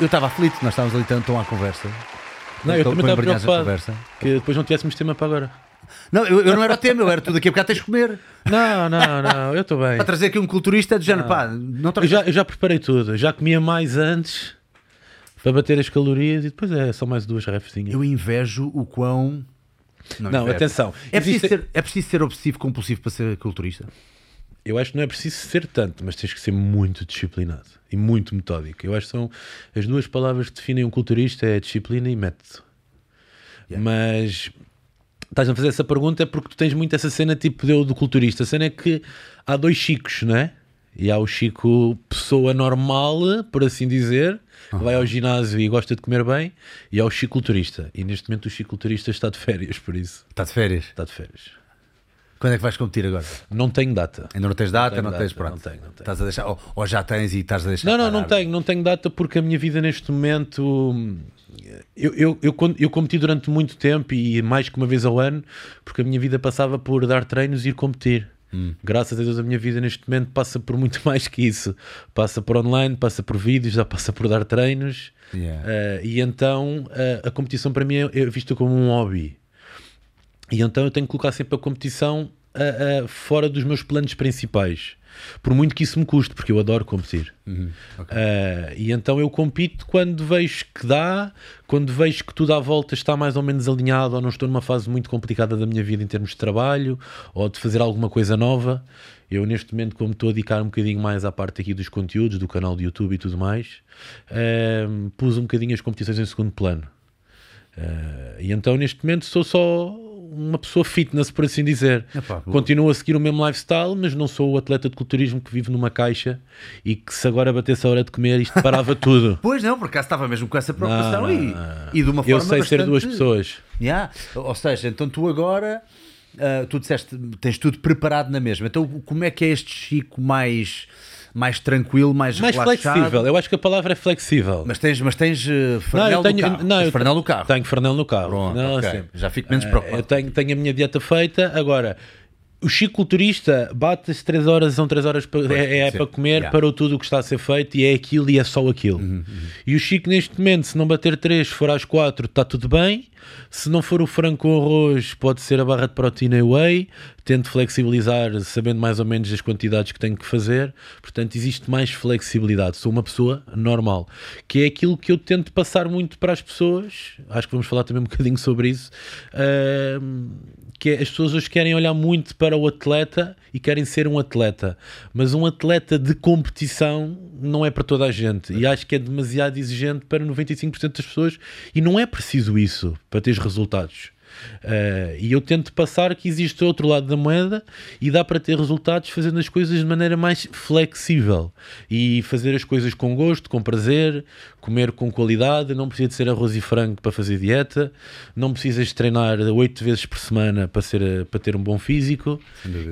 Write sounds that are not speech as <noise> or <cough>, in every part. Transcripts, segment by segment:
Eu estava aflito, nós estávamos ali tão, tão à conversa. Não, eu Tão- também tão estava preocupado conversa. que depois não tivéssemos tema para agora. Não, eu, eu não era o tema, eu era tudo aqui a bocado tens de comer. Não, não, não, eu estou bem. Para trazer aqui um culturista de género, pá, não Eu já, eu já preparei tudo, eu já comia mais antes para bater as calorias e depois é só mais duas refezinhas. Eu invejo o quão. Não, invejo. atenção. É preciso, Existe- ser, é preciso ser obsessivo compulsivo para ser culturista? Eu acho que não é preciso ser tanto, mas tens que ser muito disciplinado e muito metódico. Eu acho que são as duas palavras que definem um culturista é disciplina e método. Mas estás a fazer essa pergunta porque tu tens muito essa cena tipo de do culturista. A cena é que há dois Chicos, não é? E há o Chico pessoa normal, por assim dizer, que vai ao ginásio e gosta de comer bem, e há o Chico culturista. E neste momento o Chico culturista está de férias, por isso. Está de férias? Está de férias. Quando é que vais competir agora? Não tenho data. Ainda não tens data, tenho não, data, tens pronto. não tenho, não tenho. Estás a deixar, ou, ou já tens e estás a deixar. Não, não, não parar. tenho, não tenho data porque a minha vida neste momento. hum, Eu, eu, eu, eu competi durante muito tempo e mais que uma vez ao ano, porque a minha vida passava por dar treinos e ir competir. Graças a Deus a minha vida neste momento passa por muito <laughs> mais que isso. Passa por online, passa por vídeos, já passa por dar treinos. Yeah. Eh, e então eh, a competição para mim é, é vista como um hobby. E então eu tenho que colocar sempre a competição ah, ah, fora dos meus planos principais. Por muito que isso me custe, porque eu adoro competir. Ah, e então eu compito quando vejo que dá, quando vejo que tudo à volta está mais ou menos alinhado, ou não estou numa fase muito complicada da minha vida em termos de trabalho, ou de fazer alguma coisa nova. Eu, neste momento, como estou a dedicar um bocadinho mais à parte aqui dos conteúdos, do canal do YouTube e tudo mais, ah, pus um bocadinho as competições em segundo plano. Eh, e então neste momento sou só uma pessoa fitness, por assim dizer. Epá. Continuo a seguir o mesmo lifestyle, mas não sou o atleta de culturismo que vive numa caixa e que se agora batesse a hora de comer isto parava <laughs> tudo. Pois não, por acaso estava mesmo com essa preocupação Não, e, não. e de uma forma Eu sei ser bastante- duas pessoas. Yeah. Ou seja, então tu agora, ah, tu disseste, tens tudo preparado na mesma. Então como é que é este Chico mais, mais tranquilo, mais, Mais relaxado? flexível, eu acho que a palavra é flexível. Mas tens, mas tens uh, não, farnel eu tenho, do carro. não, Tens eu farnel do carro. Tenho farnel no carro. Pronto, não, ok. assim, Já fico menos eh, preocupado. Eu tenho, tenho a minha dieta feita. Agora, o Chico Culturista bate as 3 horas, são 3 horas para, é, é para comer, Yeah. Uhum, parou tudo o que está a ser feito e é aquilo e é só aquilo. E o Chico, neste momento, se não bater 3, se for às 4, está tudo bem. Se não for o frango com arroz, pode ser a barra de proteína e whey. Tento flexibilizar, sabendo mais ou menos as quantidades que tenho que fazer. Portanto, existe mais flexibilidade. Sou uma pessoa normal, que é aquilo que eu tento passar muito para as pessoas. Acho que vamos falar também um bocadinho sobre isso. Ahm, que é, as pessoas hoje querem olhar muito para o atleta e querem ser um atleta, mas um atleta de competição não é para toda a gente. E acho que é demasiado exigente para 95% das pessoas. E não é preciso isso para ter resultados. Uh, e eu tento passar que existe outro lado da moeda e dá para ter resultados fazendo as coisas de maneira mais flexível e fazer as coisas com gosto, com prazer, comer com qualidade. Não precisa de ser arroz e frango para fazer dieta, não precisas de treinar oito vezes por semana para, ser, para ter um bom físico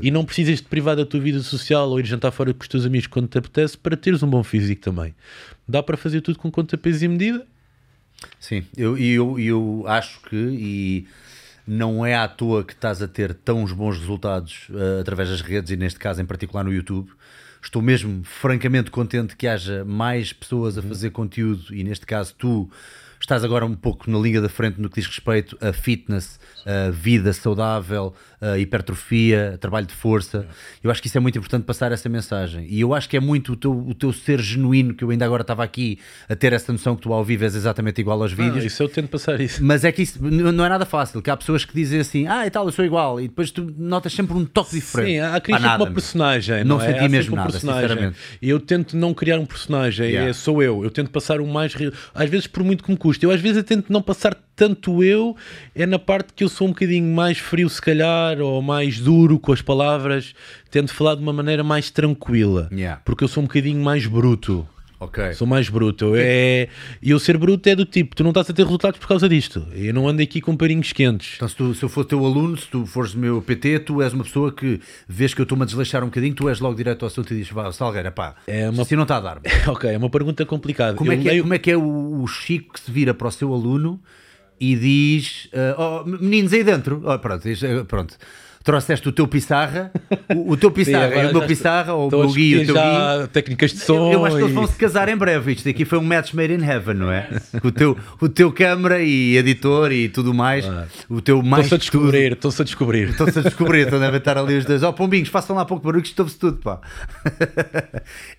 e não precisas de privar da tua vida social ou ir jantar fora com os teus amigos quando te apetece para teres um bom físico também. Dá para fazer tudo com conta, peso e medida. Sim, eu, eu, eu acho que e não é à toa que estás a ter tão bons resultados eh, através das redes e neste caso em particular no YouTube. Estou mesmo francamente contente que haja mais pessoas a fazer conteúdo e neste caso tu estás agora um pouco na linha da frente no que diz respeito a fitness, a vida saudável, a hipertrofia, trabalho de força. Eu acho que isso é muito importante passar essa mensagem. E eu acho que é muito o teu, o teu ser genuíno, que eu ainda agora estava aqui a ter essa noção que tu ao vivo és exatamente igual aos vídeos. Ah, isso eu tento passar isso. Mas é que isso não é nada fácil, que há pessoas que dizem assim, ah e tal, eu sou igual, e depois tu notas sempre um toque diferente. Sim, há criar uma personagem. Não Não, é? senti Há mesmo nada, sinceramente. E eu tento não criar um personagem, Yeah. é, sou eu. Eu tento passar o mais real. Às vezes, por muito que me custe, eu às vezes eu tento não passar tanto eu, é na parte que eu sou um bocadinho mais frio, se calhar, ou mais duro com as palavras. Tento falar de uma maneira mais tranquila, Yeah. porque eu sou um bocadinho mais bruto. Ok. Sou mais bruto. É... E eu ser bruto é do tipo, tu não estás a ter resultados por causa disto. Eu não ando aqui com parinhos quentes. Então, se, tu- se eu for teu aluno, se tu fores meu PT, tu és uma pessoa que vês que eu estou-me a desleixar um bocadinho, tu és logo direto ao assunto e dizes, vá, Salgueira, pá, É uma- assim não está a dar. <laughs> ok, é uma pergunta complicada. Como, é Eu que é, leio- como é que é o, o Chico que se vira para o seu aluno e diz: ah, oh, meninos aí dentro, oh, pronto, diz, ah, pronto. Trouxeste o teu Pissarra, o, o teu <laughs> Pissarra e o meu Pissarra, ou o a meu e o teu já guia. técnicas de som. Eu, eu acho que eles vão se casar em breve. Isto aqui foi um match made in heaven, não é? O teu, o teu câmara e editor e tudo mais. O teu mais. Estão-se a descobrir, estão-se a descobrir. Estão-se a descobrir, então devem estar ali os dois. Ó, pombinhos, façam lá pouco barulho que isto ouve-se tudo, pá. <laughs>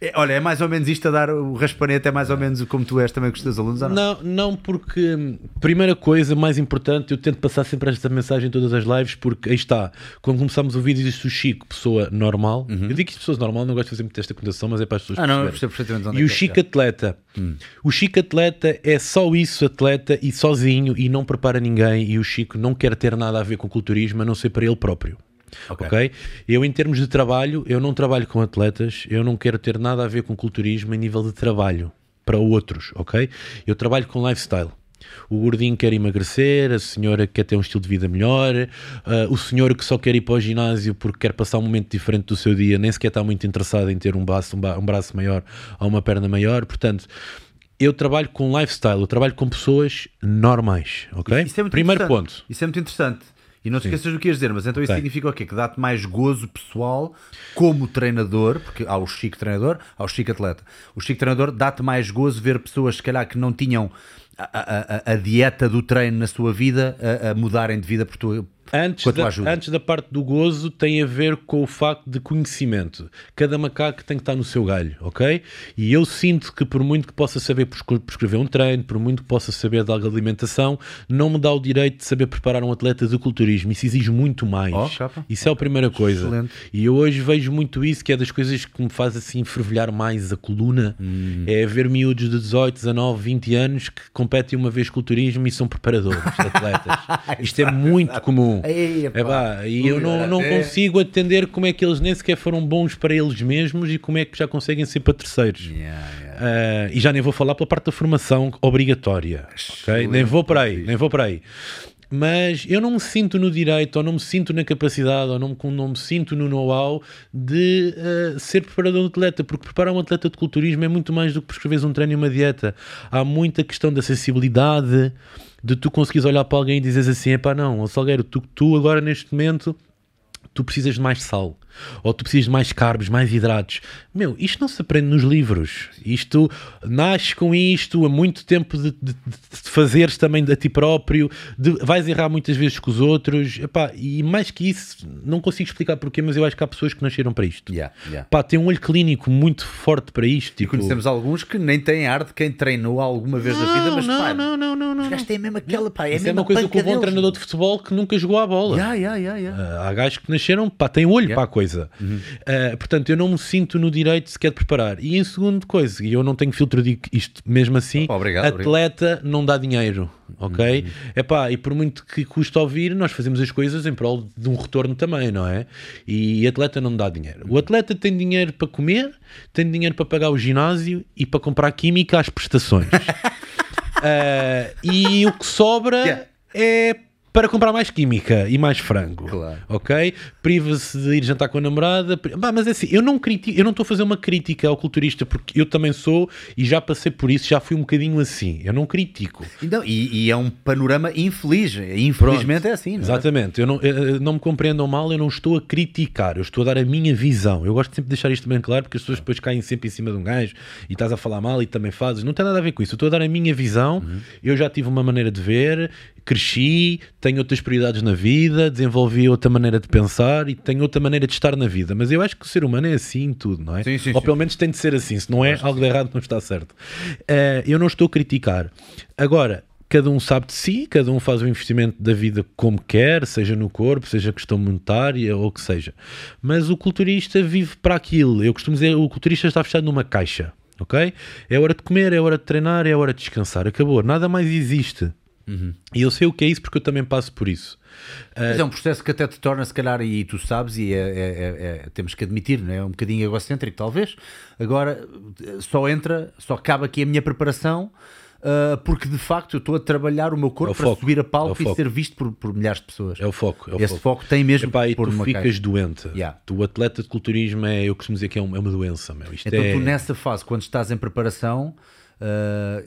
É, Olha, é mais ou menos isto a dar o raspanete, é mais ou menos como tu és também com os teus alunos, ou não? Não, não, porque hum, primeira coisa, mais importante, eu tento passar sempre esta mensagem em todas as lives, porque aí está, quando começámos o vídeo disse o Chico, pessoa normal, eu digo que pessoas normal, não gosto de fazer muito esta conotação, mas é para as pessoas Uhum. Ah, não, eu percebo perfeitamente onde E é o é, Chico já. atleta. O Chico atleta é só isso, atleta, e sozinho, e não prepara ninguém, e o Chico não quer ter nada a ver com culturismo, a não ser para ele próprio. Ok. ok? Eu, em termos de trabalho, eu não trabalho com atletas, eu não quero ter nada a ver com culturismo em nível de trabalho para outros, ok? Eu trabalho com lifestyle. O gordinho quer emagrecer, a senhora quer ter um estilo de vida melhor, ah, o senhor que só quer ir para o ginásio porque quer passar um momento diferente do seu dia, nem sequer está muito interessado em ter um braço, um um braço maior ou uma perna maior. Portanto, eu trabalho com lifestyle, eu trabalho com pessoas normais, ok? Isso é muito Primeiro interessante. ponto. Isso é muito interessante. E não te esqueças do que ias dizer, mas então isso Tem. significa o quê? Que dá-te mais gozo pessoal como treinador, porque há o Chico treinador, há o Chico atleta. O Chico treinador dá-te mais gozo ver pessoas, se calhar, que não tinham a, a- a- dieta do treino na sua vida a, a mudarem de vida por tua, Antes com a tua da, ajuda. antes da parte do gozo tem a ver com o facto de conhecimento. Cada macaco tem que estar no seu galho, ok? E eu sinto que por muito que possa saber prescre- prescrever um treino, por muito que possa saber de alimentação, não me dá o direito de saber preparar um atleta de culturismo. Isso exige muito mais. Oh. Isso é a primeira coisa. Excelente. E eu hoje vejo muito isso, que é das coisas que me faz assim fervilhar mais a coluna, Hum. é ver miúdos de 18, 19, 20 anos que competem uma vez culturismo e são preparadores, atletas. <laughs> Isto é muito comum. É pá. e eu não, não É. consigo atender como é que eles nem sequer foram bons para eles mesmos e como é que já conseguem ser para terceiros. Yeah, yeah. Ah, e já nem vou falar pela parte da formação obrigatória, ok? Nem vou para aí, nem vou para aí. Mas eu não me sinto no direito, ou não me sinto na capacidade, ou não, me- não me sinto no know-how de ah, ser preparador de atleta, porque preparar um atleta de culturismo é muito mais do que prescreveres um treino e uma dieta. Há muita questão da sensibilidade, de tu conseguires olhar para alguém e dizeres assim: epá, não, ó Salgueiro, tu, tu agora neste momento tu precisas de mais sal, ou tu precisas de mais carbos, mais hidratos. Meu, isto não se aprende nos livros. Isto nasce com isto há muito tempo de, de, de fazeres também a ti próprio, de- vais errar muitas vezes com os outros. Epá, e mais que isso, não consigo explicar porquê, mas eu acho que há pessoas que nasceram para isto. Yeah, yeah. Pá, tem um olho clínico muito forte para isto. E Tipo, conhecemos alguns que nem têm ar de quem treinou alguma vez na vida, mas não, pá, não, não, não, não. os gajos têm mesmo aquela, pá, é Isso é uma coisa que o panca bom treinador de futebol que nunca jogou a bola. Yeah, yeah, yeah, yeah. Uh, há gajos que nasceram, pá, têm olho Yeah. para a coisa. Uh, portanto, eu não me sinto no direito sequer de preparar. E em segundo coisa, e eu não tenho filtro, digo isto mesmo assim, Opa, obrigado, atleta não dá dinheiro, ok? Epá, e por muito que custa ouvir, nós fazemos as coisas em prol de um retorno também, não é? E atleta não dá dinheiro. O atleta tem dinheiro para comer, tem dinheiro para pagar o ginásio e para comprar química às prestações. Uh, <laughs> e o que sobra Yeah. é para comprar mais química e mais frango. Claro. Ok? Priva-se de ir jantar com a namorada. Bah, mas é assim, eu não, critico, eu não estou a fazer uma crítica ao culturista, porque eu também sou e já passei por isso, já fui um bocadinho assim. Eu não critico. E, não, e, e é um panorama infeliz. Infelizmente é assim, não é? Exatamente. Eu não, eu- não me compreendam mal, eu não estou a criticar, eu estou a dar a minha visão. Eu gosto sempre de deixar isto bem claro, porque as pessoas depois caem sempre em cima de um gajo e estás a falar mal e também fazes. Não tem nada a ver com isso. Eu estou a dar a minha visão. Eu já tive uma maneira de ver, cresci, tenho outras prioridades na vida, desenvolvi outra maneira de pensar e tenho outra maneira de estar na vida. Mas eu acho que o ser humano é assim em tudo, não é? Sim, sim, Ou sim. pelo menos tem de ser assim. Se não é, algo de errado não está certo. Eh, eu não estou a criticar. Agora, cada um sabe de si, cada um faz o investimento da vida como quer, seja no corpo, seja questão monetária ou o que seja. Mas o culturista vive para aquilo. Eu costumo dizer, o culturista está fechado numa caixa. Ok? É hora de comer, é hora de treinar, é hora de descansar. Acabou. Nada mais existe. E eu sei o que é isso porque eu também passo por isso. Mas é um processo que até te torna, se calhar, e tu sabes, e é, é- é- é- temos que admitir, não é? É um bocadinho egocêntrico, talvez. Agora, só entra, só cabe aqui a minha preparação, ah, porque de facto eu estou a trabalhar o meu corpo É o para foco. subir a É palco o e ser visto por, por milhares de pessoas. É o foco. É o Esse foco. foco tem mesmo Epá, e por tu uma ficas caixa. doente. Yeah. Tu, o atleta de culturismo é, eu costumo dizer que é, é uma doença. Meu. Isto Então é... tu nessa fase, quando estás em preparação, ah,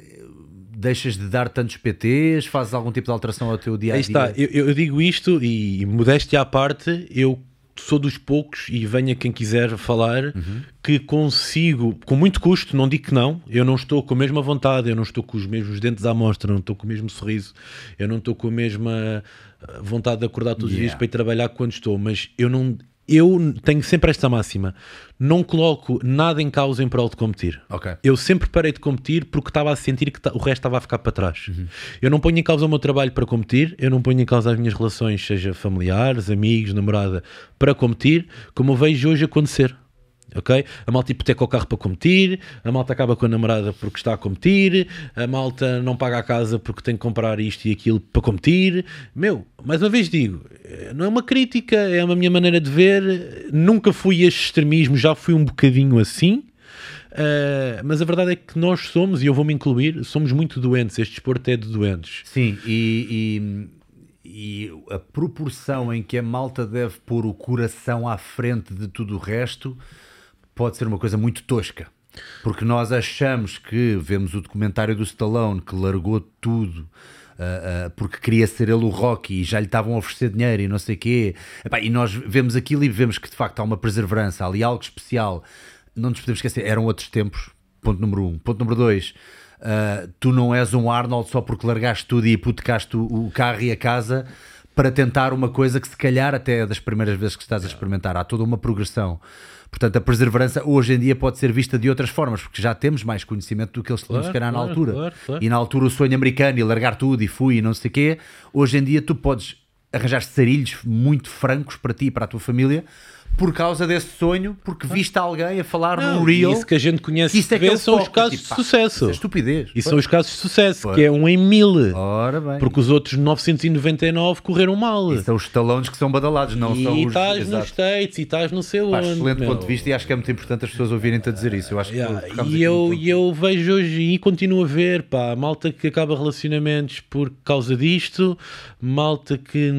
deixas de dar tantos PTs, fazes algum tipo de alteração ao teu dia a Aí dia? está, eu, eu digo isto e modéstia à parte, eu sou dos poucos e venha quem quiser falar Uhum. que consigo, com muito custo, não digo que não, eu não estou com a mesma vontade, eu não estou com os mesmos dentes à mostra, não estou com o mesmo sorriso, eu não estou com a mesma ah, vontade de acordar todos os dias Yeah. para ir trabalhar quando estou, mas eu não eu tenho sempre esta máxima, não coloco nada em causa em prol de competir. Ok. Eu sempre parei de competir porque estava a sentir que o resto estava a ficar para trás. Eu não ponho em causa o meu trabalho para competir, eu não ponho em causa as minhas relações, seja familiares, amigos, namorada, para competir, como eu vejo hoje acontecer. Ok? A malta hipoteca o carro para competir, a malta acaba com a namorada porque está a competir, a malta não paga a casa porque tem que comprar isto e aquilo para competir. Meu, mais uma vez digo, eh, não é uma crítica, é uma minha maneira de ver. Nunca fui a estes extremismos, já fui um bocadinho assim. Uh, mas a verdade é que nós somos, e eu vou-me incluir, somos muito doentes. Este desporto é de doentes. Sim, e, e- e a proporção em que a malta deve pôr o coração à frente de tudo o resto pode ser uma coisa muito tosca. Porque nós achamos que vemos o documentário do Stallone que largou tudo ah, ah, porque queria ser ele o Rocky e já lhe estavam a oferecer dinheiro e não sei quê. Epá, e nós vemos aquilo e vemos que de facto há uma perseverança, ali algo especial. Não nos podemos esquecer, eram outros tempos. Ponto número um. Ponto número dois. Uh, tu não és um Arnold só porque largaste tudo e hipotecaste o, o carro e a casa para tentar uma coisa que se calhar até é das primeiras vezes que estás a experimentar. Há toda uma progressão. Portanto, a perseverança hoje em dia pode ser vista de outras formas, porque já temos mais conhecimento do que eles tinham Claro, se calhar na altura. claro. E na altura o sonho americano e largar tudo e fui e não sei o quê. Hoje em dia tu podes arranjar sarilhos muito francos para ti e para a tua família por causa desse sonho, porque viste alguém a falar Não, num reel. Isso que a gente conhece que isso é que é são os casos tipo, de sucesso. Isso é estupidez. E são os casos de sucesso, que é um em mil. Ora bem. Porque os outros 999 correram mal. E são os estalones que são badalados, não são e os. estás nos Exato. States e estás não sei Pá, onde. excelente meu. ponto de vista e acho que é muito importante as pessoas ouvirem-te a dizer isso. Eu acho que Yeah, tocámos E eu, e eu vejo hoje e continuo a ver, pá, malta que acaba relacionamentos por causa disto, malta que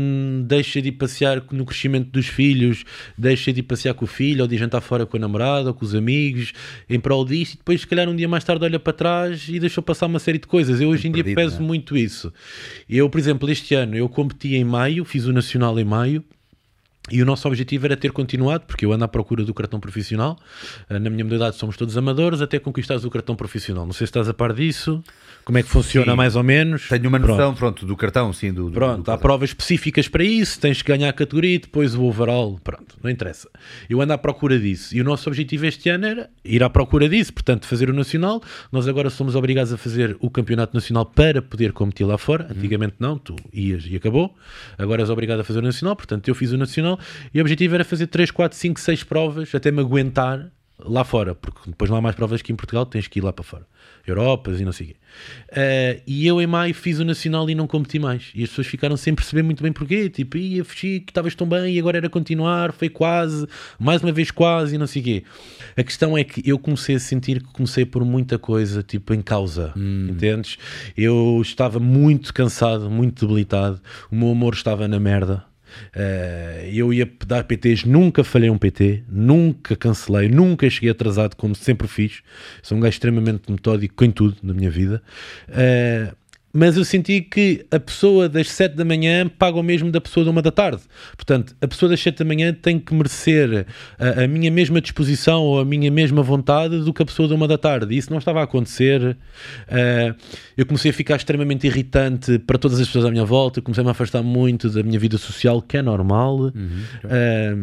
deixa de ir passear no crescimento dos filhos, deixa de ir passear com o filho, ou de jantar fora com a namorada, ou com os amigos, em prol disto, e depois, se calhar, um dia mais tarde olha para trás e deixou passar uma série de coisas. Eu hoje em dia peso né? muito isso. Eu, por exemplo, este ano, eu competi em maio, fiz o Nacional em maio, e o nosso objetivo era ter continuado, porque eu ando à procura do cartão profissional. Ah, Na minha modalidade somos todos amadores, até conquistares o cartão profissional. Não sei se estás a par disso, como é que funciona Sim. mais ou menos. Tenho uma Pronto. noção, pronto, do cartão, sim, do. do- Pronto, do há provas específicas para isso, tens que ganhar a categoria e depois o overall, pronto, não interessa. Eu ando à procura disso e o nosso objetivo este ano era ir à procura disso, portanto, fazer o Nacional. Nós agora somos obrigados a fazer o Campeonato Nacional para poder competir lá fora. Antigamente não, tu ias e acabou. Agora és obrigado a fazer o Nacional, portanto, eu fiz o Nacional e o objetivo era fazer 3, 4, 5, 6 provas até me aguentar lá fora, porque depois não há mais provas que em Portugal, tens que ir lá para fora. Europas e não sei o quê. Eh, e eu em maio fiz o Nacional e não competi mais. E as pessoas ficaram sem perceber muito bem porquê. Tipo, ia, Chico, estavas tão bem e agora era continuar, foi quase, mais uma vez quase e não sei o quê. A questão é que eu comecei a sentir que comecei por muita coisa, tipo, em causa, entendes? Eu estava muito cansado, muito debilitado, o meu amor estava na merda. Eh, eu ia dar PTs, nunca falhei um PT, nunca cancelei, nunca cheguei atrasado, como sempre fiz. Sou um gajo extremamente metódico em tudo na minha vida. Eh, mas eu senti que a pessoa das 7 da manhã paga o mesmo da pessoa da 1 da tarde. Portanto, a pessoa das 7 da manhã tem que merecer a, a minha mesma disposição ou a minha mesma vontade do que a pessoa da 1 da tarde. E isso não estava a acontecer. Eh, eu comecei a ficar extremamente irritante para todas as pessoas à minha volta, comecei-me a afastar muito da minha vida social, que é normal. Eh,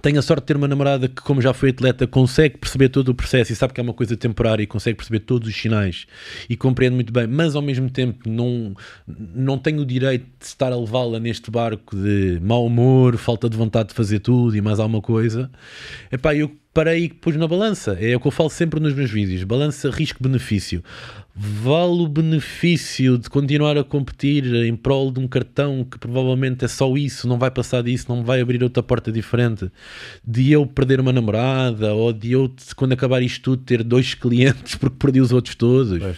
tenho a sorte de ter uma namorada que, como já foi atleta, consegue perceber todo o processo e sabe que é uma coisa temporária e consegue perceber todos os sinais e compreende muito bem, mas ao mesmo tempo não, não tenho o direito de estar a levá-la neste barco de mau humor, falta de vontade de fazer tudo e mais alguma coisa. Epá, eu parei e pus na balança. É o que eu falo sempre nos meus vídeos: balança risco-benefício. Vale o benefício de continuar a competir em prol de um cartão que provavelmente é só isso, não vai passar disso, não vai abrir outra porta diferente, de eu perder uma namorada ou de eu, quando acabar isto tudo, ter dois <laughs> clientes porque perdi os outros todos. Pois.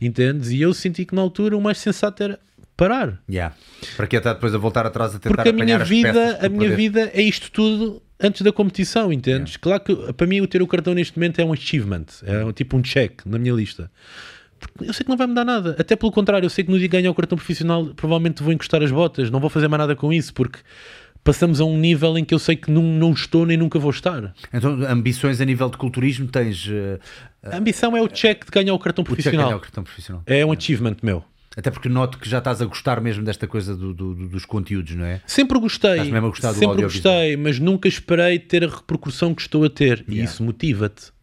Entendes? E eu senti que na altura o mais sensato era parar. Yeah. Para que estar depois a voltar atrás a tentar Porque a minha vida, a minha vida é isto tudo antes da competição, entendes? Claro que para mim o ter o cartão neste momento é um achievement, é um- tipo um check na minha lista. Porque eu sei que não vai mudar nada. Até pelo contrário, eu sei que no dia que ganhar o cartão profissional, provavelmente vou encostar as botas, não vou fazer mais nada com isso, porque passamos a um nível em que eu sei que não, não estou nem nunca vou estar. Então, ambições a nível de culturismo tens. Uh, a ambição é o check de ganhar o cartão profissional. O cartão profissional. É um achievement meu. Até porque noto que já estás a gostar mesmo desta coisa do, do, dos conteúdos, não é? Sempre gostei. Estás mesmo a gostar do Sempre gostei, mas nunca esperei ter a repercussão que estou a ter. Yeah. E isso motiva-te.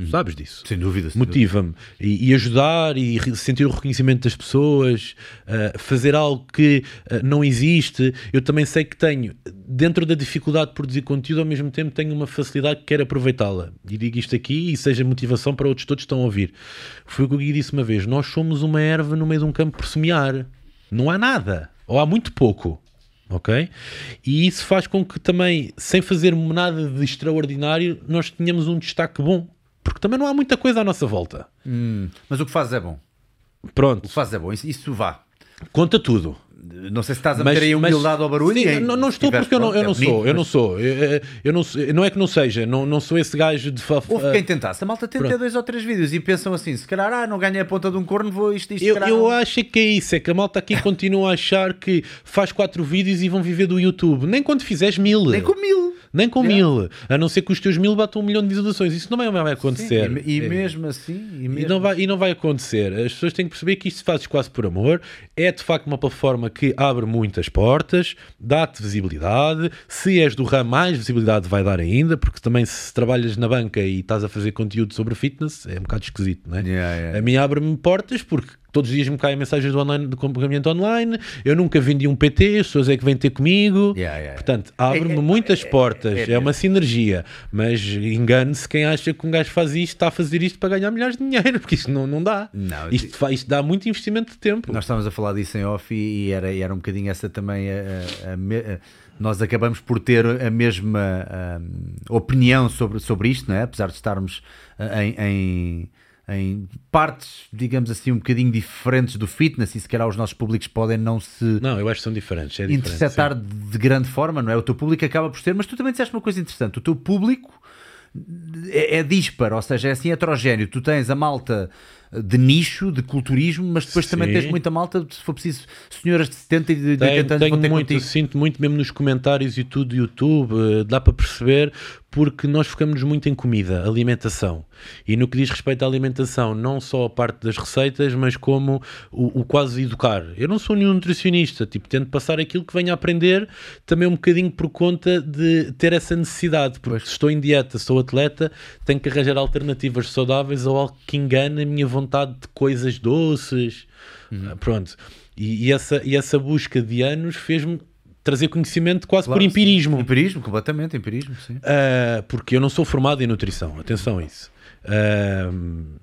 Hum. Sabes disso? Sem dúvida. Motiva-me. E, e, ajudar e sentir o reconhecimento das pessoas, uh, fazer algo que uh, não existe. Eu também sei que tenho, dentro da dificuldade de produzir conteúdo, ao mesmo tempo tenho uma facilidade que quero aproveitá-la. E digo isto aqui e seja motivação para outros todos que estão a ouvir. Foi o que o Gui disse uma vez: nós somos uma erva no meio de um campo por semear. Não há nada. Ou há muito pouco ok? E isso faz com que também, sem fazer nada de extraordinário, nós tenhamos um destaque bom porque também não há muita coisa à nossa volta. Hum, mas o que fazes é bom. Pronto. O que fazes é bom, isso, isso vá. Conta tudo. Não sei se estás a meter aí humildade ao barulho. Sim, não, não estou porque eu não, eu não sou. Eu não sou. Eu, não, não é que não seja. Não, não sou esse gajo de. Houve quem tentasse. A malta tenta dois ou três vídeos e pensam assim: se calhar ah, não ganhei a ponta de um corno, vou isto, isto. Eu, eu acho que é isso. É que a malta aqui <laughs> continua a achar que faz quatro vídeos e vão viver do YouTube. Nem quando fizeres mil. Nem com mil. Nem com yeah. mil. A não ser que os teus mil batam um milhão de visualizações. Isso não vai, vai acontecer. Sim, e, e é. mesmo assim. E, mesmo... E, não vai, e não vai acontecer. As pessoas têm que perceber que isto se faz quase por amor. É de facto uma plataforma que abre muitas portas, dá-te visibilidade. Se és do ramo, mais visibilidade vai dar ainda, porque também se trabalhas na banca e estás a fazer conteúdo sobre fitness, é um bocado esquisito, não é? Yeah, yeah. A mim abre-me portas porque todos os dias me caem mensagens do, online, do acompanhamento online, eu nunca vendi um PT, as pessoas é que vêm ter comigo. Yeah, yeah, Portanto, abre-me é, é, muitas é, portas, é, é, é uma sinergia, mas engane-se quem acha que um gajo faz isto, está a fazer isto para ganhar milhares de dinheiro, porque isto não, não dá. Não, isto, isto dá muito investimento de tempo. Nós estávamos a falar disso em off e, e era, e era um bocadinho essa também a, a, a, nós acabamos por ter a mesma opinião sobre, sobre isto, não é? apesar de estarmos em, em em partes, digamos assim, um bocadinho diferentes do fitness e se calhar os nossos públicos podem não se não, eu acho que são diferentes, é interceptar de grande forma, não é? O teu público acaba por ser, mas tu também disseste uma coisa interessante, o teu público é, é disparo, ou seja, é assim heterogéneo. Tu tens a malta de nicho, de culturismo, mas depois Sim. também tens muita malta, se for preciso, senhoras de 70 e de 80 anos tenho muito, contigo. Sinto muito mesmo nos comentários e tudo do YouTube, eh, dá para perceber, porque nós focamos muito em comida, alimentação. E no que diz respeito à alimentação, não só a parte das receitas, mas como o, o quase educar. Eu não sou nenhum nutricionista, tipo, tento passar aquilo que venho a aprender, também um bocadinho por conta de ter essa necessidade, porque se estou em dieta, sou atleta, tenho que arranjar alternativas saudáveis ou algo que engane a minha vontade de coisas doces. Uhum. Pronto. E, e, essa, e essa busca de anos fez-me trazer conhecimento quase claro, por empirismo. Sim. Empirismo, completamente, empirismo, sim. Uh, porque eu não sou formado em nutrição, atenção a isso. Uh,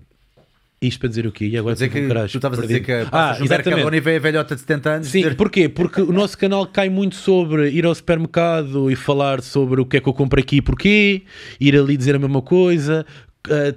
isto para dizer o quê? E agora dizer que tu estavas a dizer que ah, exatamente. e veio a velhota de 70 anos. Sim, dizer... porquê? Porque o nosso canal cai muito sobre ir ao supermercado e falar sobre o que é que eu compro aqui e porquê, ir ali dizer a mesma coisa,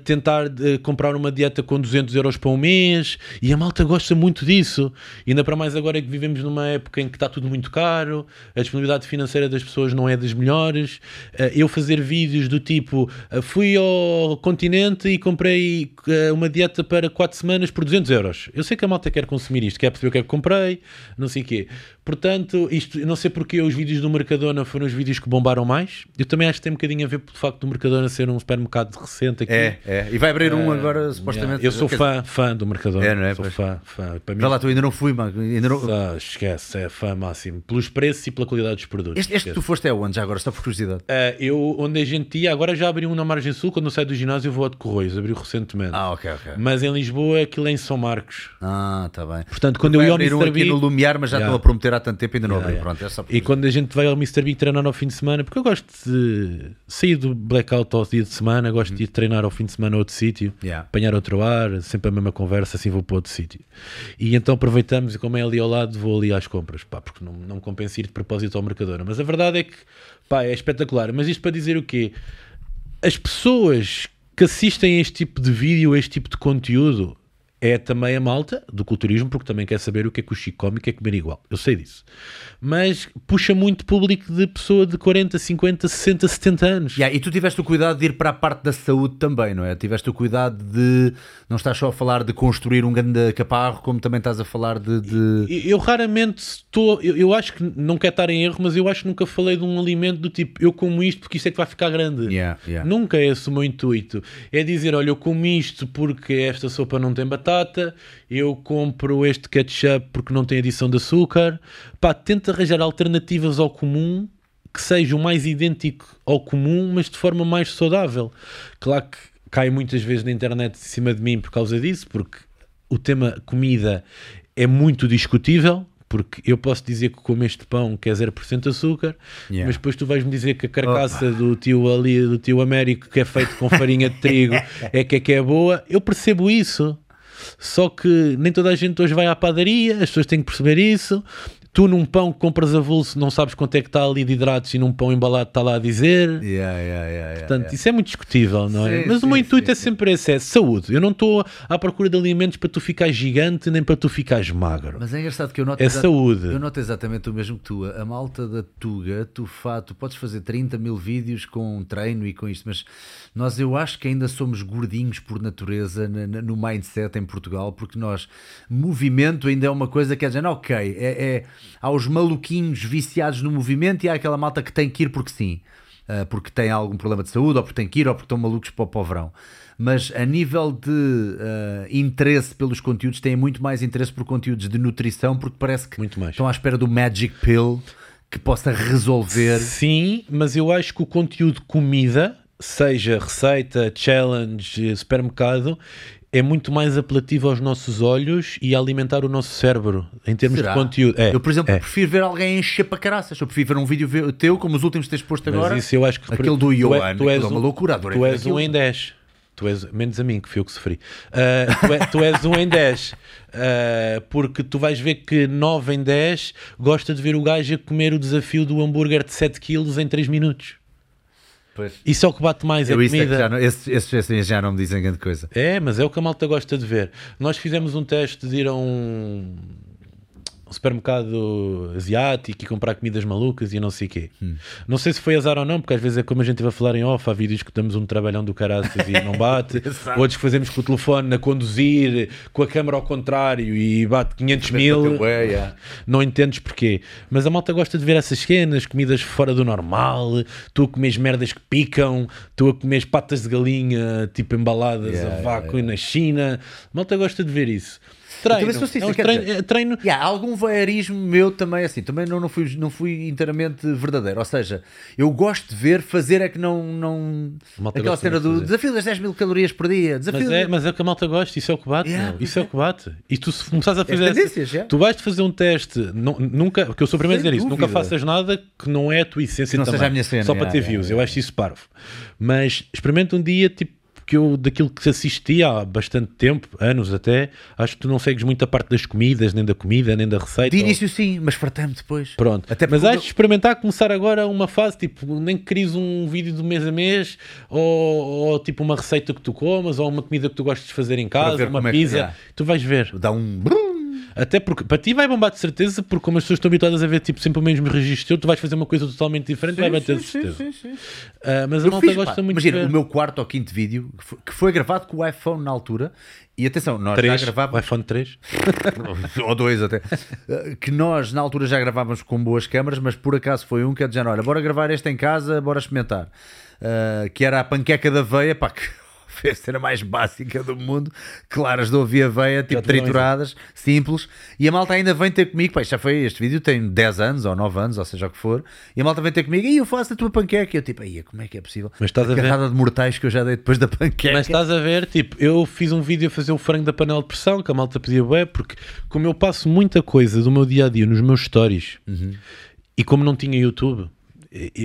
tentar uh, comprar uma dieta com 200 euros para um mês e a malta gosta muito disso. E ainda para mais agora é que vivemos numa época em que está tudo muito caro, a disponibilidade financeira das pessoas não é das melhores. Uh, eu fazer vídeos do tipo fui ao continente e comprei uma dieta para 4 semanas por 200 euros. Eu sei que a malta quer consumir isto, quer perceber o que é que comprei, não sei o quê. Portanto, isto, não sei porque os vídeos do Mercadona foram os vídeos que bombaram mais. Eu também acho que tem um bocadinho a ver pelo facto do Mercadona ser um supermercado recente aqui. É, é. E vai abrir um agora, supostamente. Yeah. Eu sou fã, fã do Mercadona. É, não é? Sou fã, fã. Para mim, lá, tu ainda não fui, mano. Ainda não... Ah, esquece, é fã máximo. Pelos preços e pela qualidade dos produtos. Este, este tu foste é onde já agora? Está por curiosidade. Uh, eu, onde a gente ia, agora já abri um na Margem Sul. Quando eu saio do ginásio, eu vou a de Correios. Abriu recentemente. Ah, ok, ok. Mas em Lisboa, aquilo é em São Marcos. Ah, está bem. Portanto, quando eu ia ao Mr. Um aqui no Lumiar, mas já yeah. estou a prometer há tanto tempo ainda não yeah, abri. Yeah. Pronto, é e quando a gente vai ao Mr. Big treinar ao fim de semana, porque eu gosto de sair do blackout ao dia de semana, gosto de ir treinar ao fim de semana a outro sítio, yeah. apanhar outro ar, sempre a mesma conversa, assim vou para outro sítio. E então aproveitamos, e como é ali ao lado, vou ali às compras, pá, porque não, não compensa ir de propósito ao Mercadona. Mas a verdade é que, pá, é espetacular. Mas isto para dizer o quê? As pessoas que assistem a este tipo de vídeo, a este tipo de conteúdo, é também a malta do culturismo, porque também quer saber o que é que o Chico come e quer comer igual. Eu sei disso. Mas puxa muito público de pessoa de 40, 50, 60, 70 anos. Yeah, e tu tiveste o cuidado de ir para a parte da saúde também, não é? Tiveste o cuidado de não estás só a falar de construir um grande caparro, como também estás a falar de. de... Eu raramente estou. Eu, eu, acho que não quero estar em erro, mas eu acho que nunca falei de um alimento do tipo eu como isto porque isto é que vai ficar grande. Yeah, yeah. Nunca é esse o meu intuito. É dizer, olha, eu como isto porque esta sopa não tem batata, eu compro este ketchup porque não tem adição de açúcar. Pá, tenta arranjar alternativas ao comum que sejam mais idêntico ao comum, mas de forma mais saudável. Claro que cai muitas vezes na internet em cima de mim por causa disso, porque o tema comida é muito discutível, porque eu posso dizer que como este pão que é 0% açúcar, yeah. mas depois tu vais-me dizer que a carcaça Opa. do tio ali, do tio Américo, que é feito com farinha de trigo, <laughs> é que é que é boa. Eu percebo isso. Só que nem toda a gente hoje vai à padaria, as pessoas têm que perceber isso tu num pão que compras avulso não sabes quanto é que está ali de hidratos e num pão embalado está lá a dizer. Yeah, yeah, yeah, Portanto, isso é muito discutível, não é? Sim, Mas sim, o meu intuito sim, é sempre esse: é saúde. Eu não estou à procura de alimentos para tu ficar gigante nem para tu ficares magro. Mas é engraçado que eu noto. É saúde. Eu noto exatamente o mesmo que tu. A malta da Tuga, tu, fa, tu podes fazer 30 mil vídeos com treino e com isto, mas nós eu acho que ainda somos gordinhos por natureza no mindset em Portugal, porque nós, movimento ainda é uma coisa que é dizer, ok, é, é há os maluquinhos viciados no movimento e há aquela malta que tem que ir porque sim. Uh, porque tem algum problema de saúde, ou porque tem que ir, ou porque estão malucos para o povrão. Mas a nível de uh, interesse pelos conteúdos, têm muito mais interesse por conteúdos de nutrição, porque parece que estão à espera do Magic Pill que possa resolver. Sim, mas eu acho que o conteúdo comida, seja receita, challenge, supermercado, é muito mais apelativo aos nossos olhos e a alimentar o nosso cérebro em termos Será? de conteúdo. É, eu, por exemplo, é. prefiro ver alguém encher para caraças. Eu prefiro ver um vídeo teu, como os últimos que tens posto agora. Mas isso eu acho que aquele do Yohan, tu, és, tu és é uma loucura. Tu és um em 10. Tu és, menos a mim, que fui eu que sofri. Uh, tu, é, tu, és um em 10. Uh, ah, porque tu vais ver que 9 em 10 gosta de ver o gajo a comer o desafio do hambúrguer de 7 kg em 3 minutos. Pois. Isso é o que bate mais, eu é comida. É já não, esses, esses, já não me dizem grande coisa. É, mas é o que a malta gosta de ver. Nós fizemos um teste de ir a um um supermercado asiático e comprar comidas malucas e não sei o quê. Hum. Não sei se foi azar ou não, porque às vezes é como a gente esteve a falar em off, há vídeos que damos um trabalhão do caraças e não bate, <laughs> outros que fazemos com o telefone a conduzir, com a câmera ao contrário e bate 500 mil. Yeah. Não entendes porquê. Mas a malta gosta de ver essas cenas, comidas fora do normal, tu a comes merdas que picam, tu a comes patas de galinha tipo embaladas yeah, a vácuo yeah, na China. A malta gosta de ver isso. Treino. é um treino, dizer, treino. Yeah, algum voyeurismo meu também, assim, também não, não, fui, não fui inteiramente verdadeiro. Ou seja, eu gosto de ver, fazer é que não. não... Aquela cena do desafio das 10 mil calorias por dia. Desafio mas, é, mas é que a malta gosta, isso é o que bate. Yeah, isso é. é o que bate. E tu, se começares a fazer. Essa, tu vais fazer um teste, não, nunca, porque eu sou o primeiro a dizer isso, nunca faças nada que não é a tua essência não também. Seja a minha cena, só para ter views. Eu acho isso parvo. Mas experimenta um dia, tipo que eu, daquilo que assisti há bastante tempo, anos até, acho que tu não segues muito a parte das comidas, nem da comida, nem da receita. De início ou... sim, mas fartei-me depois. Pronto. Até mas acho que experimentar começar agora uma fase, tipo, nem que queres um vídeo do mês a mês, ou, ou, tipo uma receita que tu comas, ou uma comida que tu gostes de fazer em casa, uma é pizza, é. tu vais ver. Dá um até porque para ti vai bombar de certeza, porque como as pessoas estão habituadas a ver tipo, sempre o mesmo registro, tu vais fazer uma coisa totalmente diferente sim, vai bater de certeza. Sim, sim, uh, mas a eu malta fiz, gosta pá, muito Imagina, o meu quarto ou quinto vídeo que foi, que foi, gravado com o iPhone na altura. E atenção, nós 3, já gravávamos. O iPhone 3 <laughs> ou 2 até. Ah, que nós na altura já gravávamos com boas câmaras, mas por acaso foi um que é de olha, bora gravar este em casa, bora experimentar. Uh, que era a panqueca da veia, pá, que <laughs> a cena mais básica do mundo, claras de ouvir aveia, tipo trituradas, simples, e a malta ainda vem ter comigo, pá, já foi, este vídeo tem 10 anos ou 9 anos, ou seja o que for, e a malta vem ter comigo, e eu faço a tua panqueca, e eu tipo, aí como é que é possível? Mas estás a, a ver? de mortais que eu já dei depois da panqueca. Mas estás a ver, tipo, eu fiz um vídeo a fazer o frango da panela de pressão, que a malta pedia bem, porque como eu passo muita coisa do meu dia-a-dia -dia nos meus stories, uhum. e como não tinha YouTube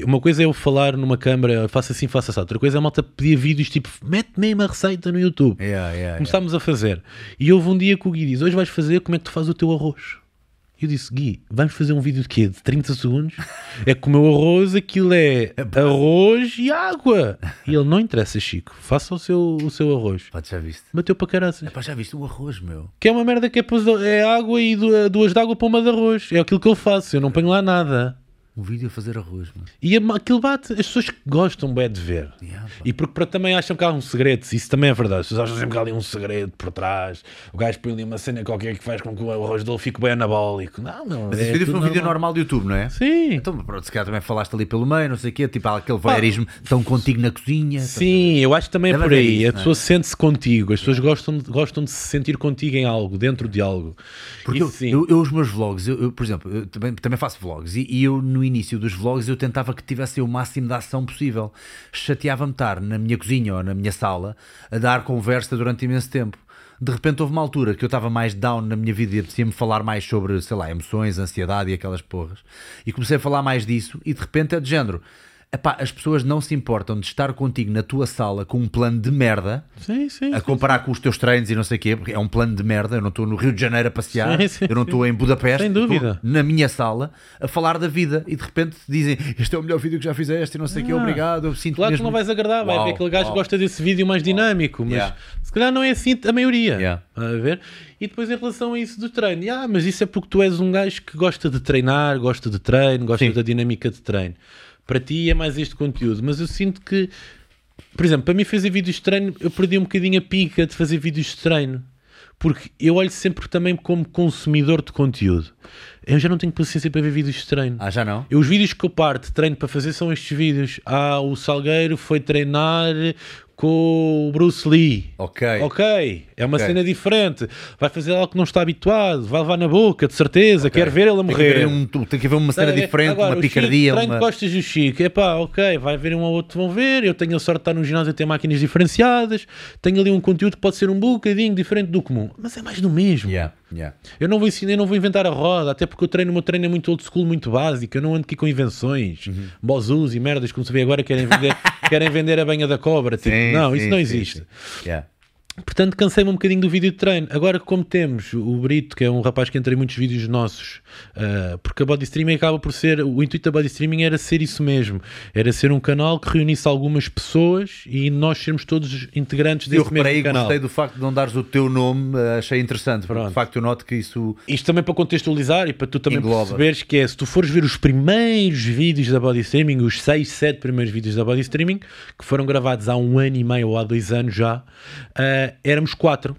uma coisa é eu falar numa câmara, faça assim, faça assim. Outra coisa é a malta pedir vídeos tipo, mete mesmo a receita no YouTube. Yeah, yeah, Começámos yeah. a fazer. E houve um dia que o Gui diz: Hoje vais fazer como é que tu fazes o teu arroz. E eu disse, Gui, vamos fazer um vídeo de quê? De 30 segundos? É que o meu arroz, aquilo é arroz e água. E ele, não interessa, Chico, faça o seu, o seu arroz. Pá, já viste? Bateu para caraças. Epá, já viste o arroz, meu? Que é uma merda que é, é água e du- duas de água para uma de arroz. É aquilo que eu faço, eu não ponho lá nada. Um vídeo a fazer arroz. E aquilo bate, as pessoas gostam bem de ver. Yeah. E porque para, também acham que há um segredo, isso também é verdade. As pessoas acham sempre que há ali um segredo por trás. O gajo põe ali uma cena qualquer que faz com que o arroz dele fique bem anabólico. Não, meu. Mas é esse vídeo foi um vídeo normal do YouTube, não é? Sim. Então, pronto, se calhar também falaste ali pelo meio, não sei o quê, tipo há aquele voyeurismo, estão contigo na cozinha. Sim, eu acho que também é Deve por aí. isso, a é? pessoa sente-se contigo, as pessoas gostam, de- gostam de se sentir contigo em algo, dentro de algo. Porque Isso eu, sim. eu, eu, os meus vlogs, eu, eu, por exemplo, eu também, também faço vlogs e, e eu no início dos vlogs eu tentava que tivesse o máximo de ação possível. Chateava-me estar na minha cozinha ou na minha sala a dar conversa durante imenso tempo. De repente houve uma altura que eu estava mais down na minha vida e apetecia-me falar mais sobre, sei lá, emoções, ansiedade e aquelas porras. E comecei a falar mais disso e de repente é de género. Epá, as pessoas não se importam de estar contigo na tua sala com um plano de merda Sim, sim. a comparar com os teus treinos e não sei o quê, porque é um plano de merda. Eu não estou no Rio de Janeiro a passear, Sim, sim, eu não estou em Budapeste, Sem dúvida. na minha sala a falar da vida e de repente dizem este é o melhor vídeo que já fizeste e não sei o quê, Ah. obrigado. Eu sinto Claro que mesmo... não vais agradar, vai ver aquele gajo uau. que gosta desse vídeo mais dinâmico, mas Yeah. se calhar não é assim a maioria. Yeah. A ver? E depois em relação a isso do treino, ah, mas isso é porque tu és um gajo que gosta de treinar, gosta de treino, gosta Sim. da dinâmica de treino. Para ti é mais este conteúdo, mas eu sinto que, por exemplo, para mim fazer vídeos de treino, eu perdi um bocadinho a pica de fazer vídeos de treino. Porque eu olho sempre também como consumidor de conteúdo. Eu já não tenho paciência para ver vídeos de treino. Ah, já não? Eu, os vídeos que eu parto de treino para fazer são estes vídeos. Ah, o Salgueiro foi treinar com o Bruce Lee. Ok. Ok, é uma Ok. cena diferente. Vai fazer algo que não está habituado, vai levar na boca, de certeza. Quer ver ele a Tem que, morrer. haver um, tem que haver uma cena ver? diferente, Agora, uma picardia. Chico, uma... costas do Chico. Epá, ok, vai haver um ou outro vão ver. Eu tenho a sorte de estar no ginásio e ter máquinas diferenciadas. Tenho ali um conteúdo que pode ser um bocadinho diferente do comum. Mas é mais do mesmo. Yeah, yeah. Eu não vou ensinar, eu não vou inventar a roda, até porque eu treino, o meu treino é muito old school, muito básico. Eu não ando aqui com invenções, Uhum. bozus e merdas, como se vê agora, querem vender, <laughs> querem vender a banha da cobra. Tipo, Sim, não, sim, isso não existe. sim. Yeah. Portanto, cansei-me um bocadinho do vídeo de treino. Agora, como temos o Brito, que é um rapaz que entra em muitos vídeos nossos, ah, porque a body streaming acaba por ser. O intuito da body streaming era ser isso mesmo: era ser um canal que reunisse algumas pessoas e nós sermos todos integrantes Eu desse mesmo reparei e canal. gostei do facto de não dares o teu nome, eh, achei interessante, Pronto. de facto eu noto que isso. Isto também para contextualizar e para tu também Engloba. perceberes que é, se tu fores ver os primeiros vídeos da Body Streaming, os 6, 7 primeiros vídeos da Body Streaming, que foram gravados há um ano e meio ou há dois anos já, ah, éramos quatro.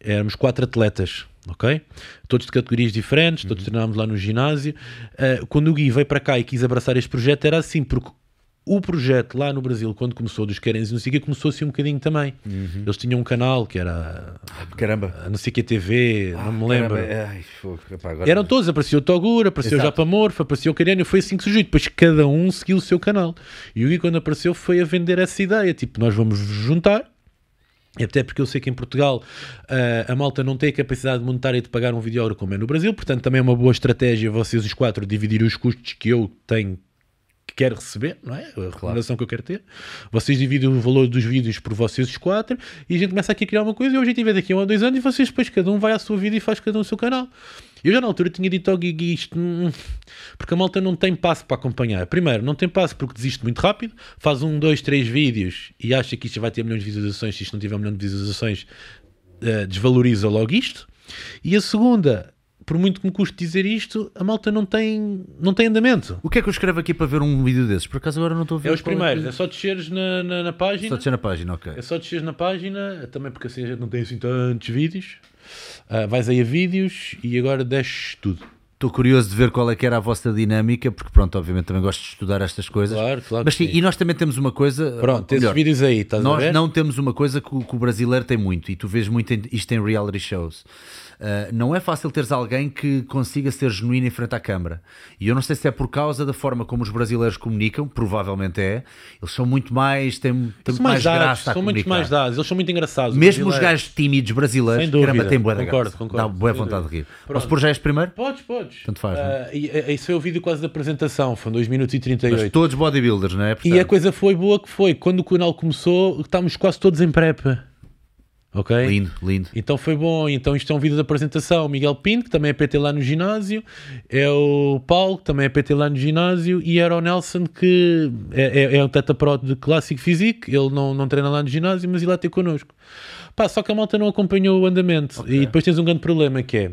Éramos quatro atletas, ok? Todos de categorias diferentes, todos treinámos lá no ginásio. Ah, quando o Gui veio para cá e quis abraçar este projeto, era assim, porque o projeto lá no Brasil, quando começou dos Querens e não sei o começou assim um bocadinho também. Eles tinham um canal que era Caramba. a não sei o que TV, não me lembro. Ai, epá, agora- Eram todos, apareceu o Toguro, apareceu o Exato. Japa Morfa, apareceu o Cariano, foi assim que surgiu. Depois cada um seguiu o seu canal. E o Gui, quando apareceu, foi a vender essa ideia: tipo, nós vamos juntar. Até porque eu sei que em Portugal ah, a malta não tem a capacidade monetária de pagar um videógrafo como é no Brasil, portanto também é uma boa estratégia vocês os quatro dividirem os custos que eu tenho que quero receber, não é? A remuneração que eu quero ter. Vocês dividem o valor dos vídeos por vocês os quatro e a gente começa aqui a criar uma coisa e o objetivo é daqui a um ou dois anos e vocês depois cada um vai à sua vida e faz cada um o seu canal. Eu já na altura tinha dito ao Gui isto, porque a malta não tem passo para acompanhar. Primeiro, não tem passo porque desiste muito rápido, faz um, dois, três vídeos e acha que isto vai ter milhões de visualizações, se isto não tiver um milhão de visualizações, eh, desvaloriza logo isto. E a segunda, por muito que me custe dizer isto, a malta não tem, não tem andamento. O que é que eu escrevo aqui para ver um vídeo desses? Por acaso agora não estou a ver. É os qual primeiros, é só desceres na, na, na página. Só descer na página, ok. É só desceres na página, também porque assim a gente não tem assim tantos vídeos. Ah, vais aí a vídeos e agora desces tudo. Estou curioso de ver qual é que era a vossa dinâmica, porque pronto, obviamente também gosto de estudar estas coisas. Claro, claro Mas sim, sim. e nós também temos uma coisa. Pronto, esses melhor, vídeos aí, estás a Nós ver? não temos uma coisa que o, que o brasileiro tem muito, e tu vês muito isto em reality shows. Uh, não é fácil teres alguém que consiga ser genuíno em frente à câmara. E eu não sei se é por causa da forma como os brasileiros comunicam, provavelmente é. Eles são muito mais. têm, têm muito mais, dados, graça são muito mais dados, eles são muito engraçados. Mesmo os gajos tímidos brasileiros, dúvida, caramba, têm boa concordo, graça. concordo, Dá boa vontade de dúvida. rir. Pronto. Posso pôr já este primeiro? Podes, podes. Tanto faz, não é? Ah, e, e- Esse foi o vídeo quase da apresentação, foi 2 minutos e 38. Mas todos bodybuilders, não é? E a Portanto, coisa foi boa que foi, quando o canal começou, estávamos quase todos em prep. Ok? Lindo, lindo. Então foi bom. Então isto é um vídeo de apresentação. O Miguel Pinto, que também é PT lá no ginásio. É o Paulo, que também é PT lá no ginásio. E era o Nelson, que é, é, é um teta pro de Clássico Physique. Ele não, não treina lá no ginásio, mas ele lá ter connosco. Pá, só que a malta não acompanhou o andamento. Ok. E depois tens um grande problema que é...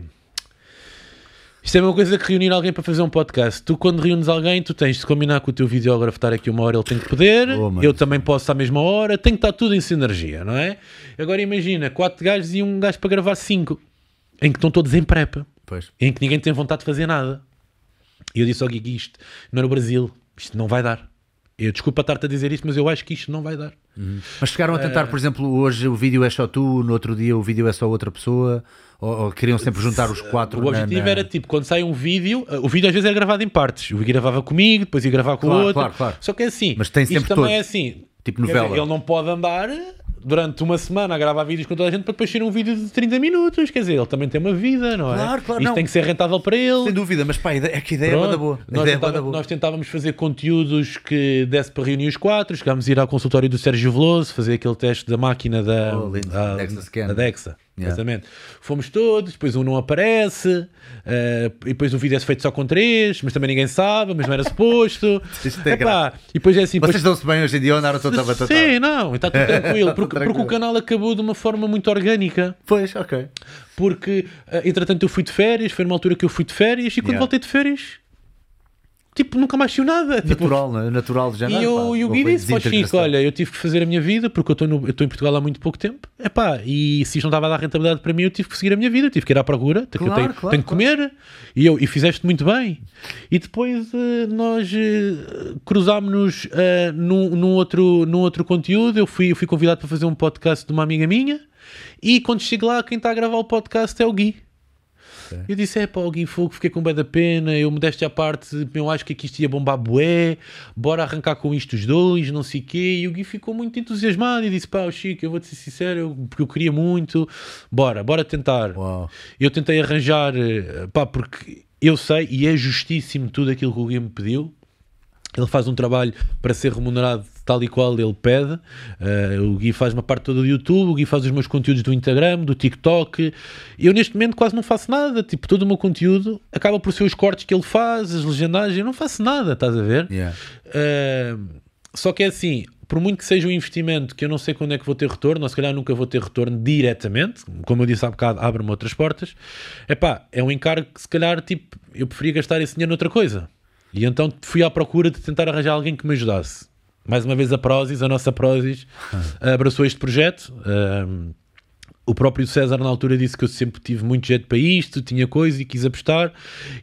Isto é uma coisa que reunir alguém para fazer um podcast. Tu, quando reúnes alguém, tu tens de combinar com o teu videógrafo estar aqui uma hora, ele tem que poder. Oh, eu também posso à mesma hora. Tem que estar tudo em sinergia, não é? Agora imagina, quatro gajos e um gajo para gravar cinco. Em que estão todos em prepa. Pois. Em que ninguém tem vontade de fazer nada. E eu disse ao Gui isto não é no Brasil. Isto não vai dar. Eu desculpa estar-te a dizer isto, mas eu acho que isto não vai dar. Mas chegaram a tentar, por exemplo, hoje o vídeo é só tu, no outro dia o vídeo é só outra pessoa, ou, ou queriam sempre juntar os quatro O na- objetivo na- era tipo, quando sai um vídeo, uh, o vídeo às vezes era gravado em partes. O Gui gravava comigo, depois ia gravar com Claro, o outro. claro, claro. Só que é assim. Mas tem isto sempre também todos. é assim. Tipo dizer, novela. Ele não pode andar durante uma semana a gravar vídeos com toda a gente para depois ser um vídeo de 30 minutos. Quer dizer, ele também tem uma vida, não é? Claro, claro, Isto não. tem que ser rentável para ele. Sem dúvida, mas pá, é que a ideia é Pronto. bada boa. Nós, ideia é tentava- boa. nós tentávamos fazer conteúdos que desse para reunir os quatro. Chegámos a ir ao consultório do Sérgio Veloso, fazer aquele teste da máquina da, Oh, da, da Dexa. Yeah. Exatamente. Fomos todos, depois um não aparece, eh, e depois o vídeo é feito só com três, mas também ninguém sabe, mas não era suposto. <laughs> Isto é Epá, e depois é assim. depois- Vocês dão-se bem hoje em dia ou andaram todos a batata? Sim, não, está tudo <laughs> tranquilo, porque, Tranquilo. porque o canal acabou de uma forma muito orgânica. Pois, ok. Porque, eh, entretanto, eu fui de férias, foi numa altura que eu fui de férias, e quando Yeah. voltei de férias, tipo, nunca mais saiu nada. Tipo, Natural, não é? natural de e janeiro. eu, pá. e o Gui disse Chico. Olha, eu tive que fazer a minha vida porque eu estou em Portugal há muito pouco tempo. Epá, e se isto não estava a dar rentabilidade para mim, eu tive que seguir a minha vida, eu tive que ir à procura, Claro, tenho, claro, tenho que comer. E, eu, e fizeste muito bem. E depois eh, nós eh, cruzámos-nos eh, num, num outro, num outro conteúdo. Eu fui, eu fui convidado para fazer um podcast de uma amiga minha. E quando chego lá, quem está a gravar o podcast é o Gui. Eu disse, é pá, o Gui Fogo, fiquei com bem da pena, eu modéstia à parte, eu acho que aqui isto ia bombar bué, bora arrancar com isto os dois, não sei o quê, e o Gui ficou muito entusiasmado e disse, pá, o Chico, eu vou-te ser sincero, eu- porque eu queria muito, bora, bora tentar. Uau. Eu tentei arranjar, eh, pá, porque eu sei, e é justíssimo tudo aquilo que o Gui me pediu, ele faz um trabalho para ser remunerado tal e qual ele pede. Eh, o Gui faz uma parte toda do YouTube, o Gui faz os meus conteúdos do Instagram, do TikTok. Eu neste momento quase não faço nada. Tipo, todo o meu conteúdo acaba por ser os cortes que ele faz, as legendagens. Eu não faço nada, estás a ver? Yeah. Uh, só que é assim, por muito que seja um investimento que eu não sei quando é que vou ter retorno, ou se calhar nunca vou ter retorno diretamente, como eu disse há bocado, abre-me outras portas. Epá, é um encargo que se calhar tipo, eu preferia gastar esse dinheiro noutra coisa. E então fui à procura de tentar arranjar alguém que me ajudasse. Mais uma vez a Prozis, a nossa Prozis, <laughs> abraçou este projeto. Um, o próprio César na altura disse que eu sempre tive muito jeito para isto, tinha coisa e quis apostar,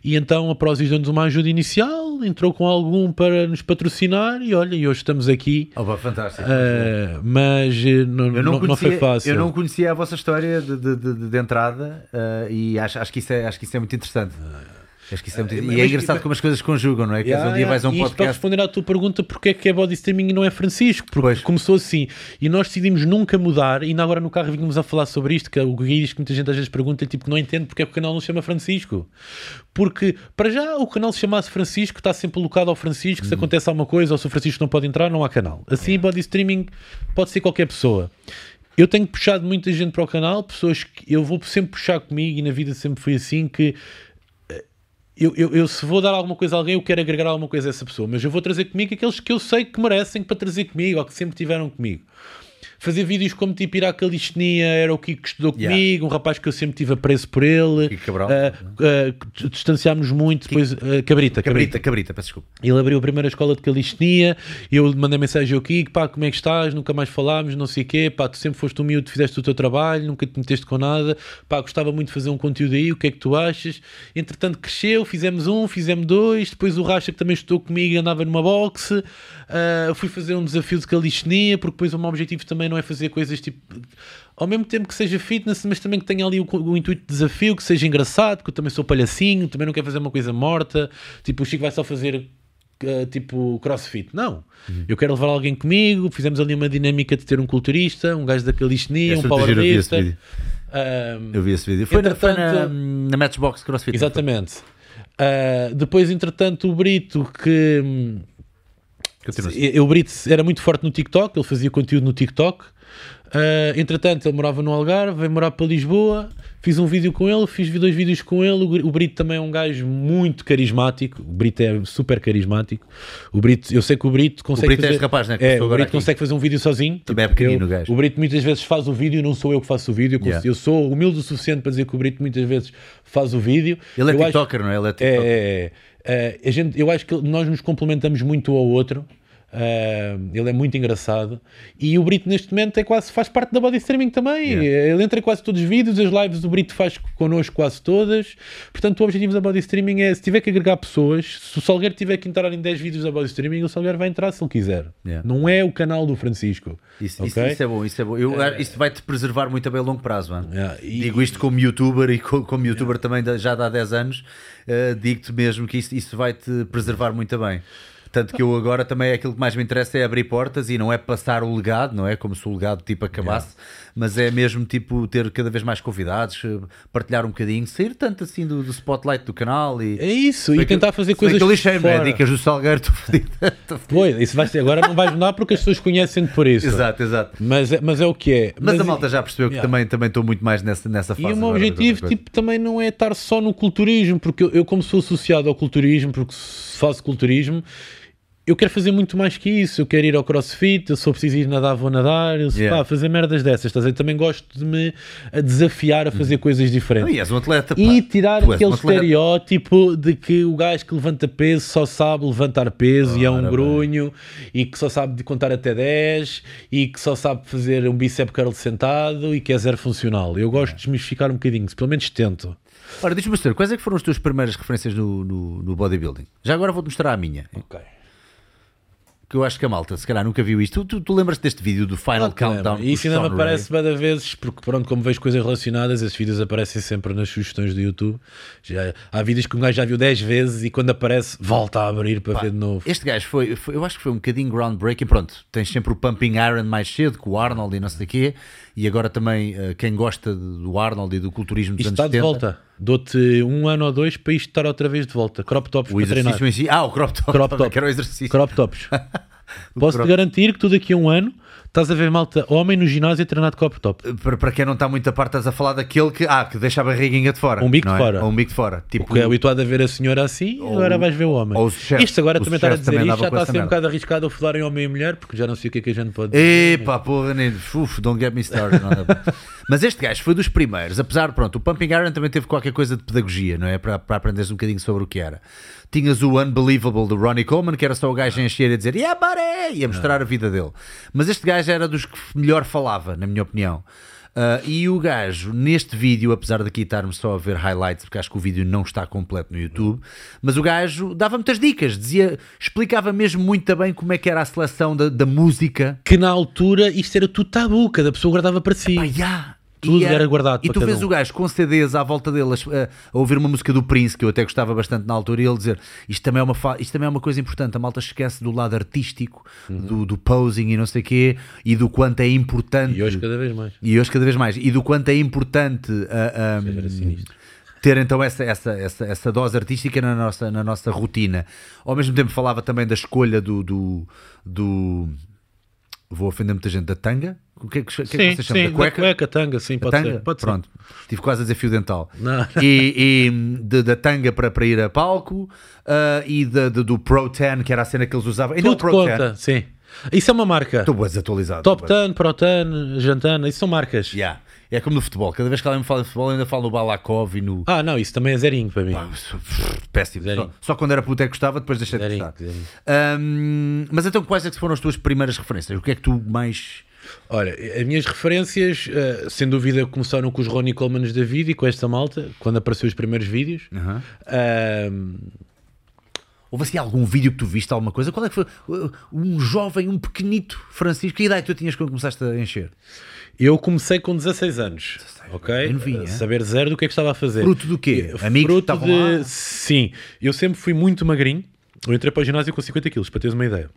e então a Prozis deu-nos uma ajuda inicial, entrou com algum para nos patrocinar, e olha, e hoje estamos aqui. Pá, fantástico. Uh, mas uh, não, Eu não, não, não conhecia, foi fácil. eu não conhecia a vossa história de, de, de- de entrada uh, e acho, acho, que isso é, acho que isso é muito interessante. Acho que isso é muito, Ah, e mas- é engraçado mas- como as coisas conjugam, não é? Que Yeah, um dia yeah. vais a um E isto para podcast. responder à tua pergunta, porque é que é body streaming e não é Francisco? Porque Pois. começou assim. E nós decidimos nunca mudar. E ainda agora no carro vínhamos a falar sobre isto. Que o Gui diz que muita gente às vezes pergunta, tipo, que não entende porque é que o canal não se chama Francisco. Porque, para já, o canal se chamasse Francisco, está sempre alocado ao Francisco. Uhum. Se acontece alguma coisa ou se o Francisco não pode entrar, não há canal. Assim, body streaming pode ser qualquer pessoa. Eu tenho puxado muita gente para o canal, pessoas que eu vou sempre puxar comigo e na vida sempre foi assim que eu, eu, eu, se vou dar alguma coisa a alguém, eu quero agregar alguma coisa a essa pessoa, mas eu vou trazer comigo aqueles que eu sei que merecem para trazer comigo ou que sempre tiveram comigo. Fazer vídeos como tipo ir à calistenia, era o Kiko que estudou Yeah. comigo, um rapaz que eu sempre tive apreço por ele. Kiko Cabral. Ah, ah, distanciámos muito, depois ah, Cabrita, Cabrita. Cabrita, cabrita, peço desculpa. Ele abriu a primeira escola de calistenia, eu mandei mensagem ao Kiko, pá, como é que estás? Nunca mais falámos, não sei o quê, pá, tu sempre foste humilde, fizeste o teu trabalho, nunca te meteste com nada, pá, gostava muito de fazer um conteúdo aí, o que é que tu achas? Entretanto cresceu, fizemos um, fizemos dois, depois o Racha que também estudou comigo andava numa boxe, ah, fui fazer um desafio de calistenia, porque depois o meu objetivo também não é fazer coisas tipo ao mesmo tempo que seja fitness, mas também que tenha ali o, o intuito de desafio, que seja engraçado, que eu também sou palhacinho, também não quero fazer uma coisa morta, tipo o Chico vai só fazer uh, tipo crossfit. Não, eu quero levar alguém comigo, fizemos ali uma dinâmica de ter um culturista, um gajo da calistenia, um giro, eu vi esse powerlifter. vídeo. Eu vi esse vídeo. Foi, na, foi na, na Matchbox CrossFit. exatamente. Uh, depois, entretanto, o Brito que O Brito era muito forte no TikTok, ele fazia conteúdo no TikTok. Ah, entretanto, ele morava no Algarve, veio morar para Lisboa. Fiz um vídeo com ele, fiz dois vídeos com ele. O O Brito também é um gajo muito carismático. O Brito é super carismático. O Brito, eu sei que o Brito consegue Brito é fazer. este rapaz, né, É, o Brito aqui. consegue fazer um vídeo sozinho. Também é pequenino eu- o gajo. O Brito muitas vezes faz o vídeo, não sou eu que faço o vídeo. Yeah. eu sou humilde o suficiente para dizer que o Brito muitas vezes faz o vídeo. Ele é Eu acho- TikToker, não é? Ele é é, TikToker. é, é. É, a gente, eu acho que nós nos complementamos muito um ao outro. É, ele é muito engraçado e o Brito neste momento é quase, faz parte da body streaming também ele entra em quase todos os vídeos, as lives do Brito faz connosco quase todas portanto o objetivo da body streaming é se tiver que agregar pessoas, se o Salgueiro tiver que entrar em 10 vídeos da body streaming, o Salgueiro vai entrar se ele quiser Yeah. não é o canal do Francisco Isso, isso- ok? isso é bom, isso é bom. Eu, Isso vai-te preservar muito a bem a longo prazo, mano. Yeah, e- Digo isto como youtuber e co- como youtuber também já há 10 anos, eh, digo-te mesmo que isso, isso vai-te preservar muito bem. Tanto que eu agora também aquilo que mais me interessa é abrir portas e não é passar o legado, não é? Como se o legado tipo acabasse, mas é mesmo tipo ter cada vez mais convidados, eh, partilhar um bocadinho, sair tanto assim do, do spotlight do canal e é isso, e bem que- tentar fazer coisas que eu lixei, não é? fora. Dicas do Salgueiro, estou fodido. <laughs> Pois, isso vai ser agora não vais mudar porque as pessoas conhecem-te por isso Exato, exato. Mas, é- mas é o que é. Mas, a malta já percebeu que Yeah. também também estou muito mais nessa, nessa fase. E o meu agora, objetivo tipo, também não é estar só no culturismo, porque eu, eu como sou associado ao culturismo, porque faço culturismo, eu quero fazer muito mais que isso. Eu quero ir ao crossfit, eu sou preciso ir nadar, vou nadar, eu, Yeah. pá, fazer merdas dessas. Estás a? Também gosto de me desafiar a fazer coisas diferentes. Não, e um atleta. E tirar aquele um estereótipo de que o gajo que levanta peso só sabe levantar peso e é um Ora bem. grunho e que só sabe de contar até 10 e que só sabe fazer um bíceps curl sentado e que é zero funcional. Eu gosto de desmistificar um bocadinho, pelo menos tento. Ora, saber, quais é que foram as tuas primeiras referências no, no, no bodybuilding? Já agora vou-te mostrar a minha. Ok. Que eu acho que a malta, se calhar, nunca viu isto. Tu, tu, tu lembras-te deste vídeo do Final Countdown? E isso ainda me aparece bem vezes, porque pronto, como vejo coisas relacionadas, esses vídeos aparecem sempre nas sugestões do YouTube. Já, há vídeos que um gajo já viu 10 vezes e quando aparece, volta a abrir para Pá, ver de novo. Este gajo foi, foi- eu acho que foi um bocadinho groundbreaking. Pronto, tens sempre o Pumping Iron mais cedo, com o Arnold e não sei o quê. E agora também, eh, quem gosta do Arnold e do culturismo dos Isto anos está de 70, volta. Dou-te um ano ou dois para isto estar outra vez de volta. Crop tops O para treinar. exercício em si. Ah, o crop top. Crop top. Que era o exercício. Crop tops. <laughs> Posso-te garantir que tu daqui a um ano estás a ver malta homem no ginásio a treinar de crop top. Para, para quem não está muito a parte, estás a falar daquele que, ah, que deixa a barriguinha de fora. Um bico de é? fora. Ou um bico de fora. Tipo, Porque é habituado a ver a senhora assim, agora vais ver o homem. ou os chefes. Isto agora também estar a dizer isto já com está a ser um bocado arriscado a falar em homem e mulher, porque já não sei o que é que a gente pode dizer. Epá, porra, nem. Uf, don't get me started. <laughs> Mas este gajo foi dos primeiros, apesar, pronto, o Pumping Iron também teve qualquer coisa de pedagogia, não é? Para, para aprenderes um bocadinho sobre o que era. Tinhas o Unbelievable do Ronnie Coleman, que era só o gajo a encher e a dizer Yeah, buddy! E a mostrar a vida dele. Mas este gajo era dos que melhor falava, na minha opinião. Ah, e o gajo, neste vídeo, apesar daqui estarmos só a ver highlights, porque acho que o vídeo não está completo no YouTube, mas o gajo dava muitas dicas, dizia, explicava mesmo muito bem como é que era a seleção da, da música Que na altura isto era tudo tabu, cada pessoa guardava para si. Pá, já. Tudo E era guardado E tu vês um. o gajo com CDs à volta dele a, a ouvir uma música do Prince, que eu até gostava bastante na altura, e ele dizer isto também é uma, isto também é uma coisa importante. A malta esquece do lado artístico, Uhum. do, do posing e não sei o quê, e do quanto é importante. E hoje cada vez mais. e hoje cada vez mais. E do quanto é importante ah, ah, Era sinistro. ter então essa, essa, essa, essa dose artística na nossa, na nossa rotina. Ao mesmo tempo falava também da escolha do. do, do- vou ofender muita gente, da tanga? O que é que, que, é que Sim, vocês chamam? sim, da cueca? cueca, tanga, sim, pode tanga? ser. Pode ser. Pronto, tive quase a dizer fio dental. <laughs> Não. E, e de- da tanga para, para ir a palco ah, e da- do- do Pro 10, que era a cena que eles usavam. Ainda o Tudo Pro 10. conta, sim. Isso é uma marca. Estou bem desatualizado. Top estou bué- 10, Pro 10, Jantana, isso são marcas. Yeah. É como no futebol. Cada vez que alguém me fala de futebol, ainda falo no Balakov e no. Ah, não, isso também é zerinho para mim. Pá, Péssimo. Só, só quando era puto é que gostava, depois deixei de Zerinho, gostar. zerinho. Ahm, mas então, quais é que foram as tuas primeiras referências? O que é que tu mais. Olha, as minhas referências, eh, sem dúvida, começaram com os Ronnie Colemans da vida e com esta malta, quando apareceu os primeiros vídeos. Aham. Ahm, Houve assim algum vídeo que tu viste, alguma coisa? Qual é que foi? Uh, Um jovem, um pequenito Francisco. Que idade tu tinhas quando começaste a encher? eu comecei com 16 anos, ok? bem novinho, é? saber zero do que é que estava a fazer. Fruto do quê? Eh, Amigos que Fruto estavam de... lá? Sim, eu sempre fui muito magrinho. Eu entrei para o ginásio com 50 quilos, para teres uma ideia.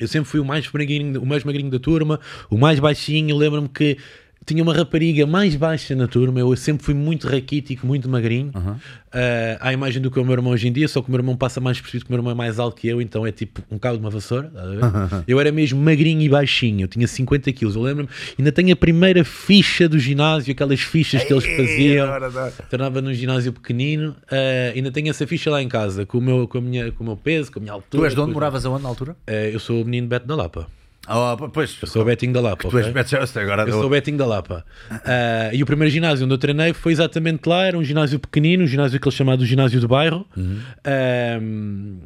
Eu sempre fui o mais magrinho, o mais magrinho da turma, o mais baixinho. Lembro-me que tinha uma rapariga mais baixa na turma. Eu sempre fui muito raquítico, muito magrinho. Uh, à imagem do que é o meu irmão hoje em dia, só que o meu irmão passa mais percebido que o meu irmão é mais alto que eu, então é tipo um cabo de uma vassoura. ver? eu era mesmo magrinho e baixinho, eu tinha 50 quilos. Eu lembro-me, ainda tenho a primeira ficha do ginásio, aquelas fichas que eles faziam. Treinava num ginásio pequenino. Uh, ainda tenho essa ficha lá em casa, com o meu, com a minha, com o meu peso, com a minha altura. Tu és de onde moravas aonde na altura? Uh, eu sou o menino Beto da Lapa. Oh, pois, Eu sou o Betinho da Lapa. tu és ok? Beto Just, agora Eu sou o Betinho da Lapa. Ah, e o primeiro ginásio onde eu treinei foi exatamente lá. Era um ginásio pequenino, um ginásio que eles chamado ginásio do bairro. Ahm,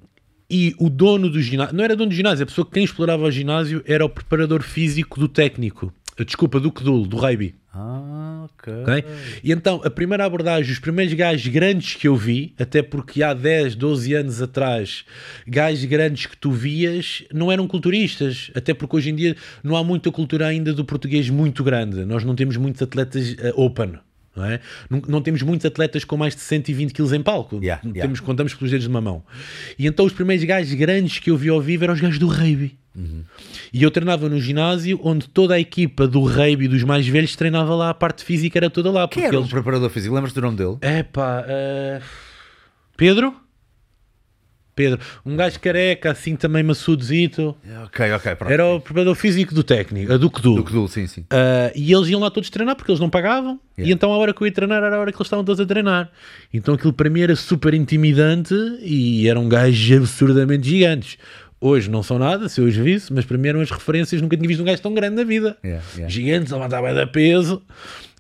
e o dono do ginásio, não era dono do ginásio, a pessoa que quem explorava o ginásio era o preparador físico do técnico. Desculpa, do Cdul, do rugby. Ah, ok. ok? E então, a primeira abordagem, os primeiros gajos grandes que eu vi, até porque há 10, 12 anos atrás, gajos grandes que tu vias não eram culturistas, até porque hoje em dia não há muita cultura ainda do português muito grande. Nós não temos muitos atletas eh, open. Não, é? não, não temos muitos atletas com mais de 120 quilos em palco. Yeah, Temos, yeah. Contamos pelos dedos de uma mão. E então os primeiros gajos grandes que eu vi ao vivo eram os gajos do rugby. E eu treinava no ginásio onde toda a equipa do rugby dos mais velhos treinava lá, a parte física era toda lá. Quem Porque era eles... o preparador físico? Lembras-te do nome dele? Epá, eh, Pedro? Pedro, um gajo careca, assim também maçudozito. Ok, ok, pronto. Era o preparador físico do técnico, a do Cdu. Do sim, sim. Ah, e eles iam lá todos treinar porque eles não pagavam. Yeah. E então a hora que eu ia treinar era a hora que eles estavam todos a treinar. Então aquilo para mim era super intimidante e eram gajos absurdamente gigantes. Hoje não são nada, se eu os visse, mas para mim eram as referências. Nunca tinha visto um gajo tão grande na vida. Yeah, yeah. Gigantes, a mandar da peso.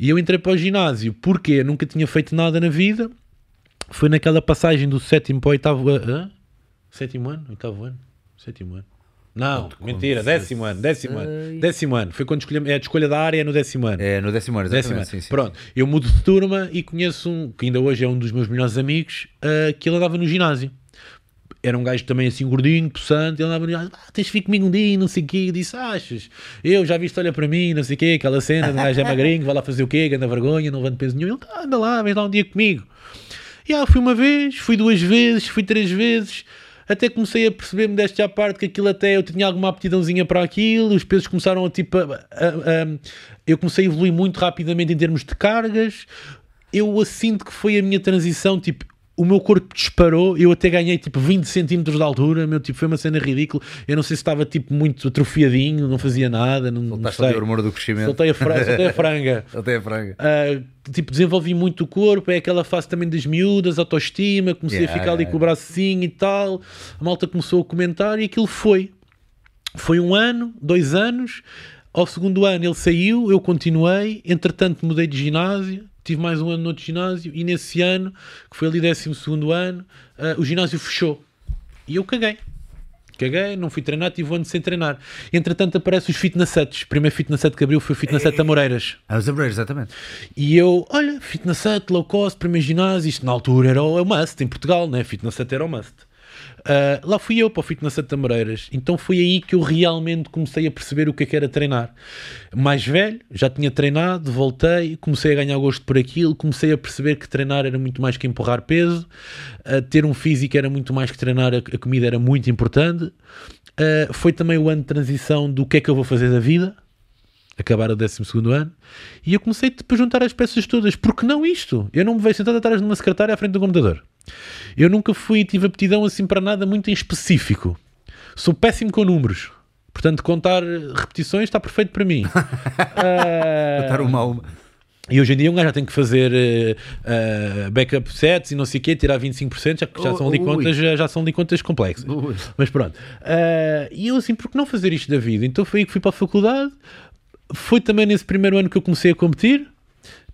E eu entrei para o ginásio porque nunca tinha feito nada na vida. Foi naquela passagem do sétimo para o oitavo ano. Sétimo ano? Oitavo ano? Sétimo ano. Não, mentira, décimo ano, décimo ano. Décimo ano. Foi quando escolhemos, é a escolha da área é no décimo ano. É no décimo ano, Décimo ano. Sim, sim. Pronto, eu mudo de turma e conheço um, que ainda hoje é um dos meus melhores amigos, ah, que ele andava no ginásio. Era um gajo também assim gordinho, possante, ele andava ah, tens de vir comigo um dia, não sei o quê, eu disse, achas? Eu já viste, olha para mim, não sei o quê, aquela cena, um gajo é magrinho, vai lá fazer o quê, ganda vergonha, não levando peso nenhum, ele, ah, anda lá, vem lá um dia comigo. E ah, fui uma vez, fui duas vezes, fui três vezes, até comecei a perceber, modéstia à parte, que aquilo até eu tinha alguma aptidãozinha para aquilo, os pesos começaram a tipo. a- a- a- eu comecei a evoluir muito rapidamente em termos de cargas. Eu sinto que foi a minha transição, tipo. O meu corpo disparou, eu até ganhei tipo 20 centímetros de altura, meu, tipo, foi uma cena ridícula. Eu não sei se estava tipo muito atrofiadinho, não fazia nada, não, não Soltaste sei. ali o hormônio do crescimento. Soltei a, fra- <laughs> soltei a franga. Até a franga. Uh, tipo, desenvolvi muito o corpo, é aquela fase também das miúdas, autoestima, comecei Yeah, a ficar ali yeah, com o assim e tal, a malta começou a comentar e aquilo foi. Foi um ano, dois anos, ao segundo ano ele saiu, eu continuei, entretanto mudei de ginásio, tive mais um ano no outro ginásio e nesse ano, que foi ali décimo segundo ano, uh, o ginásio fechou. E eu caguei. Caguei, não fui treinar, tive um ano sem treinar. Entretanto aparecem os fitness sets. O primeiro fitness set que abriu foi o fitness set Amoreiras. Ah, os Abreiros, exatamente. E eu, olha, fitness set, low cost, primeiro ginásio, isto na altura era o, é o must em Portugal, né? Fitness set era o must. Ah, lá fui eu para o Fitness de Amoreiras. Então foi aí que eu realmente comecei a perceber o que é que era treinar. Mais velho, já tinha treinado, voltei, comecei a ganhar gosto por aquilo, comecei a perceber que treinar era muito mais que empurrar peso, ah, ter um físico era muito mais que treinar, a, a comida era muito importante. Ah, foi também o ano de transição do que é que eu vou fazer da vida acabar o 12 ano, e eu comecei a juntar as peças todas. Porque não isto? Eu não me vejo sentado atrás de uma secretária à frente do computador. Eu nunca fui, tive aptidão assim para nada muito em específico. Sou péssimo com números. Portanto, contar repetições está perfeito para mim. <laughs> Ah, Estar uma a uma. e hoje em dia um gajo já tem que fazer eh, eh, backup sets e não sei o quê, tirar 25%, já, já, são ali contas, já, já são ali contas complexas. Ui. Mas pronto. Ah, e eu assim, por que não fazer isto da vida? Então foi aí que fui para a faculdade. Foi também nesse primeiro ano que eu comecei a competir.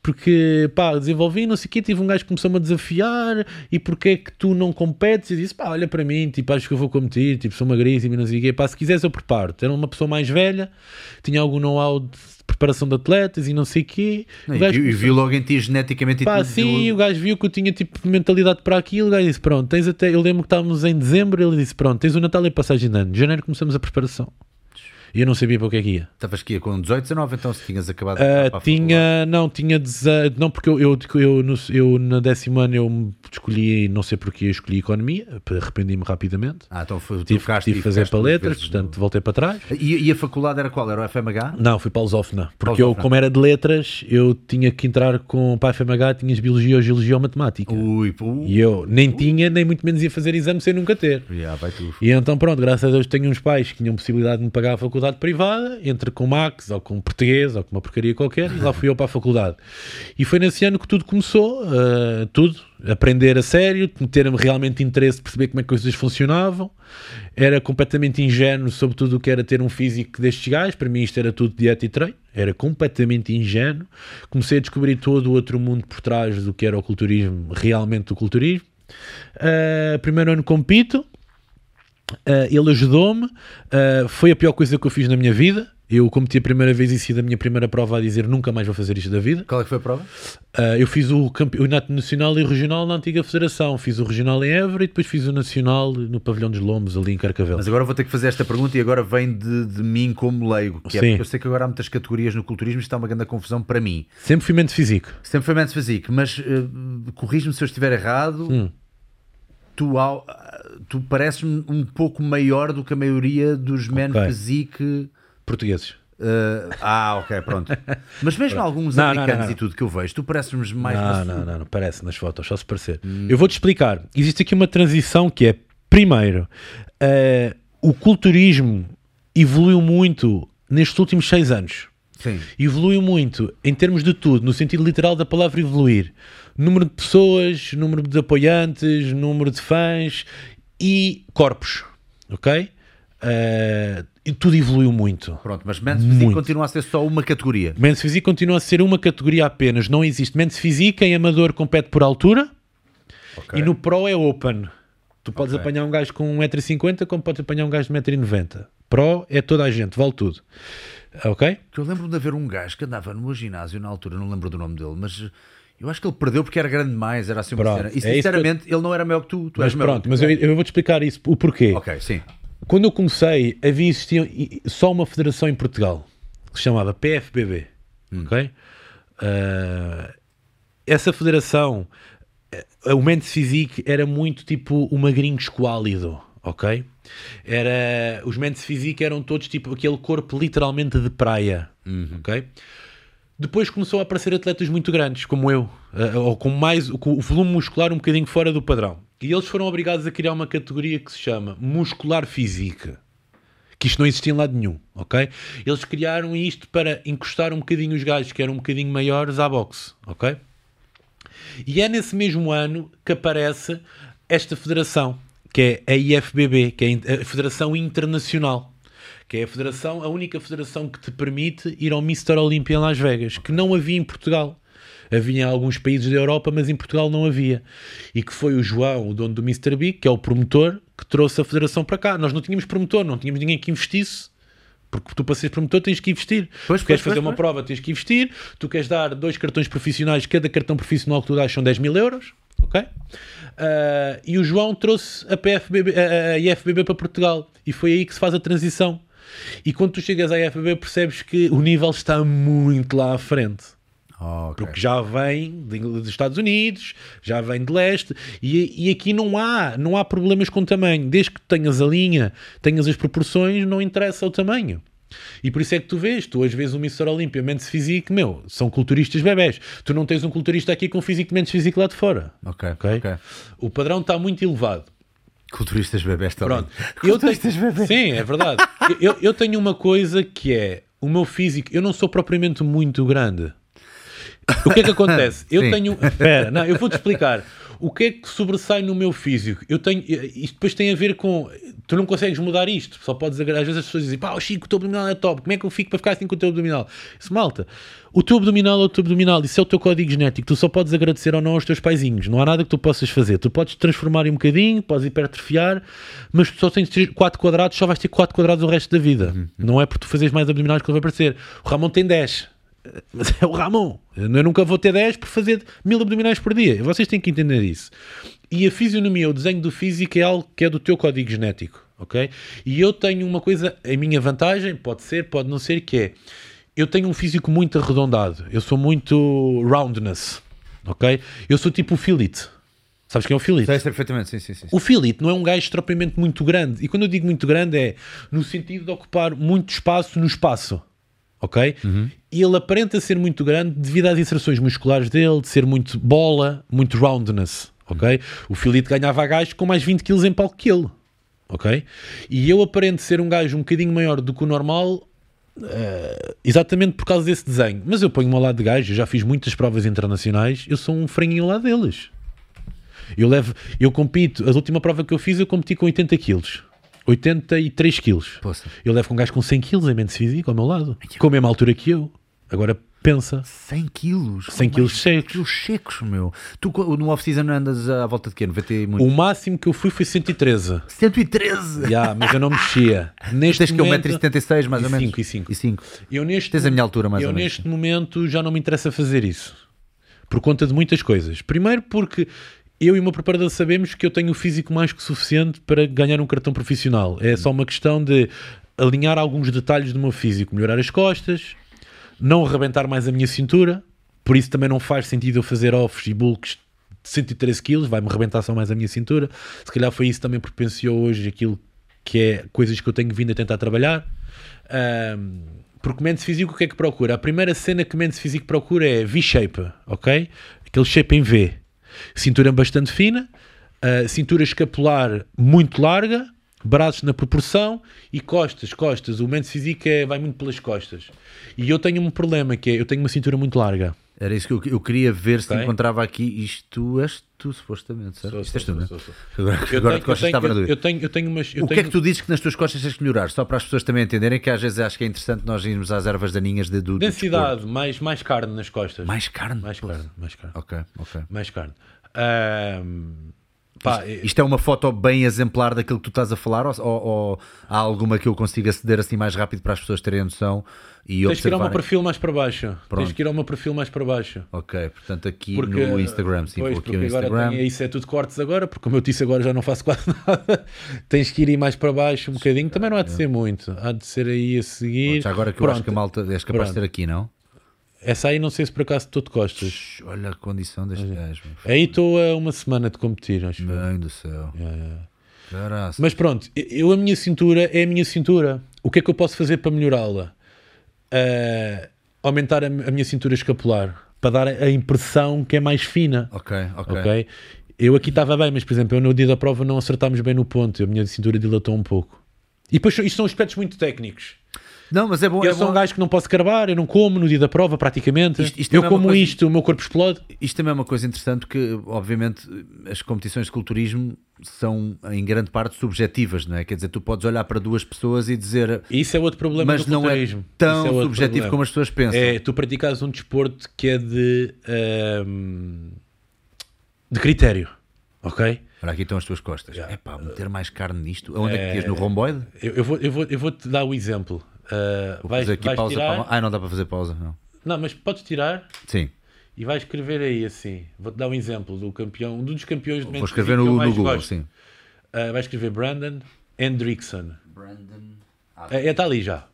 Porque, pá, desenvolvi, não sei o quê, tive um gajo que começou-me a desafiar e porque é que tu não competes? E disse, pá, olha para mim, tipo, acho que eu vou competir, tipo, sou magríssimo e não sei o quê, pá, se quiseres eu preparo Era uma pessoa mais velha, tinha algum know-how de preparação de atletas e não sei o quê. Não, O e, gajo e começou- viu logo em ti geneticamente e Pá, sim, o gajo viu que eu tinha tipo mentalidade para aquilo, o gajo disse: Pronto, tens até. Eu lembro que estávamos em dezembro, ele disse: Pronto, tens o Natal e a passagem de ano. Em janeiro começamos a preparação. E eu não sabia para o que é que ia. Estavas aqui com 18, 19, então se tinhas acabado de Uh, tinha, não, tinha, deza- não, porque eu, eu, eu, no, eu na décimo ano eu escolhi, não sei porque eu escolhi economia, arrependi-me rapidamente. Ah, então foi, Tive, ficaste tive que fazer letras, portanto voltei para trás. E, e a faculdade era qual? Era o FMH? Não, fui para a Lusófona, porque eu, como era de letras, eu tinha que entrar com para a FMH, tinhas biologia ou geologia ou matemática. Ui, pô. E eu nem tinha, nem muito menos ia fazer exame sem nunca ter. Tu. E então, pronto, graças a Deus tenho uns pais que tinham possibilidade de me pagar a faculdade privada, entre com Max ou com português ou com uma porcaria qualquer, e lá fui eu para a faculdade. E foi nesse ano que tudo começou, uh, tudo, aprender a sério, ter-me realmente interesse perceber como é que coisas funcionavam. Era completamente ingênuo sobre tudo o que era ter um físico destes gajos, para mim isto era tudo dieta e treino, era completamente ingênuo. Comecei a descobrir todo o outro mundo por trás do que era o culturismo, realmente o culturismo. Uh, primeiro ano compito, Uh, ele ajudou-me, uh, foi a pior coisa que eu fiz na minha vida. Eu cometi a primeira vez e sido a minha primeira prova a dizer nunca mais vou fazer isto da vida. Qual é que foi a prova? Uh, eu fiz o campeonato nacional e o regional na antiga federação. Fiz o regional em Évora e depois fiz o nacional no pavilhão dos Lombos, ali em Carcavel. Mas agora vou ter que fazer esta pergunta e agora vem de, de mim como leigo. Que é Sim. porque eu sei que agora há muitas categorias no culturismo e está uma grande confusão para mim. Sempre fui mente físico. Sempre foi Men's Physique, mas uh, corrijo-me se eu estiver errado. Hum. Tu, ao- tu pareces-me um pouco maior do que a maioria dos Men Ok. Physique. Portugueses. uh, ah, ok, pronto. <laughs> Mas mesmo alguns Não, não, não, americanos não. e tudo que eu vejo, tu pareces-me mais. Não, não, não, não parece nas fotos, só se parecer. Hum. Eu vou-te explicar. Existe aqui uma transição que é, primeiro, eh, o culturismo evoluiu muito nestes últimos seis anos. Sim. Evoluiu muito em termos de tudo, no sentido literal da palavra evoluir. Número de pessoas, número de apoiantes, número de fãs e corpos, ok? E tudo evoluiu muito. Pronto, mas Men's Physique Muito. continua a ser só uma categoria. Men's Physique continua a ser uma categoria apenas. Não existe Men's Physique em amador compete por altura Ok. e no Pro é Open. Tu podes Ok. apanhar um gajo com 1,50m como podes apanhar um gajo de 1,90m. Pro é toda a gente, vale tudo. Ok? Eu lembro-me de haver um gajo que andava no meu ginásio na altura, não lembro do nome dele, mas eu acho que ele perdeu porque era grande demais, era assim uma Pronto, cena. E é sinceramente, ele não era maior que tu, tu Mas és maior pronto, que mas eu, eu vou-te explicar isso, o porquê. Ok, sim. Quando eu comecei, havia existia só uma federação em Portugal que se chamava PFBB. Ok? Ah, essa federação, eh, o Men's Physique era muito tipo o magrinho esquálido. Ok? Era, os Men's Physique eram todos tipo aquele corpo literalmente de praia. Ok? Depois começou a aparecer atletas muito grandes, como eu, eh, ou com mais com o volume muscular um bocadinho fora do padrão. E eles foram obrigados a criar uma categoria que se chama muscular física. Que isto não existia em lado nenhum, ok? Eles criaram isto para encostar um bocadinho os gajos que eram um bocadinho maiores à boxe, ok? E é nesse mesmo ano que aparece esta federação, que é a IFBB, que é a Federação Internacional, que é a federação, a única federação que te permite ir ao Mr. Olympia em Las Vegas, que não havia em Portugal. Havia em alguns países da Europa, mas em Portugal não havia. E que foi o João, o dono do Mr. Big, que é o promotor, que trouxe a federação para cá. Nós não tínhamos promotor, não tínhamos ninguém que investisse. Porque tu para seres promotor tens que investir. Pois, tu pois, queres fazer pois, uma pois. prova, tens que investir. Tu queres dar dois cartões profissionais, cada cartão profissional que tu dás são 10 mil euros. Ok? Ah, e o João trouxe a, PFBB, a, a IFBB para Portugal. E foi aí que se faz a transição. E quando tu chegas à IFBB percebes que o nível está muito lá à frente. Ok. Porque já vem de- dos Estados Unidos, já vem de leste, e, e aqui não há, não há problemas com tamanho. Desde que tenhas a linha, tenhas as proporções, não interessa o tamanho. E por isso é que tu vês, tu às vezes o Mr. Olímpia, Mendes Physique, meu, são culturistas bebés. Tu não tens um culturista aqui com físico de Mendes Physique lá de fora. Ok, Ok? ok. O padrão está muito elevado. Culturistas bebés também. Pronto. Eu tenho... Culturistas bebés. Sim, é verdade. eu, eu tenho uma coisa que é o meu físico. Eu não sou propriamente muito grande. O que é que acontece? <laughs> Eu Sim. tenho. Espera, não, eu vou-te explicar. O que é que sobressai no meu físico? Eu tenho. Isto depois tem a ver com. Tu não consegues mudar isto. Só podes. Às vezes as pessoas dizem, pá, o Chico, o teu abdominal é top. Como é que eu fico para ficar assim com o teu abdominal? Isso, malta. O teu abdominal é o teu abdominal. Isso é o teu código genético. Tu só podes agradecer ou não aos teus paizinhos. Não há nada que tu possas fazer. Tu podes transformar um bocadinho, podes hipertrofiar, mas tu só tens 4 quadrados, só vais ter 4 quadrados o resto da vida. Não é porque tu fazes mais abdominais que ele vai aparecer. O Ramon tem 10. <laughs> Mas é o Ramon. Eu nunca vou ter 10 por fazer mil abdominais por dia. Vocês têm que entender isso. E a fisionomia, o desenho do físico é algo que é do teu código genético. ok? E eu tenho uma coisa, a minha vantagem, pode ser, pode não ser, que é, eu tenho um físico muito arredondado, eu sou muito roundness, ok? Eu sou tipo o Philip. Sabes quem é o Philip? Sei, sei perfeitamente, sim, sim, sim. O Philip não é um gajo propriamente muito grande. E quando eu digo muito grande é no sentido de ocupar muito espaço no espaço. Ok? E ele aparenta ser muito grande devido às inserções musculares dele, de ser muito bola, muito roundness. Ok? O Philip ganhava a gajo com mais 20 kg em palco que ele. Ok? E eu aparento ser um gajo um bocadinho maior do que o normal eh, exatamente por causa desse desenho. Mas eu ponho-me ao lado de gajo, eu já fiz muitas provas internacionais, eu sou um franguinho ao lado deles. Eu levo, eu compito, a última prova que eu fiz, eu competi com 80 quilos. 83 quilos. Poça. Eu levo com um gajo com 100 quilos em mente físico ao meu lado. Com a mesma altura que eu. Agora pensa. 100 quilos. 100 Oh, quilos mas secos. quilos secos, meu. Tu no off-season andas à volta de quê? 90 e muito? O máximo que eu fui foi 113. 113! Já, mas eu não mexia. <laughs> Neste Tens que é momento, 1,76m mais e ou menos? cinco, e cinco. E 5. Eu neste, Tens a minha altura, mais eu ou menos. neste momento já não me interessa fazer isso. Por conta de muitas coisas. Primeiro porque eu e o meu preparador sabemos que eu tenho o físico mais que suficiente para ganhar um cartão profissional. É só uma questão de alinhar alguns detalhes do meu físico. Melhorar as costas, não arrebentar mais a minha cintura. Por isso também não faz sentido eu fazer offs e bulks de 113 kg, vai-me arrebentar só mais a minha cintura. Se calhar foi isso também propenciou hoje aquilo que é coisas que eu tenho vindo a tentar trabalhar. Ahm, porque Mendes Físico o que é que procura? A primeira cena que Mendes Físico procura é V-shape, ok? Aquele shape em V. Cintura bastante fina, ah, cintura escapular muito larga, braços na proporção e costas, costas. O Mendes Físico é, vai muito pelas costas. E eu tenho um problema que é, eu tenho uma cintura muito larga. Era isso que eu, eu queria ver se Ok. encontrava aqui. Isto és tu, supostamente, certo? Sou, Isto és tu, não é? <laughs> Agora, Eu agora tenho- de costas estava na dúvida. eu tenho, eu tenho umas... Eu O que tenho, é que tu dizes que nas tuas costas tens que melhorar? Só para as pessoas também entenderem que às vezes acho que é interessante nós irmos às ervas daninhas de, do, do Densidade, mais, mais carne nas costas. Mais carne? mais carne, mais carne. Ok, ok. Mais carne. Ahm, pá, Isto é uma foto bem exemplar daquilo que tu estás a falar ou, ou- ou há alguma que eu consiga aceder assim mais rápido para as pessoas terem a noção e tens que ir ao meu perfil mais para baixo. Pronto. Tens que ir ao meu perfil mais para baixo. Ok, portanto aqui Porque, no Instagram, sim, pois, porque no agora Instagram. tem- isso é tudo cortes agora, porque como eu disse agora já não faço quase <laughs> nada. Tens que ir aí mais para baixo um bocadinho. Também não há de ser muito. Há de ser aí a seguir. Já agora que eu acho Pronto. que a malta és capaz de Pronto. ter aqui, não? Essa aí não sei se por acaso de costas. Shhh, Olha a condição gajo. meu. Aí estou a uma semana de competir, acho. Bem do céu. Caraca. Mas pronto, eu a minha cintura é a minha cintura. O que é que eu posso fazer para melhorá-la? Ah, aumentar a, a minha cintura escapular para dar a impressão que é mais fina. Ok, ok. Ok? Eu aqui estava bem, mas por exemplo, eu no dia da prova não acertámos bem no ponto. A minha cintura dilatou um pouco. E depois isto são aspectos muito técnicos. Não, mas é bom. Eu é sou um bom. gajo que não posso carbar, eu não como no dia da prova praticamente. Isto- isto eu é como coisa- isto, o meu corpo explode. Isto também é uma coisa interessante porque, obviamente, as competições de culturismo são em grande parte subjetivas, não é? Quer dizer, tu podes olhar para duas pessoas e dizer, isso é outro problema mas do não é tão é subjetivo problema. como as pessoas pensam. É, tu praticas um desporto que é de, ahm, de critério, ok? Para aqui estão as tuas costas. É pá, meter mais carne nisto. Onde é, que É, tias? No romboide? Eu, eu vou, eu, vou, eu vou te dar o exemplo. Ah, Vou vais, fazer aqui vais pausa. tirar, Para... Ah, não dá para fazer pausa, não. não, mas podes tirar Sim, e vais escrever aí assim. Vou-te dar um exemplo do campeão, um dos campeões de vou escrever no, no mais Google, gosto. sim. Ah, vais escrever Brandon Hendrickson. É, está ali já.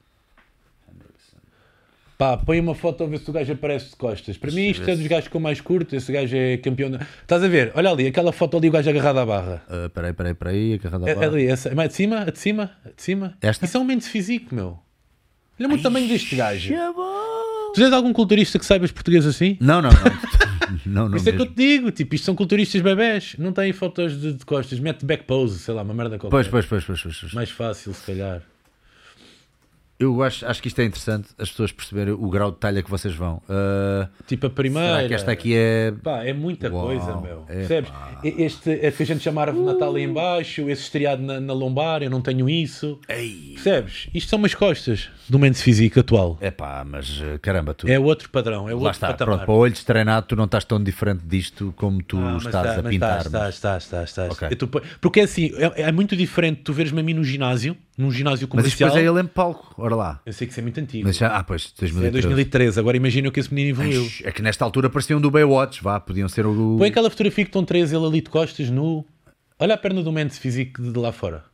Pá, põe uma foto a ver se o gajo aparece de costas. Para mim, isto é dos gajos com mais curto. Esse gajo é campeão. Da... Estás a ver? Olha ali, aquela foto ali, o gajo agarrado à barra. Ah, Peraí, peraí, peraí. agarrada à É, barra. ali, essa, mas de cima, a de cima, a de cima. Esta? Isso é um mente físico, meu. Olha muito o tamanho deste gajo. Vou. Tu tens algum culturista que saibas português assim? Não, não, não. <laughs> não, não Isso é que eu te digo, tipo, isto são culturistas bebés, não têm fotos de, de costas, mete back pose, sei lá, uma merda qualquer. Pois, pois, pois, pois, pois, pois. Mais fácil, se calhar. Eu acho, acho que isto é interessante, as pessoas perceberem o grau de talha que vocês vão. Ah, Tipo a primeira. será que esta aqui é. Pá, é muita Uau, coisa, meu. é Percebes? E- Este é que a gente chama árvore de Natal aí em baixo, esse estriado na, na lombar, eu não tenho isso. Ei. Percebes? Isto são umas costas do mente físico atual. É pá, mas ah, caramba, tu. É outro padrão, é Lá outro está, patamar. pronto, para olhos treinado, tu não estás tão diferente disto como tu Ah, mas estás tá, a mas pintar. Estás, estás, estás, estás. Ok. Eu tô- Porque é assim, é, é muito diferente tu veres-me a mim no ginásio, num ginásio Mas comercial. depois é ele em palco, ora lá. Eu sei que isso é muito antigo. Mas já, ah, pois, é 2013. 2013, agora imagina o que esse menino evoluiu. É que nesta altura pareciam do Baywatch, vá, podiam ser o. Põe aquela fotografia que estão três ele ali de costas, nu. Olha a perna do mente físico de lá fora.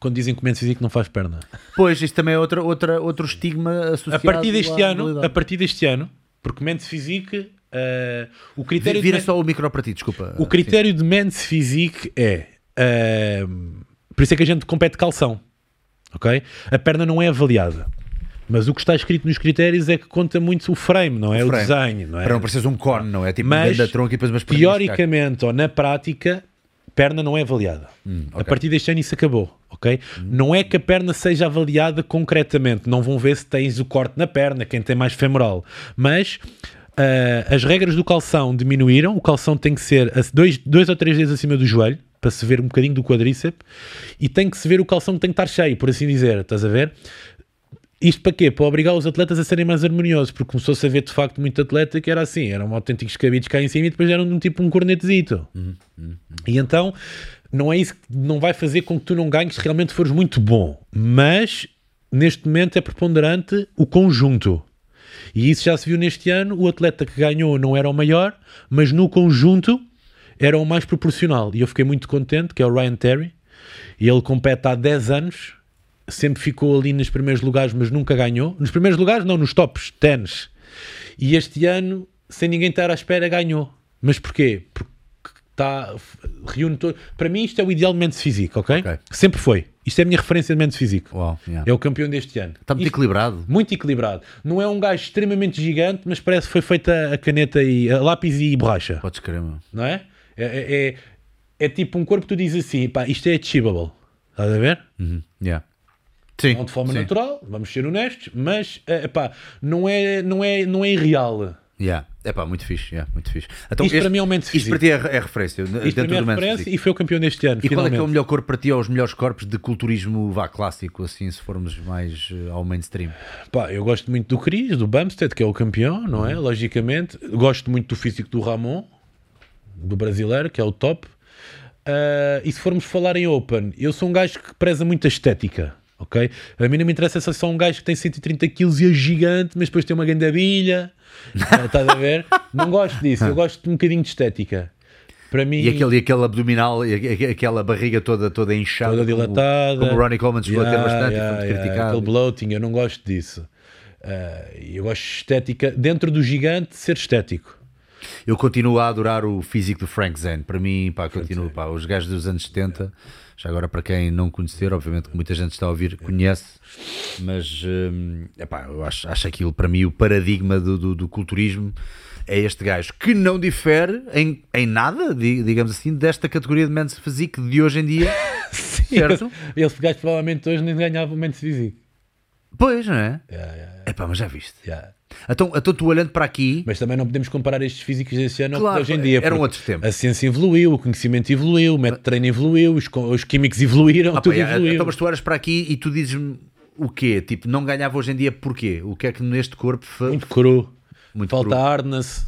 Quando dizem que o mente físico não faz perna. Pois, isto também é outra, outra, outro estigma A associado partir deste ano, a partir deste ano, porque mente físico, eh, o critério de Vira men- só o micro para ti, desculpa. O critério de men's physique é. ah, por isso é que a gente compete calção. Ok? A perna não é avaliada. Mas o que está escrito nos critérios é que conta muito o frame, não é? O, frame. desenho, não é? Para não pareces um cone, não é? Tipo Mas, grande tronco e depois umas Teoricamente ou na prática, perna não é avaliada. A Hum, ok. partir deste ano isso acabou, ok? Não é que a perna seja avaliada concretamente, não vão ver se tens o corte na perna, quem tem mais femoral, mas ah, as regras do calção diminuíram, o calção tem que ser a dois, dois ou três dedos acima do joelho, para se ver um bocadinho do quadríceps, e tem que se ver o calção que tem que estar cheio, por assim dizer, estás a ver? Isto para quê? Para obrigar os atletas a serem mais harmoniosos, porque começou-se a ver de facto muito atleta que era assim, eram autênticos cabidos cá em cima e depois eram de um tipo um cornetezito. E então não é isso que não vai fazer com que tu não ganhes se realmente fores muito bom, mas neste momento é preponderante o conjunto. E isso já se viu neste ano, o atleta que ganhou não era o maior, mas no conjunto era o mais proporcional. E eu fiquei muito contente, que é o Ryan Terry, e ele compete há 10 anos, sempre ficou ali nos primeiros lugares, mas nunca ganhou. Nos primeiros lugares, não, nos tops 10. E este ano, sem ninguém estar à espera, ganhou. Mas porquê? Porque está, reúne todo. Para mim, isto é o ideal de mente físico, ok? Ok. Sempre foi. Isto é a minha referência de mente físico. Yeah. É o campeão deste ano. Está muito Isto- equilibrado. muito equilibrado. Não é um gajo extremamente gigante, mas parece que foi feita a caneta e a lápis e borracha, Podes crer, não é? É, é, é- é tipo um corpo que tu dizes assim, pá, isto é achievable. Estás a ver? Uhum, yeah. Sim. Não de forma sim. natural, vamos ser honestos, mas pá, não é, não é, não é irreal. Yeah. É pá, muito fixe. Yeah, muito fixe. Então, Isto para mim é um momento Isto para ti é, é referência. Isto dentro para mim é referência e foi o campeão deste ano. E qual é que é o finalmente. melhor corpo para ti ou os melhores corpos de culturismo vá clássico, assim, se formos mais eh, ao mainstream? Pá, eu gosto muito do Cris, do Bumstead, que é o campeão, não Uhum. é? Logicamente. Gosto muito do físico do Ramon, do brasileiro, que é o top. Ah, e se formos falar em Open, eu sou um gajo que preza muito a estética. Ok? A mim não me interessa se é só um gajo que tem 130 kg e é gigante, mas depois tem uma grande bilha. <laughs> Estás a ver? Não gosto disso. Eu gosto de um bocadinho de estética. Para mim, E aquele, aquele abdominal, e aquela barriga toda, toda inchada. toda como- dilatada. Como, o Ronnie Coleman chegou a ter Yeah, bastante yeah, e foi muito yeah, criticado. Aquele bloating, eu não gosto disso. Ah, eu gosto de estética, dentro do gigante, ser estético. Eu continuo a adorar o físico do Frank Zen. Para mim, pá, continuo, pá, os gajos dos anos 70, já agora para quem não conhecer, obviamente que muita gente está a ouvir, conhece, mas hum, epá, eu acho, acho aquilo, para mim, o paradigma do, do, do culturismo é este gajo que não difere em, em nada, di- digamos assim, desta categoria de men's physique de hoje em dia, <laughs> certo? Esse gajo provavelmente hoje nem ganhava o mente físico. Pois, não é? Yeah, yeah, Epá, mas já viste. yeah. Então, então tu olhando para aqui, Mas também não podemos comparar estes físicos desse ano Claro, hoje em dia. eram outros tempos. A ciência evoluiu, o conhecimento evoluiu, o método de treino evoluiu, os, os químicos evoluíram, Ah, tudo pá, é, evoluiu. Então, mas tu olhas para aqui e tu dizes-me o quê? Tipo, não ganhava hoje em dia porquê? O que é que neste corpo Muito cru. Muito Falta cru. harness.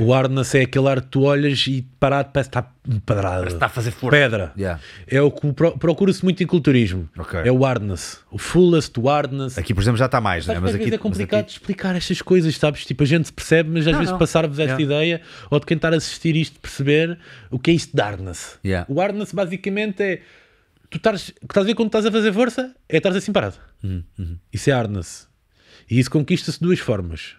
O harness é aquele ar que tu olhas e parado parece que está pedrado. Está a fazer força. Pedra. Yeah. É o que pro- procura-se muito em culturismo. Ok. É o hardness. O fullest, o hardness. Aqui, por exemplo, já está mais, né? Que mas aqui é complicado aqui- explicar estas coisas, sabes? Tipo, a gente se percebe, mas às Não, vezes passar-vos esta Yeah. ideia, ou de quem estar a assistir isto, perceber o que é isto de hardness. Yeah. O hardness basicamente é tu estás, estás a ver quando estás a fazer força, é estar assim parado. Uhum, Isso é hardness. E isso conquista-se de duas formas: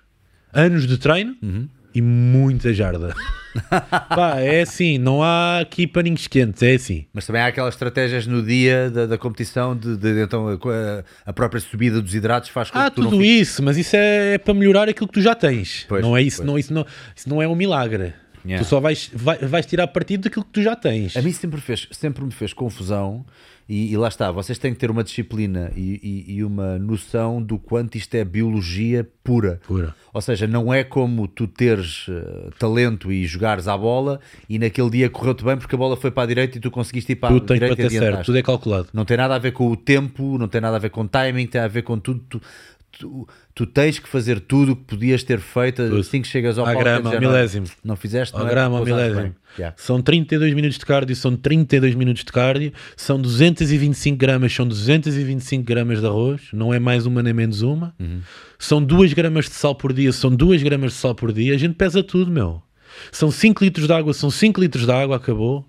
anos de treino Uhum. E muita jarda. <laughs> Pá, é assim, não há aqui paninhos quentes, é assim. Mas também há aquelas estratégias no dia da, da competição de, de- de- então a, a própria subida dos hidratos faz com Ah, que tu tudo isso, mas isso é, é para melhorar aquilo que tu já tens. Pois, não é isso, pois. não, isso, não, isso não é um milagre. Yeah. Tu só vais, vai- vais tirar partido daquilo que tu já tens. A mim sempre, fez, sempre me fez confusão e, e lá está, vocês têm que ter uma disciplina e, e- e uma noção do quanto isto é biologia pura. Pura. Ou seja, não é como tu teres eh, talento e jogares à bola e naquele dia correu-te bem porque a bola foi para a direita e tu conseguiste ir para Tudo a tem para direita e ter certo, tudo é calculado. Não tem nada a ver com o tempo, não tem nada a ver com timing, tem a ver com tudo. Tu, tu, tu tens que fazer tudo o que podias ter feito assim que chegas ao À palco. grama, dizer, milésimo. Não fizeste, não é? grama, ao Pousaste milésimo. Yeah. São 32 minutos de cardio, são 32 minutos de cardio, são 225 gramas, são 225 gramas de arroz, não é mais uma nem menos uma. Uhum. São 2 gramas de sal por dia, são 2 gramas de sal por dia. A gente pesa tudo, meu. São 5 litros de água, são 5 litros de água, acabou.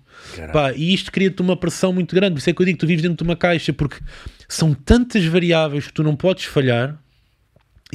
Pá, e isto cria-te uma pressão muito grande. Por isso é que eu digo: tu vives dentro de uma caixa, porque são tantas variáveis que tu não podes falhar.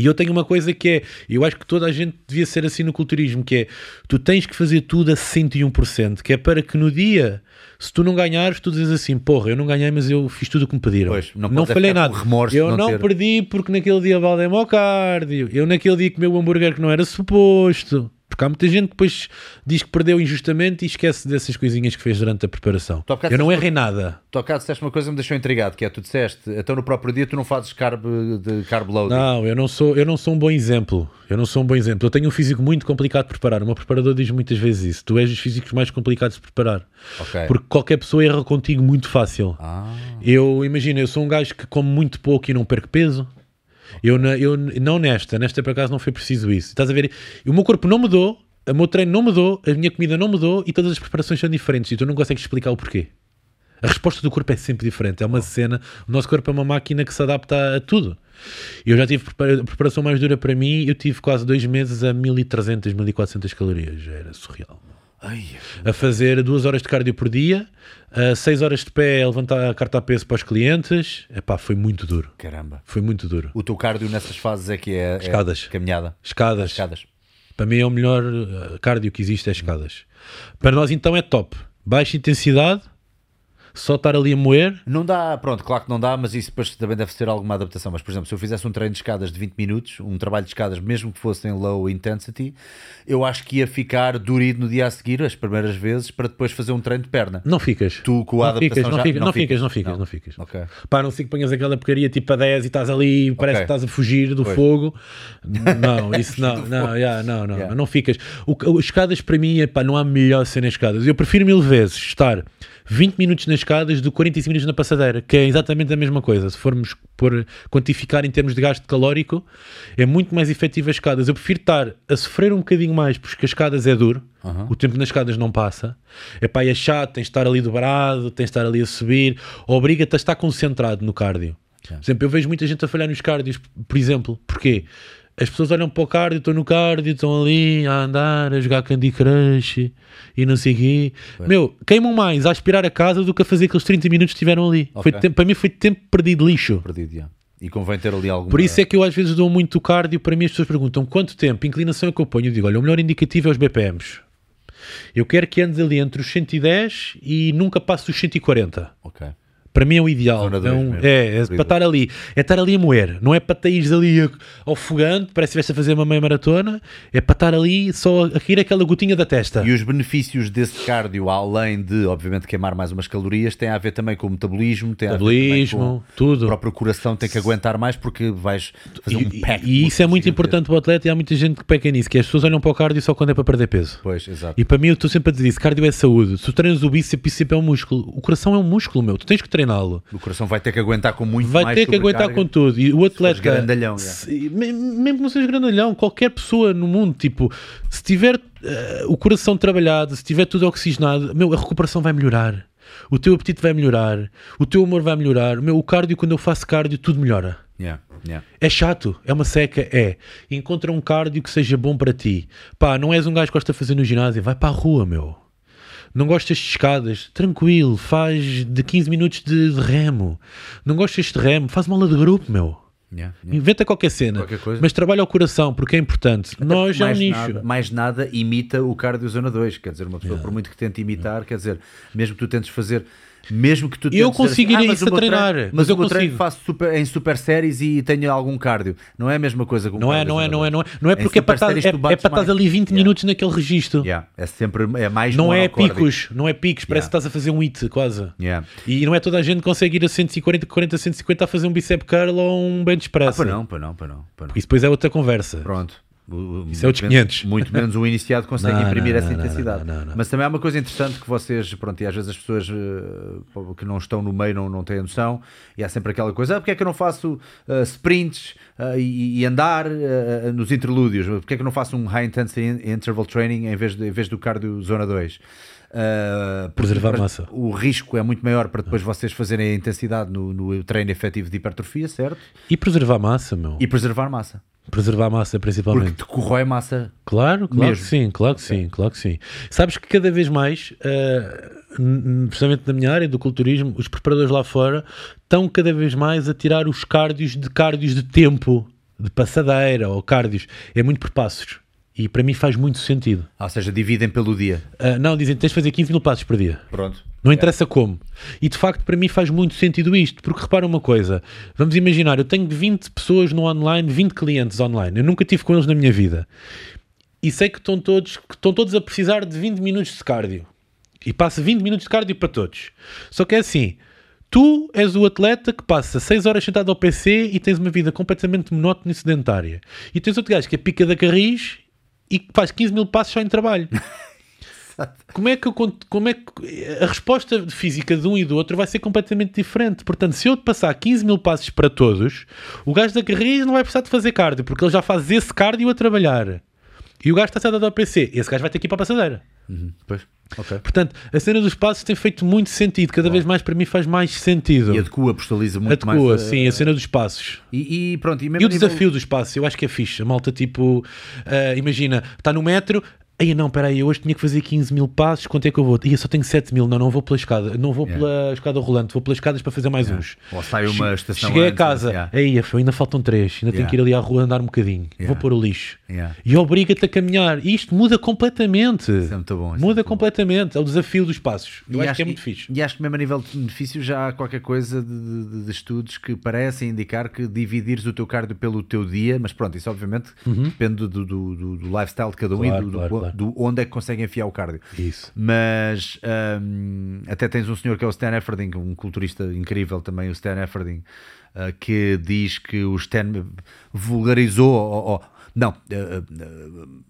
E eu tenho uma coisa que é, eu acho que toda a gente devia ser assim no culturismo, que é, tu tens que fazer tudo a 101%, que é para que no dia, se tu não ganhares, tu dizes assim, porra, eu não ganhei, mas eu fiz tudo o que me pediram. Pois, não não falhei nada. remorso eu não ter- perdi porque naquele dia valdei o cardio, eu naquele dia comi o hambúrguer que não era suposto. Porque há muita gente que depois diz que perdeu injustamente e esquece dessas coisinhas que fez durante a preparação. Eu não errei nada. Tu bocado disseste uma coisa que me deixou intrigado, que é, tu disseste, então no próprio dia tu não fazes carb, de carb loading. Não, eu não sou, eu não sou um bom exemplo. Eu não sou um bom exemplo. Eu tenho um físico muito complicado de preparar. O meu preparador diz muitas vezes isso. Tu és dos físicos mais complicados de preparar. Ok. Porque qualquer pessoa erra contigo muito fácil. Ah, Eu imagino, eu sou um gajo que come muito pouco e não perco peso. Eu, eu não nesta, nesta por acaso não foi preciso isso. Estás a ver? O meu corpo não mudou, o meu treino não mudou, a minha comida não mudou e todas as preparações são diferentes e tu não consegues explicar o porquê. A resposta do corpo é sempre diferente. É uma cena. O nosso corpo é uma máquina que se adapta a tudo. Eu já tive prepara- preparação mais dura para mim. Eu tive quase dois meses a 1300, 1400 calorias. Era surreal. Ai, A fazer duas horas de cardio por dia, a seis horas de pé a levantar a carta a peso para os clientes. Epá, foi muito duro. caramba. Foi muito duro. O teu cardio nessas fases é que é, é Escadas. caminhada. Escadas. Escadas. Para mim é o melhor uh, cardio que existe, é escadas. Para nós então é top. Baixa intensidade, só estar ali a moer. Não dá, pronto, claro que não dá, mas isso depois também deve ser alguma adaptação. Mas, por exemplo, se eu fizesse um treino de escadas de 20 minutos, um trabalho de escadas, mesmo que fosse em low intensity, eu acho que ia ficar durido no dia a seguir, as primeiras vezes, para depois fazer um treino de perna. Não ficas. Tu, com a não ficas, adaptação não, já- ficas, não não ficas, ficas. não ficas, Não. não ficas. Ok. Pá, não sei que ponhas aquela porcaria tipo a 10 e estás ali, parece Ok. que estás a fugir do Pois. fogo. <laughs> Não, isso não, não, yeah, não, não, Yeah. não ficas. O, o- escadas para mim, epá, não há melhor cena em escadas. Eu prefiro mil vezes estar 20 minutos nas escadas do que 45 minutos na passadeira, que é exatamente a mesma coisa. Se formos por quantificar em termos de gasto calórico, é muito mais efetivo as escadas. Eu prefiro estar a sofrer um bocadinho mais, porque as escadas é duro, o tempo nas escadas não passa. Epá, e é chato, tens de estar ali dobrado, tens de estar ali a subir, obriga-te a estar concentrado no cardio. Por exemplo, eu vejo muita gente a falhar nos cardios, por exemplo. Porquê? As pessoas olham para o cardio, estão no cardio, estão ali a andar, a jogar Candy Crush e não sei o quê. Meu, queimam mais a aspirar a casa do que a fazer aqueles 30 minutos que estiveram ali. Ok. Foi tempo, para mim foi tempo perdido lixo. Perdido, já. E convém ter ali alguma... Por isso é que eu às vezes dou muito cardio. Para mim as pessoas perguntam quanto tempo, inclinação é que eu ponho. Eu digo, olha, o melhor indicativo é os BPMs. Eu quero que andes ali entre os 110 e nunca passe os 140. Ok. Para mim é o ideal. É, dois um- mesmo. é, é Corrida. para estar ali. É estar ali a moer. Não é para te ires ali ao fogante, parece que estiveste a fazer uma meia maratona. É para estar ali só a cair aquela gotinha da testa. E os benefícios desse cardio, além de, obviamente, queimar mais umas calorias, tem a ver também com o metabolismo, tem a ver Metabolismo, com o tudo. próprio coração tem que aguentar mais porque vais fazer um E, pack. e isso é muito importante para o atleta e há muita gente que peca nisso, que as pessoas olham para o cardio só quando é para perder peso. Pois, exato. E para mim, eu estou sempre a dizer isso: cardio é saúde. Se tu treinas o bíceps, o bíceps é um músculo. O coração é um músculo, meu. Tu tens que treiná-lo. O coração vai ter que aguentar com muito Vai mais ter que aguentar com tudo. E o atleta. grandalhão, se- me- mesmo que não seja grandalhão, qualquer pessoa no mundo, tipo, se tiver eh, o coração trabalhado, se tiver tudo oxigenado, meu, a recuperação vai melhorar. O teu apetite vai melhorar. O teu humor vai melhorar. Meu, o cardio, quando eu faço cardio, tudo melhora. Yeah, yeah. É chato, é uma seca, é. Encontra um cardio que seja bom para ti. Pá, não és um gajo que gosta de fazer no ginásio, vai para a rua, meu. Não gostas de escadas, tranquilo, faz de 15 minutos de, de remo. Não gostas de remo, faz uma aula de grupo, meu. Yeah, yeah. Inventa qualquer cena, Qualquer mas trabalha o coração, porque é importante. Nós é um nicho. Nada, mais nada imita o cardio zona 2. Quer dizer, uma pessoa, por muito que tente imitar, quer dizer, mesmo que tu tentes fazer, mesmo que tu Eu conseguiria mas isso a treinar, treino- mas mas eu consigo. faço super, em super séries e tenho algum cardio. Não é a mesma coisa com Não é, não é, não é, 2. não é. Não é porque é para estar é, é para ali 20 Yeah. minutos naquele registro. É sempre é mais Não é picos, não é picos, parece que estás a fazer um hit quase. E não é toda a gente que consegue ir a 140, 40, 150 a fazer um bicep curl ou um bench press. Para não, para não, para não. Para não. Isso depois é outra conversa. Pronto. O- Isso é outros muito menos- 500. Muito menos o iniciado consegue <laughs> Não, imprimir não, essa não, intensidade. Mas também há uma coisa interessante que vocês, pronto, e às vezes as pessoas eh, que não estão no meio não, não têm noção, e há sempre aquela coisa, ah, porque é que eu não faço ah, sprints ah, e, e andar ah, nos interlúdios? Porque é que eu não faço um high intensity in- interval training em vez, de, em vez do cardio zona 2? Ah, porque Preservar massa. O risco é muito maior para depois vocês fazerem a intensidade no, no treino efetivo de hipertrofia, certo? E preservar massa, meu. E preservar massa. Preservar a massa, principalmente. Porque te corrói massa. Claro, claro Mesmo. que sim, claro que sim, claro que sim. Sabes que cada vez mais, precisamente na minha área do culturismo, os preparadores lá fora estão cada vez mais a tirar os cardios de cardios de tempo, de passadeira ou cardios. É muito por passos. E para mim faz muito sentido. Ou seja, dividem pelo dia. Ah, não, dizem que tens de fazer 15 mil passos por dia. Pronto. Não interessa como. E de facto, para mim faz muito sentido isto, porque repara uma coisa: vamos imaginar, eu tenho 20 pessoas no online, 20 clientes online, eu nunca tive com eles na minha vida. E sei que estão todos, que estão todos a precisar de 20 minutos de cardio. E passo 20 minutos de cardio para todos. Só que é assim. Tu és o atleta que passa 6 horas sentado ao PC e tens uma vida completamente monótona e sedentária. E tens outro gajo que é pica da carris e que faz 15 mil passos só em trabalho. <laughs> Como é que eu como é que a resposta física de um e do outro vai ser completamente diferente? Portanto, se eu passar 15 mil passos para todos, o gajo da carris não vai precisar de fazer cardio, porque ele já faz esse cardio a trabalhar. E o gajo está sentado ao PC, esse gajo vai ter que ir para a passadeira. Uhum. Pois. Ok. Portanto, a cena dos passos tem feito muito sentido, cada vez mais para mim faz mais sentido. E adequa, postaliza muito Adequa, mais. sim, a cena dos passos. E, e pronto, e E o nível- desafio dos passos, eu acho que é fixe. A malta, tipo, ah, imagina, está no metro. Aí não, peraí, eu hoje tinha que fazer 15 mil passos, quanto é que eu vou? Ia só tenho 7 mil, não, não vou pela escada, não vou Yeah. pela escada rolante, vou pelas escadas para fazer mais uns. Ou sai uma estação Cheguei a antes, casa, yeah. aí ainda faltam 3, ainda tenho Yeah. que ir ali à rua andar um bocadinho, vou Yeah. pôr o lixo. Yeah. E obriga-te a caminhar. E isto muda completamente. Isso é muito bom, é muda bom. completamente. É o desafio dos passos. Eu E acho que é muito fixe. E acho que mesmo a nível de benefício já há qualquer coisa de, de- de estudos que parecem indicar que dividires o teu cardio pelo teu dia, mas pronto, isso obviamente depende do, do, do- do lifestyle de cada um Uhum. Claro, e do, do- claro, claro. do onde é que conseguem enfiar o cardio. Isso. Mas hum, até tens um senhor que é o Stan Efferding, um culturista incrível também, o Stan Efferding, uh, que diz que o Stan vulgarizou, ou- ou- não, uh, uh,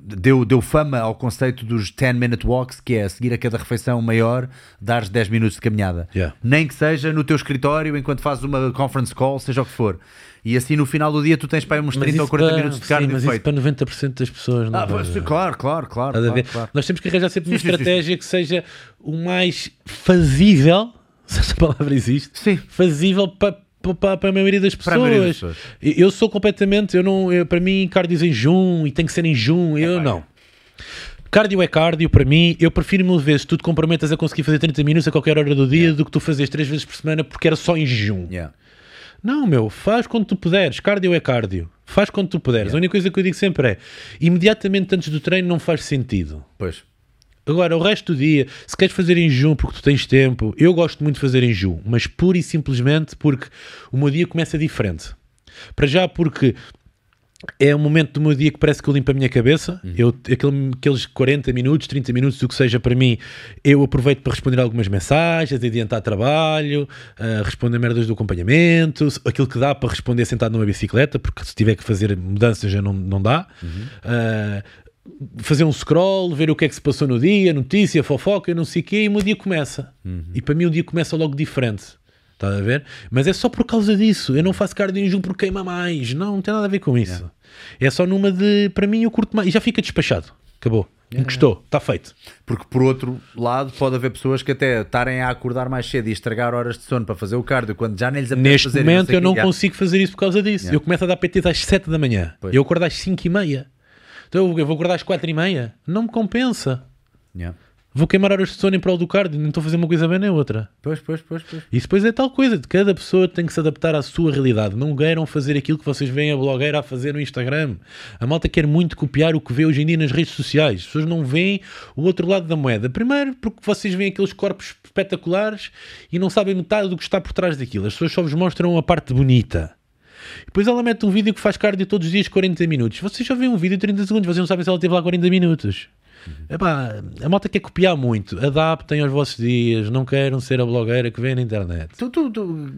deu, deu fama ao conceito dos 10 minute walks, que é seguir a cada refeição maior, dares 10 minutos de caminhada. Yeah. Nem que seja no teu escritório, enquanto fazes uma conference call, seja o que for. E assim no final do dia tu tens para uns 30 ou isso 40 para- minutos de sim, cardio mas isso feito. para 90% das pessoas não Ah, dar. claro, claro, claro. Claro, claro. Nós temos que arranjar sempre uma Sim, sim, sim, estratégia que seja o mais fazível, <laughs> se essa palavra existe, Sim. fazível para, para, para a maioria das a maioria das pessoas. pessoas. Eu sou completamente, eu não, eu, para mim, cardio em junho e tem que ser em junho, eu não. Cardio é cardio, para mim, eu prefiro mil vezes tu te comprometas a conseguir fazer 30 minutos a qualquer hora do dia do que tu fazes três vezes por semana porque era só em jejum. Yeah. Não, meu, faz quando tu puderes. Cardio é cardio. Faz quando tu puderes. A única coisa que eu digo sempre é: imediatamente antes do treino não faz sentido. Pois. Agora, o resto do dia, se queres fazer em jejum porque tu tens tempo, eu gosto muito de fazer em jejum, mas pura e simplesmente porque o meu dia começa diferente. Para já, porque é um momento do meu dia que parece que eu limpo a minha cabeça. Eu, aquele- aqueles 40 minutos, 30 minutos, o que seja para mim, eu aproveito para responder algumas mensagens, adiantar trabalho, ah, responder merdas do acompanhamento, aquilo que dá para responder sentado numa bicicleta, porque se tiver que fazer mudanças já não, não dá. Ah, fazer um scroll, ver o que é que se passou no dia, notícia, fofoca, não sei o quê, e o meu dia começa. E para mim o dia começa logo diferente. Estás a ver? Mas é só por causa disso. Eu não faço cardio em jejum porque queima mais. Não, não tem nada a ver com isso. É só numa de. Para mim, eu curto mais. E já fica despachado. Acabou. Gostou. Está feito. Porque por outro lado, pode haver pessoas que até estarem a acordar mais cedo e estragar horas de sono para fazer o cardio quando já nem lhes apetece Neste fazer e momento, eu não Yeah. consigo fazer isso por causa disso. Yeah. Eu começo a dar PTs às 7 da manhã. Pois. Eu acordo às 5 e meia. Então eu vou acordar às 4 e meia. Não me compensa. Yeah. Vou queimar horas de sono em prol do cardio. Não estou a fazer uma coisa bem nem outra. Pois, pois, pois, pois. Isso depois é tal coisa, de cada pessoa tem que se adaptar à sua realidade. Não queiram fazer aquilo que vocês veem a blogueira a fazer no Instagram. A malta quer muito copiar o que vê hoje em dia nas redes sociais. As pessoas não veem o outro lado da moeda. Primeiro, porque vocês veem aqueles corpos espetaculares e não sabem metade do que está por trás daquilo. As pessoas só vos mostram a parte bonita. Depois ela mete um vídeo que faz cardio todos os dias 40 minutos. Vocês só veem um vídeo de 30 segundos, vocês não sabem se ela teve lá 40 minutos. Epá, a malta quer copiar muito. Adaptem aos vossos dias. Não queiram ser a blogueira que vê na internet. Tu, tu, tu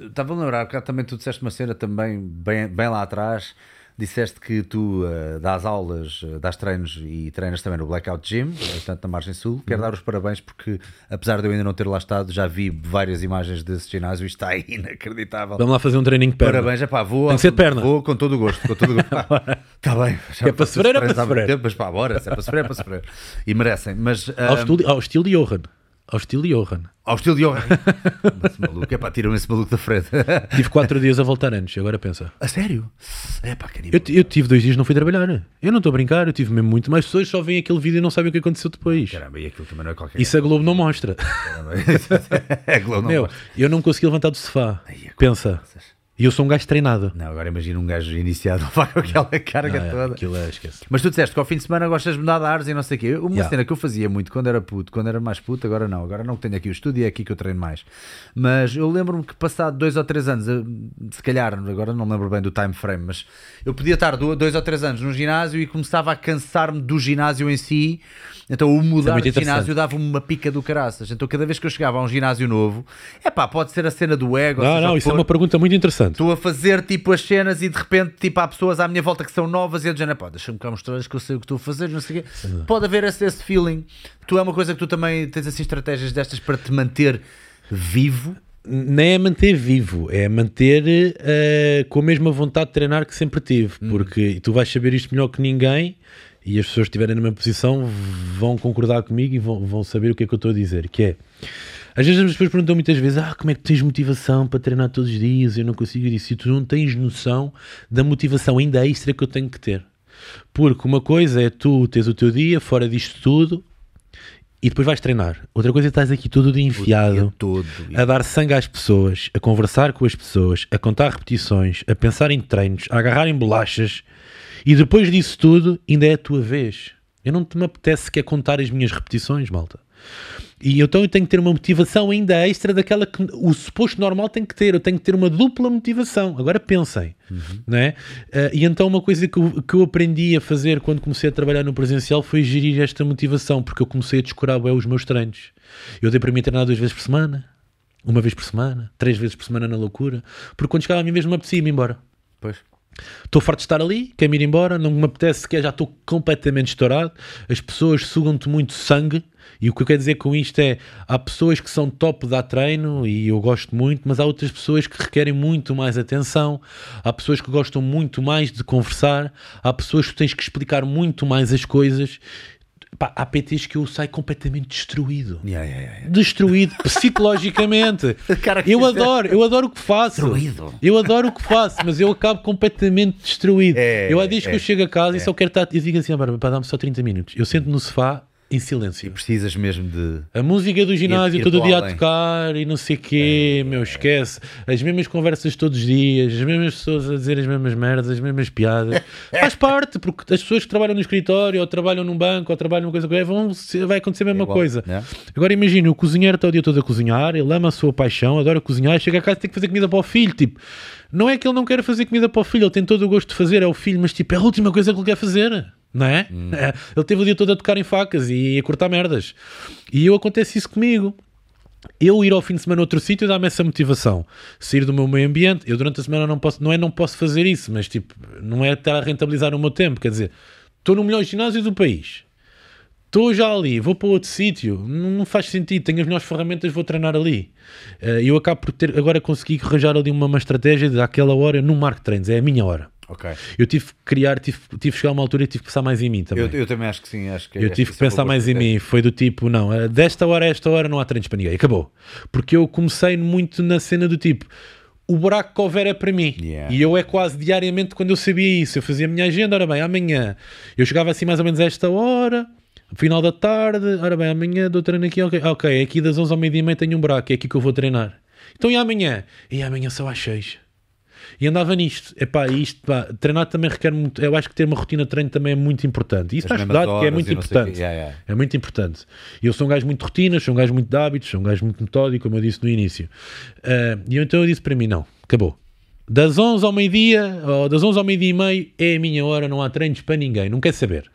estava a lembrar que também tu disseste uma cena também bem, bem lá atrás. Disseste que tu uh, dás aulas, uh, dás treinos e treinas também no Blackout Gym, portanto na Margem Sul. Quero dar os parabéns porque, apesar de eu ainda não ter lá estado, já vi várias imagens desse ginásio e está <laughs> inacreditável. Vamos lá fazer um treininho de perna. Parabéns, é pá, vou, Tem que ser perna. vou com todo o gosto, com todo o gosto. <laughs> Está bem. já É para sofrer, é para sofrer. Mas pá, bora, se é para sofrer, é para sofrer. E merecem, mas Ao, ah, estilo, ao estilo de Johan. Ao estilo Johan. Ao estilo Johan. <laughs> maluco, é pá, tira-me esse maluco da frente. <laughs> Tive quatro dias a voltar antes, agora pensa. a sério? É pá, que Eu, eu tive dois dias, não fui trabalhar. Eu não estou a brincar, eu tive mesmo muito mais pessoas, só veem aquele vídeo e não sabem o que aconteceu depois. Caramba, e aquilo também não é qualquer Isso a Globo não mostra. Caramba. <laughs> é Globo, não Meu, gosto. eu não consegui levantar do sofá. Ai, é Pensa. E eu sou um gajo treinado. Não, agora imagina um gajo iniciado vá com aquela carga Ah, é, toda. aquilo é, esquece. Mas tu disseste que ao fim de semana gostas de mudar de ares e não sei o quê. Uma Yeah. cena que eu fazia muito quando era puto, quando era mais puto, agora não. Agora não que tenho aqui o estúdio e é aqui que eu treino mais. Mas eu lembro-me que passado dois ou três anos, se calhar, agora não me lembro bem do time frame, mas eu podia estar do- dois ou três anos no ginásio e começava a cansar-me do ginásio em si. Então o mudar muito de ginásio dava-me uma pica do caraças. Então cada vez que eu chegava a um ginásio novo, é pá, pode ser a cena do ego. Não, não, isso é uma pergunta muito interessante. Estou a fazer tipo as cenas e de repente tipo, há pessoas à minha volta que são novas e eu dizendo, pá, deixa-me cá mostrar que eu sei o que estou a fazer, não sei o quê. Pode haver esse, esse feeling. Tu é uma coisa que tu também tens assim estratégias destas para te manter vivo. Nem é manter vivo, é manter eh, com a mesma vontade de treinar que sempre tive. Porque tu vais saber isto melhor que ninguém e as pessoas que estiverem na mesma posição vão concordar comigo e vão, vão saber o que é que eu estou a dizer. Que é, às vezes as pessoas perguntam muitas vezes, ah, como é que tens motivação para treinar todos os dias? Eu não consigo isso. E tu não tens noção da motivação ainda extra que eu tenho que ter. Porque uma coisa é tu teres o teu dia fora disto tudo e depois vais treinar. Outra coisa é estás aqui todo dia enfiado dia todo. a dar sangue às pessoas, a conversar com as pessoas, a contar repetições, a pensar em treinos, a agarrar em bolachas e depois disso tudo ainda é a tua vez. Eu não te me apetece sequer contar as minhas repetições, malta. E então eu tenho que ter uma motivação ainda extra daquela que o suposto normal tem que ter. Eu tenho que ter uma dupla motivação. Agora pensem, não é? Ah, e então uma coisa que eu, que eu aprendi a fazer quando comecei a trabalhar no presencial foi gerir esta motivação, porque eu comecei a descurar bem os meus treinos. Eu dei para mim treinar duas vezes por semana, uma vez por semana, três vezes por semana na loucura, porque quando chegava a mim mesmo me apetecia-me embora. Pois. Estou farto de estar ali, quero ir embora, não me apetece sequer, já estou completamente estourado. As pessoas sugam-te muito sangue. E o que eu quero dizer com isto é: há pessoas que são top da treino e eu gosto muito, mas há outras pessoas que requerem muito mais atenção. Há pessoas que gostam muito mais de conversar. Há pessoas que tens que explicar muito mais as coisas. Pá, há PTs que eu saio completamente destruído Yeah, yeah, yeah, destruído psicologicamente. <laughs> Eu é- adoro, eu adoro o que faço. Destruído. Eu adoro o que faço, mas eu acabo completamente destruído. É, eu há dias é, que eu chego a casa e só quero estar. Eu digo assim, ah, Bárbara, pá, dá-me só 30 minutos. Eu sento no sofá em silêncio. Precisas mesmo de. A música do ginásio Ir- todo dia a além. tocar e não sei o quê, meu, esquece. As mesmas conversas todos os dias, as mesmas pessoas a dizer as mesmas merdas, as mesmas piadas. <laughs> Faz parte, porque as pessoas que trabalham no escritório, ou trabalham num banco, ou trabalham numa coisa qualquer, vão, vai acontecer a mesma Igual, coisa. né? Agora imagina, o cozinheiro está o dia todo a cozinhar, ele ama a sua paixão, adora cozinhar, chega a casa e tem que fazer comida para o filho, tipo, não é que ele não quer fazer comida para o filho, ele tem todo o gosto de fazer, é o filho, mas tipo, é a última coisa que ele quer fazer, não é? É, Ele teve o dia todo a tocar em facas e a cortar merdas. E eu acontece isso comigo. Eu ir ao fim de semana a outro sítio dá-me essa motivação. Sair do meu meio ambiente, eu durante a semana não posso, não é não posso fazer isso, mas tipo, não é estar a rentabilizar o meu tempo, quer dizer, estou no melhor ginásio do país. Estou já ali, vou para outro sítio, não, não faz sentido, tenho as melhores ferramentas, vou treinar ali. Eh, eu acabo por ter, agora consegui arranjar ali uma, uma estratégia de àquela hora, no marco treinos, é a minha hora. Eu tive que criar, tive, tive que chegar a uma altura e tive que pensar mais em mim também. Eu, eu também acho que sim. Acho que Eu tive que é pensar mais em mim. Foi do tipo, não, eh, desta hora a esta hora não há treinos para ninguém. Acabou. Porque eu comecei muito na cena do tipo, o buraco que houver é para mim. Yeah. E eu é quase diariamente quando eu sabia isso. Eu fazia a minha agenda, ora bem, amanhã. Eu chegava assim mais ou menos a esta hora, final da tarde, ora bem, amanhã dou treino aqui, ok. Ok, aqui das 11 ao meio-dia e meia tenho um buraco, é aqui que eu vou treinar. Então e amanhã? E amanhã só às 6. E andava nisto. Epá, isto, pá, treinar também requer muito. Eu acho que ter uma rotina de treino também é muito importante. E isso As está estudado que é muito importante. Yeah, yeah. É muito importante. Eu sou um gajo muito de rotinas, sou um gajo muito de hábitos, sou um gajo muito metódico, como eu disse no início. Ah, e então eu disse para mim: não, acabou. Das 11 ao meio-dia, ou das 11 ao meio-dia e meio, é a minha hora, não há treinos para ninguém, não quer saber.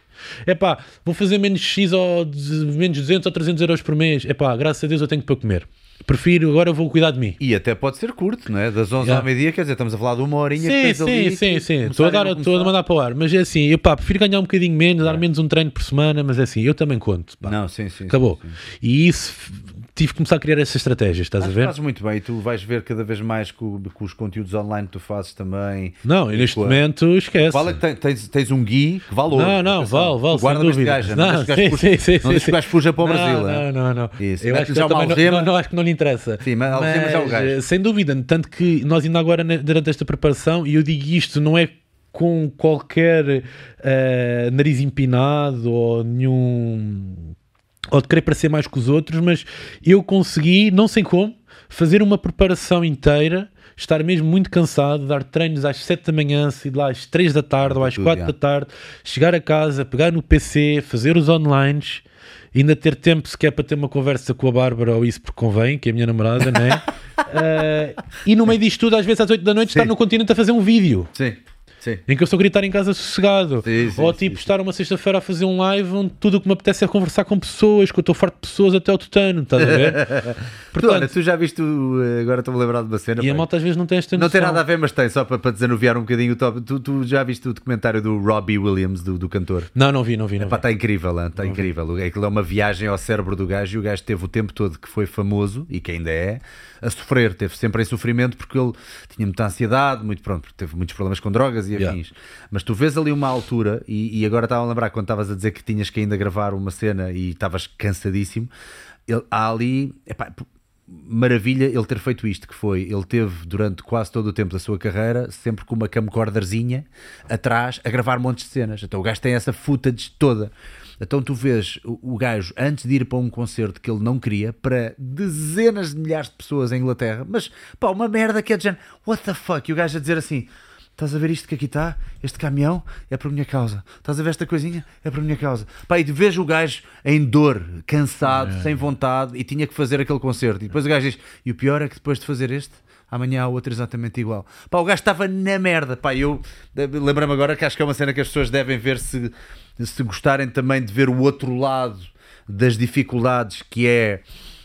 É pá, vou fazer menos X ou menos 200 ou 300 euros por mês. É pá, graças a Deus eu tenho para comer. Prefiro, agora vou cuidar de mim. E até pode ser curto, não é? Das 11 Yeah. ao meio-dia, quer dizer, estamos a falar de uma horinha Sim, sim, ali. sim, sim. Estou a, dar, estou a mandar para o ar. Mas é assim, eu pá, prefiro ganhar um bocadinho menos, dar menos um treino por semana, mas é assim, eu também conto. pá. Não, sim, sim. Acabou. sim, sim. E isso tive que começar a criar essas estratégias, estás Acho a que ver? fazes muito bem e tu vais ver cada vez mais com, com os conteúdos online que tu fazes também. Não, e neste com momento esquece. Fala que tem- tens, tens um gui que vale ouro. Não, não, vale, vale, Guarda dúvida. gajo, não não sim. gajo fuja para o Não, Brasil. Não, é? não, não. Isso. Eu acho que também não, não, não, acho que não lhe interessa. Sim, mas algema já o gajo. Sem dúvida, tanto que nós ainda agora, durante esta preparação, e eu digo isto, não é com qualquer eh, nariz empinado ou nenhum. Ou de querer parecer mais que os outros, mas eu consegui, não sei como, fazer uma preparação inteira. Estar mesmo muito cansado, dar treinos às 7 da manhã, sair lá às 3 da tarde ou às Tudo, 4 já. da tarde, chegar a casa, pegar no PC, fazer os online, ainda ter tempo sequer para ter uma conversa com a Bárbara ou isso porque convém, que é a minha namorada, não é? <laughs> Eh, e no meio disto tudo, às vezes às 8 da noite, estar Sim. no continente a fazer um vídeo. Sim, sim. Em que eu estou a gritar em casa sossegado. Sim, sim, Ou tipo, estar uma sexta-feira a fazer um live onde tudo o que me apetece é conversar com pessoas, que eu estou farto de pessoas até ao tutano, estás a ver? <laughs> Tu, olha, Portanto, tu já viste, o- eh, agora estou-me a lembrar de uma cena. e a pá. malta às vezes não tem esta Não noção. tem nada a ver, mas tem, só para, para desanuviar um bocadinho o top. Tu, tu já viste o documentário do Robbie Williams, do, do cantor? Não, não vi, não vi, não Pá, vi. está incrível, está incrível. Aquilo é uma viagem ao cérebro do gajo e o gajo teve o tempo todo que foi famoso e que ainda é a sofrer, teve sempre em sofrimento porque ele tinha muita ansiedade, muito pronto, teve muitos problemas com drogas e Yeah. afins. Mas tu vês ali uma altura, e, e agora estava a lembrar quando estavas a dizer que tinhas que ainda gravar uma cena e estavas cansadíssimo. Ele, há ali, epá, maravilha ele ter feito isto, que foi, ele teve durante quase todo o tempo da sua carreira, sempre com uma camcorderzinha atrás, a gravar montes de cenas. Então o gajo tem essa footage toda. Então tu vês o, o gajo, antes de ir para um concerto que ele não queria, para dezenas de milhares de pessoas em Inglaterra, mas pá, uma merda que é de género, what the fuck? E o gajo a dizer assim, Estás a ver isto que aqui está? Este caminhão é por minha causa. Estás a ver esta coisinha? É por minha causa. Pá, e vejo o gajo em dor, cansado, sem vontade e tinha que fazer aquele concerto. E depois o gajo diz: E o pior é que depois de fazer este, amanhã há outro exatamente igual. Pá, o gajo estava na merda. Pá, eu lembrei-me agora que acho que é uma cena que as pessoas devem ver se, se gostarem também de ver o outro lado das dificuldades que é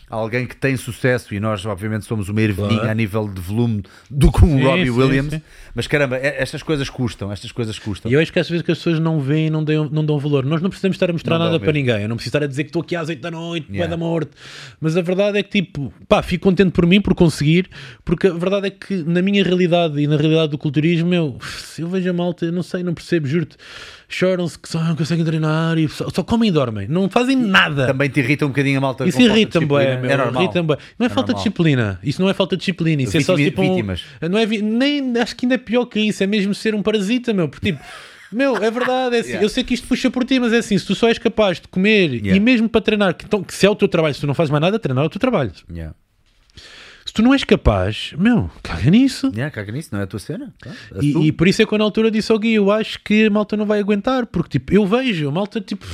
alguém que tem sucesso e nós obviamente somos uma ervilhinha Claro. a nível de volume do que um Sim, Robbie sim, Williams sim. Mas caramba, é- estas coisas custam estas coisas custam E eu acho que às vezes que as pessoas não veem e não dão, não dão valor. Nós não precisamos estar a mostrar Não nada para ninguém. Eu não preciso estar a dizer que estou aqui às 8 da noite, Yeah. da morte. Mas a verdade é que, tipo, pá, fico contente por mim, por conseguir, porque a verdade é que na minha realidade e na realidade do culturismo, eu, se eu vejo a malta, eu não sei, não percebo, juro-te. Choram-se que só não conseguem treinar e só, só comem e dormem. Não fazem nada. também te irrita um bocadinho a malta Isso de disciplina, bué, meu, é normal irrita-me bué. Não é, É falta de normal. disciplina. Isso não é falta de disciplina. Isso é só Vítima- tipo. um- vítimas. não é nem, acho que ainda é pior que isso. É mesmo ser um parasita, meu. Porque tipo. Meu, é verdade, é assim, Yeah. eu sei que isto puxa por ti, mas é assim, se tu só és capaz de comer Yeah. e mesmo para treinar, que, então, que se é o teu trabalho, se tu não fazes mais nada, treinar é o teu trabalho. Yeah. Se tu não és capaz, meu, caga nisso. Caga nisso, não é a tua cena Tá? E, Assume. e por isso é que eu na altura disse ao Gui, eu acho que a malta não vai aguentar, porque tipo, eu vejo, a malta tipo.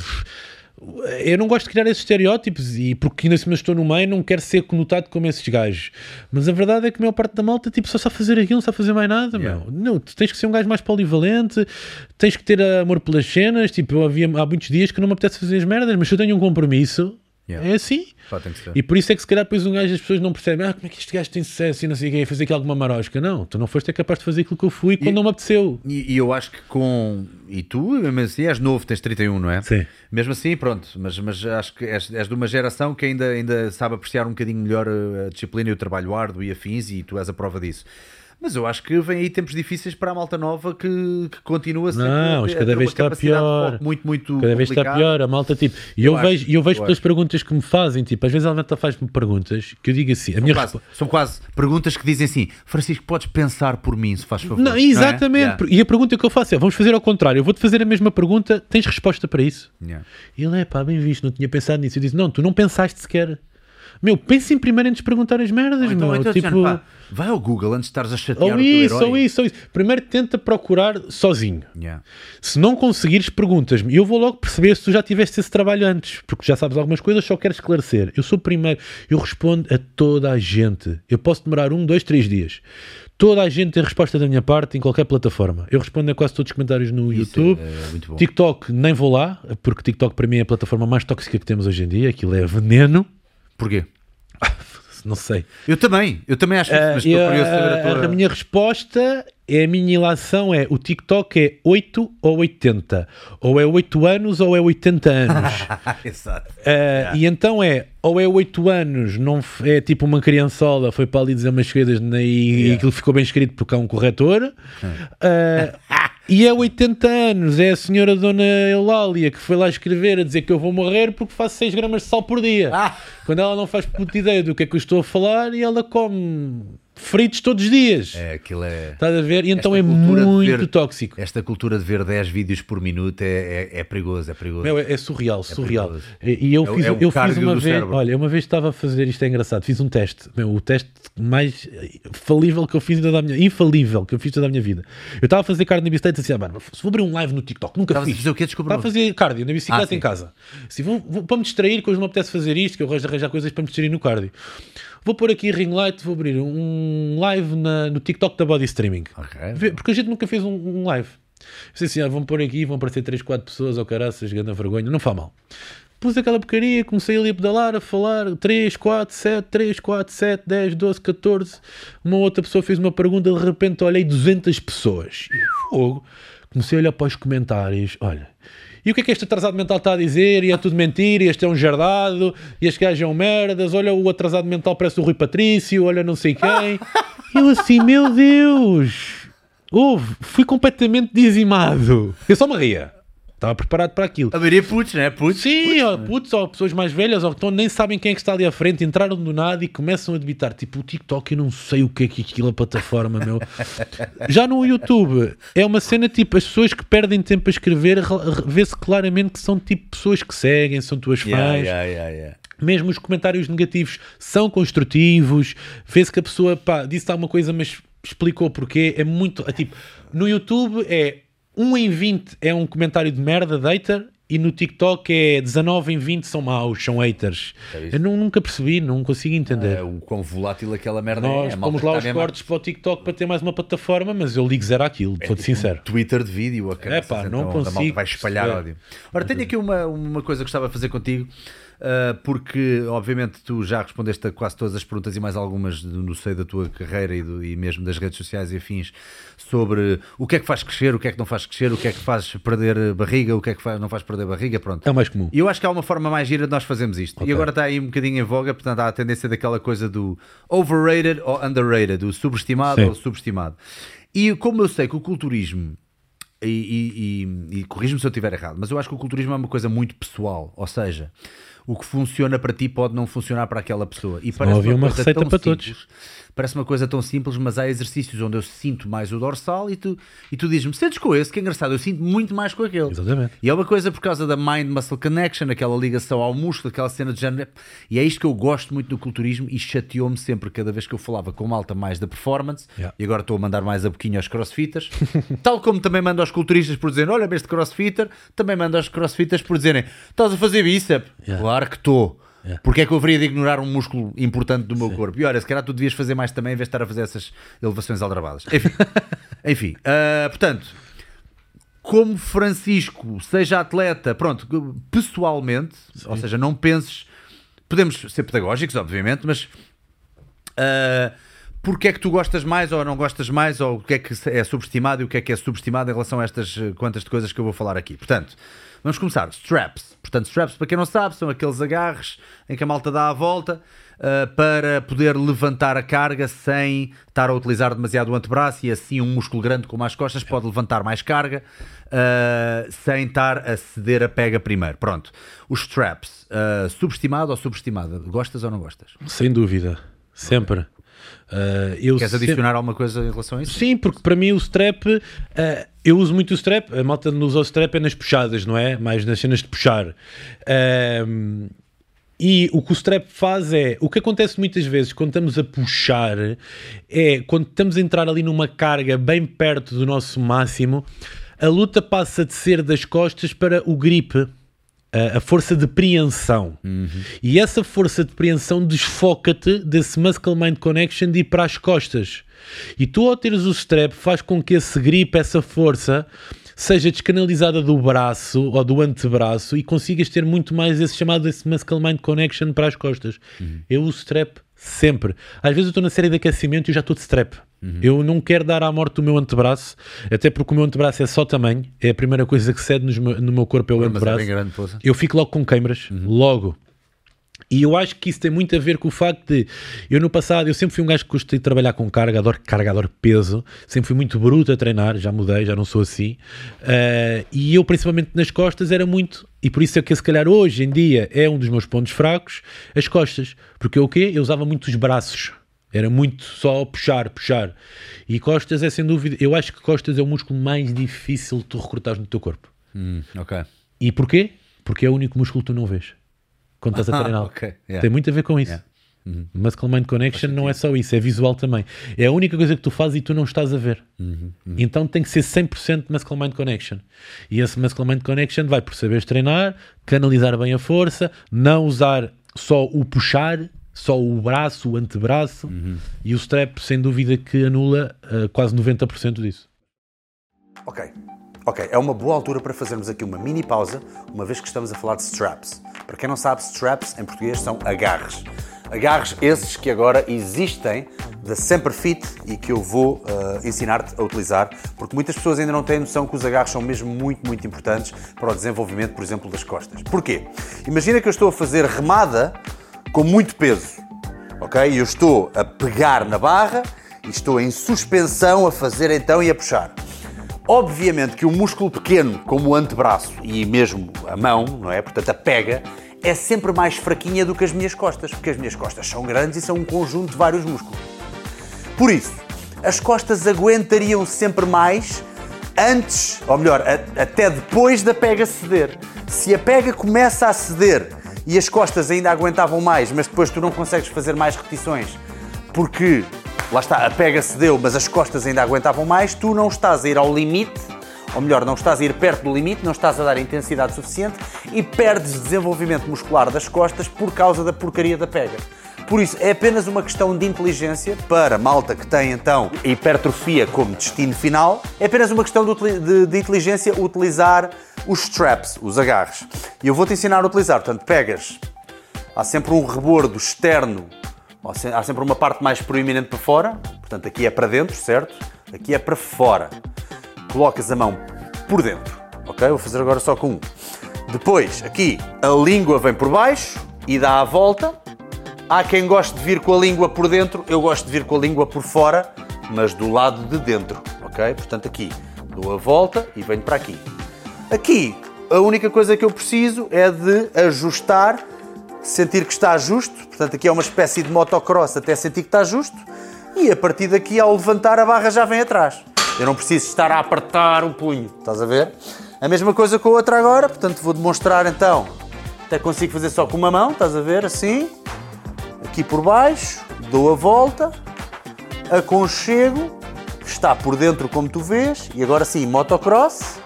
Eu não gosto de criar esses estereótipos e porque ainda assim estou no meio, não quero ser conotado como esses gajos. Mas a verdade é que a maior parte da malta tipo, só sabe fazer aquilo, não sabe fazer mais nada. Yeah. Meu. Não, tu tens que ser um gajo mais polivalente, tens que ter amor pelas cenas. Tipo, eu havia há muitos dias que não me apetece fazer as merdas, mas se eu tenho um compromisso, Yeah. é assim. Pá. E por isso é que se calhar depois um gajo as pessoas não percebem ah, como é que este gajo tem sucesso e não sei o quê, fazer aqui alguma marosca. Não, tu não foste é capaz de fazer aquilo que eu fui quando não me apeteceu. E, e eu acho que com. E tu, mesmo assim, és novo, tens 31, não é? Sim. Mesmo assim, pronto, mas, mas acho que és, és de uma geração que ainda, ainda sabe apreciar um bocadinho melhor a disciplina e o trabalho árduo e afins, e tu és a prova disso. Mas eu acho que vem aí tempos difíceis para a malta nova que, que continua sempre Não, a- a cada ter vez está pior. Muito, muito Cada vez está pior, a malta tipo. E Eu eu, acho, vejo, e eu vejo eu pelas acho. perguntas que me fazem, tipo, às vezes a malta faz-me perguntas que eu digo assim, a minha Quase- resposta. são quase perguntas que dizem assim: Francisco, podes pensar por mim, se faz favor. Não, é? exatamente. Yeah. E a pergunta que eu faço é: vamos fazer ao contrário. Eu vou-te fazer a mesma pergunta, tens resposta para isso? Yeah. E ele é pá, bem visto, não tinha pensado nisso. Eu disse: não, tu não pensaste sequer. Meu, pense em primeiro em te perguntar as merdas, Ou então, meu. então, tipo, dizendo, pá, vai ao Google antes de estares a chatear ou isso, herói. ou isso, ou isso. Primeiro tenta procurar sozinho. Yeah. Se não conseguires, perguntas-me. E eu vou logo perceber se tu já tiveste esse trabalho antes, porque já sabes algumas coisas, só quero esclarecer. Eu sou o primeiro, eu respondo a toda a gente. Eu posso demorar um, dois, três dias. Toda a gente tem resposta da minha parte em qualquer plataforma. Eu respondo a quase todos os comentários no Isso YouTube. é. TikTok, nem vou lá, porque TikTok para mim é a plataforma mais tóxica que temos hoje em dia. Aquilo é veneno. Porquê? <laughs> não sei. Eu também, eu também acho isso, mas Uh, estou curioso de saber a a, tua... a minha resposta é a minha ilação é o TikTok é 8 ou 80. Ou é 8 anos ou é 80 anos. <laughs> Exato. Uh, E então é, ou é 8 anos, não é tipo uma criançola, foi para ali dizer umas coisas e, e aquilo ficou bem escrito porque há um corretor. Uh, e é 80 anos, é a senhora Dona Eulália que foi lá escrever a dizer que eu vou morrer porque faço 6 gramas de sal por dia. Ah. Quando ela não faz puta ideia do que é que eu estou a falar e ela come fritos todos os dias. É, aquilo é... Estás a ver? E então é muito ver- tóxico. Esta cultura de ver 10 vídeos por minuto é, é, é perigoso, é perigoso. Meu, é, é surreal, surreal. perigoso. E, eu É o- fiz, é eu fiz uma vez, cérebro. olha, uma vez estava a fazer, isto é engraçado, fiz um teste, meu, o teste mais falível que eu fiz toda a minha, infalível que eu fiz toda a minha vida. Eu estava a fazer cardio na bicicleta e disse, ah, mano, se vou abrir um live no TikTok, nunca Estavas a fiz. fazer o quê? Desculpa, Estava a fazer cardio na bicicleta Ah, em casa. Assim, vou, vou- para me distrair, que hoje não apetece fazer isto, que eu gosto de arranjar coisas para me distrair no cardio. Vou pôr aqui ring light, vou abrir um live na- no TikTok da Body Streaming. Ok. Vê- Porque a gente nunca fez um, um live. Eu disse assim, ah, vão pôr aqui, vão aparecer 3, 4 pessoas, ou oh, caraças, grande vergonha, não faz mal. Pus aquela porcaria, comecei ali a pedalar, a falar, 3, 4, 7, 3, 4, 7, 10, 12, 14. Uma outra pessoa fez uma pergunta, de repente olhei 200 pessoas. E fogo. Comecei a olhar para os comentários, olha, e o que é que este atrasado mental está a dizer? E é tudo mentira, e este é um jardado, e este gajo é um merdas, olha o atrasado mental parece o Rui Patrício, olha não sei quem. <laughs> eu assim, meu Deus, Houve, fui completamente dizimado. Eu só me ria. Estava preparado para aquilo. A maioria putos, né? Putos. Sim, ó, putos, ou pessoas mais velhas, ou que estão, nem sabem quem é que está ali à frente, entraram do nada e começam a debitar. Tipo, o TikTok, eu não sei o que é que aquilo a plataforma, meu. <laughs> Já no YouTube, é uma cena tipo, as pessoas que perdem tempo a escrever, re- re- vê-se claramente que são tipo pessoas que seguem, são tuas fãs. Yeah, yeah, yeah, yeah. Mesmo os comentários negativos são construtivos. Vê-se que a pessoa pá, disse alguma coisa, mas explicou porquê. É muito. é tipo, no YouTube é 1 em 20 é um comentário de merda, de hater, e no TikTok é 19 em 20 são maus, são haters. É. Eu nu- nunca percebi, não consigo entender. É, o quão volátil aquela merda Nós é. Malta pomos lá os cortes para o TikTok para ter mais uma plataforma, mas eu ligo zero àquilo, É vou-te tipo sincero. um Twitter de vídeo, a caraças, Epá, não então, consigo vai espalhar ódio. Ora, tenho aqui uma, uma coisa que gostava de fazer contigo, ah, porque obviamente tu já respondeste a quase todas as perguntas e mais algumas no seio da tua carreira e, do- e mesmo das redes sociais e afins sobre o que é que faz crescer, o que é que não faz crescer, o que é que faz perder barriga, o que é que faz, não faz perder barriga, pronto. É o mais comum. E eu acho que há uma forma mais gira de nós fazermos isto. Ok. E agora está aí um bocadinho em voga, portanto há a tendência daquela coisa do overrated ou underrated, do subestimado Sim. ou subestimado. E como eu sei que o culturismo, e, e, e, e corrijo-me se eu estiver errado, mas eu acho que o culturismo é uma coisa muito pessoal, ou seja, o que funciona para ti pode não funcionar para aquela pessoa. E parece havia uma coisa receita para todos. Parece uma coisa tão simples, mas há exercícios onde eu sinto mais o dorsal e tu, e tu dizes-me, sentes com esse, que é engraçado, eu sinto muito mais com aquele. Exatamente. E é uma coisa por causa da mind-muscle connection, aquela ligação ao músculo, aquela cena de género. E é isto que eu gosto muito do culturismo e chateou-me sempre cada vez que eu falava com malta mais da performance. Yeah. E agora estou a mandar mais a boquinha aos crossfitters. <laughs> Tal como também mando aos culturistas por dizerem: Olha, este crossfitter. Também mando aos crossfitters por dizerem: Estás a fazer bíceps? Yeah. Claro que estou. Yeah. Porque é que eu haveria de ignorar um músculo importante do meu corpo? E olha, se calhar tu devias fazer mais também em vez de estar a fazer essas elevações aldrabadas. Enfim, <laughs> enfim ah, portanto, como Francisco seja atleta, pronto, pessoalmente, ou seja, não penses, podemos ser pedagógicos, obviamente, mas uh, porque é que tu gostas mais ou não gostas mais, ou o que é que é subestimado e o que é que é subestimado em relação a estas quantas de coisas que eu vou falar aqui. Portanto, vamos começar. Straps. Portanto, straps, para quem não sabe, são aqueles agarres em que a malta dá a volta uh, para poder levantar a carga sem estar a utilizar demasiado o antebraço e assim um músculo grande como as costas pode levantar mais carga uh, sem estar a ceder a pega primeiro. Pronto. Os straps, uh, subestimado ou subestimada? Gostas ou não gostas? Sem dúvida. Sempre. Uh, eu Queres sempre- adicionar alguma coisa em relação a isso? Sim, porque para mim o strap, eh, eu uso muito o strap, a malta não usa o strap é nas puxadas, não é? Mais nas cenas de puxar. Ahm, e o que o strap faz é, o que acontece muitas vezes quando estamos a puxar, é quando estamos a entrar ali numa carga bem perto do nosso máximo, a luta passa de ser das costas para o grip. A, a força de preensão. E essa força de preensão desfoca-te desse muscle mind connection de ir para as costas. E tu, ao teres o strap, faz com que esse grip, essa força, seja descanalizada do braço ou do antebraço e consigas ter muito mais esse chamado esse muscle mind connection para as costas. Eu uso strap Sempre. Às vezes eu estou na série de aquecimento e já estou de strep. Uhum. Eu não quero dar à morte o meu antebraço, até porque o meu antebraço é só tamanho. É a primeira coisa que cede no meu corpo é o Mas é antebraço. bem grande, poça. eu fico logo com câimbras, logo. E eu acho que isso tem muito a ver com o facto de eu no passado, eu sempre fui um gajo que gostei de trabalhar com carga, adoro carga, adoro peso, sempre fui muito bruto a treinar, já mudei, já não sou assim. Eh, e eu, principalmente nas costas, era muito, e por isso é que se calhar hoje em dia é um dos meus pontos fracos, as costas. Porque eu o quê? Eu usava muito os braços. Era muito só puxar, puxar. E costas é sem dúvida, eu acho que costas é o músculo mais difícil de tu recrutares no teu corpo. Hum, ok. E porquê? Porque é o único músculo que tu não vês quando estás a Ah, treinar. ok, yeah. Tem muito a ver com isso. Yeah. Uhum. Muscle Mind Connection não é só isso, é visual também. É a única coisa que tu fazes e tu não estás a ver. Uhum, Então tem que ser 100% Muscle Mind Connection. E esse Muscle Mind Connection vai por saberes treinar, canalizar bem a força, não usar só o puxar, só o braço, o antebraço Uhum. e o strap, sem dúvida que anula uh, quase 90% disso. Ok, ok, é uma boa altura para fazermos aqui uma mini pausa, uma vez que estamos a falar de straps. Para quem não sabe, straps em português são agarres. Agarres esses que agora existem da Sempre Fit e que eu vou eh, ensinar-te a utilizar, porque muitas pessoas ainda não têm noção que os agarres são mesmo muito, muito importantes para o desenvolvimento, por exemplo, das costas. Porquê? Imagina que eu estou a fazer remada com muito peso, ok? E eu estou a pegar na barra e estou em suspensão a fazer então e a puxar. Obviamente que o músculo pequeno, como o antebraço e mesmo a mão, não é? Portanto, a pega, é sempre mais fraquinha do que as minhas costas, porque as minhas costas são grandes e são um conjunto de vários músculos. Por isso, as costas aguentariam sempre mais antes, ou melhor, a- até depois da pega ceder. Se a pega começa a ceder e as costas ainda aguentavam mais, mas depois tu não consegues fazer mais repetições porque, lá está, a pega cedeu, mas as costas ainda aguentavam mais, tu não estás a ir ao limite, ou melhor, não estás a ir perto do limite, não estás a dar intensidade suficiente e perdes desenvolvimento muscular das costas por causa da porcaria da pega. Por isso, é apenas uma questão de inteligência para malta que tem então hipertrofia como destino final, é apenas uma questão de, de- de inteligência utilizar os straps, os agarres. E eu vou-te ensinar a utilizar, portanto, pegas, há sempre um rebordo externo, há se- há sempre uma parte mais proeminente para fora, portanto, aqui é para dentro, certo? Aqui é para fora. Colocas a mão por dentro, ok? Vou fazer agora só com um. Depois, aqui, a língua vem por baixo e dá a volta. Há quem goste de vir com a língua por dentro, eu gosto de vir com a língua por fora, mas do lado de dentro, ok? Portanto, aqui dou a volta e venho para aqui. Aqui, a única coisa que eu preciso é de ajustar, sentir que está justo, portanto, aqui é uma espécie de motocross até sentir que está justo, e a partir daqui, ao levantar, a barra já vem atrás. Eu não preciso estar a apertar o punho, estás a ver? A mesma coisa com a outra agora, portanto, vou demonstrar então. Até consigo fazer só com uma mão, estás a ver? Assim aqui por baixo, dou a volta, aconchego, está por dentro como tu vês, e agora sim, motocross,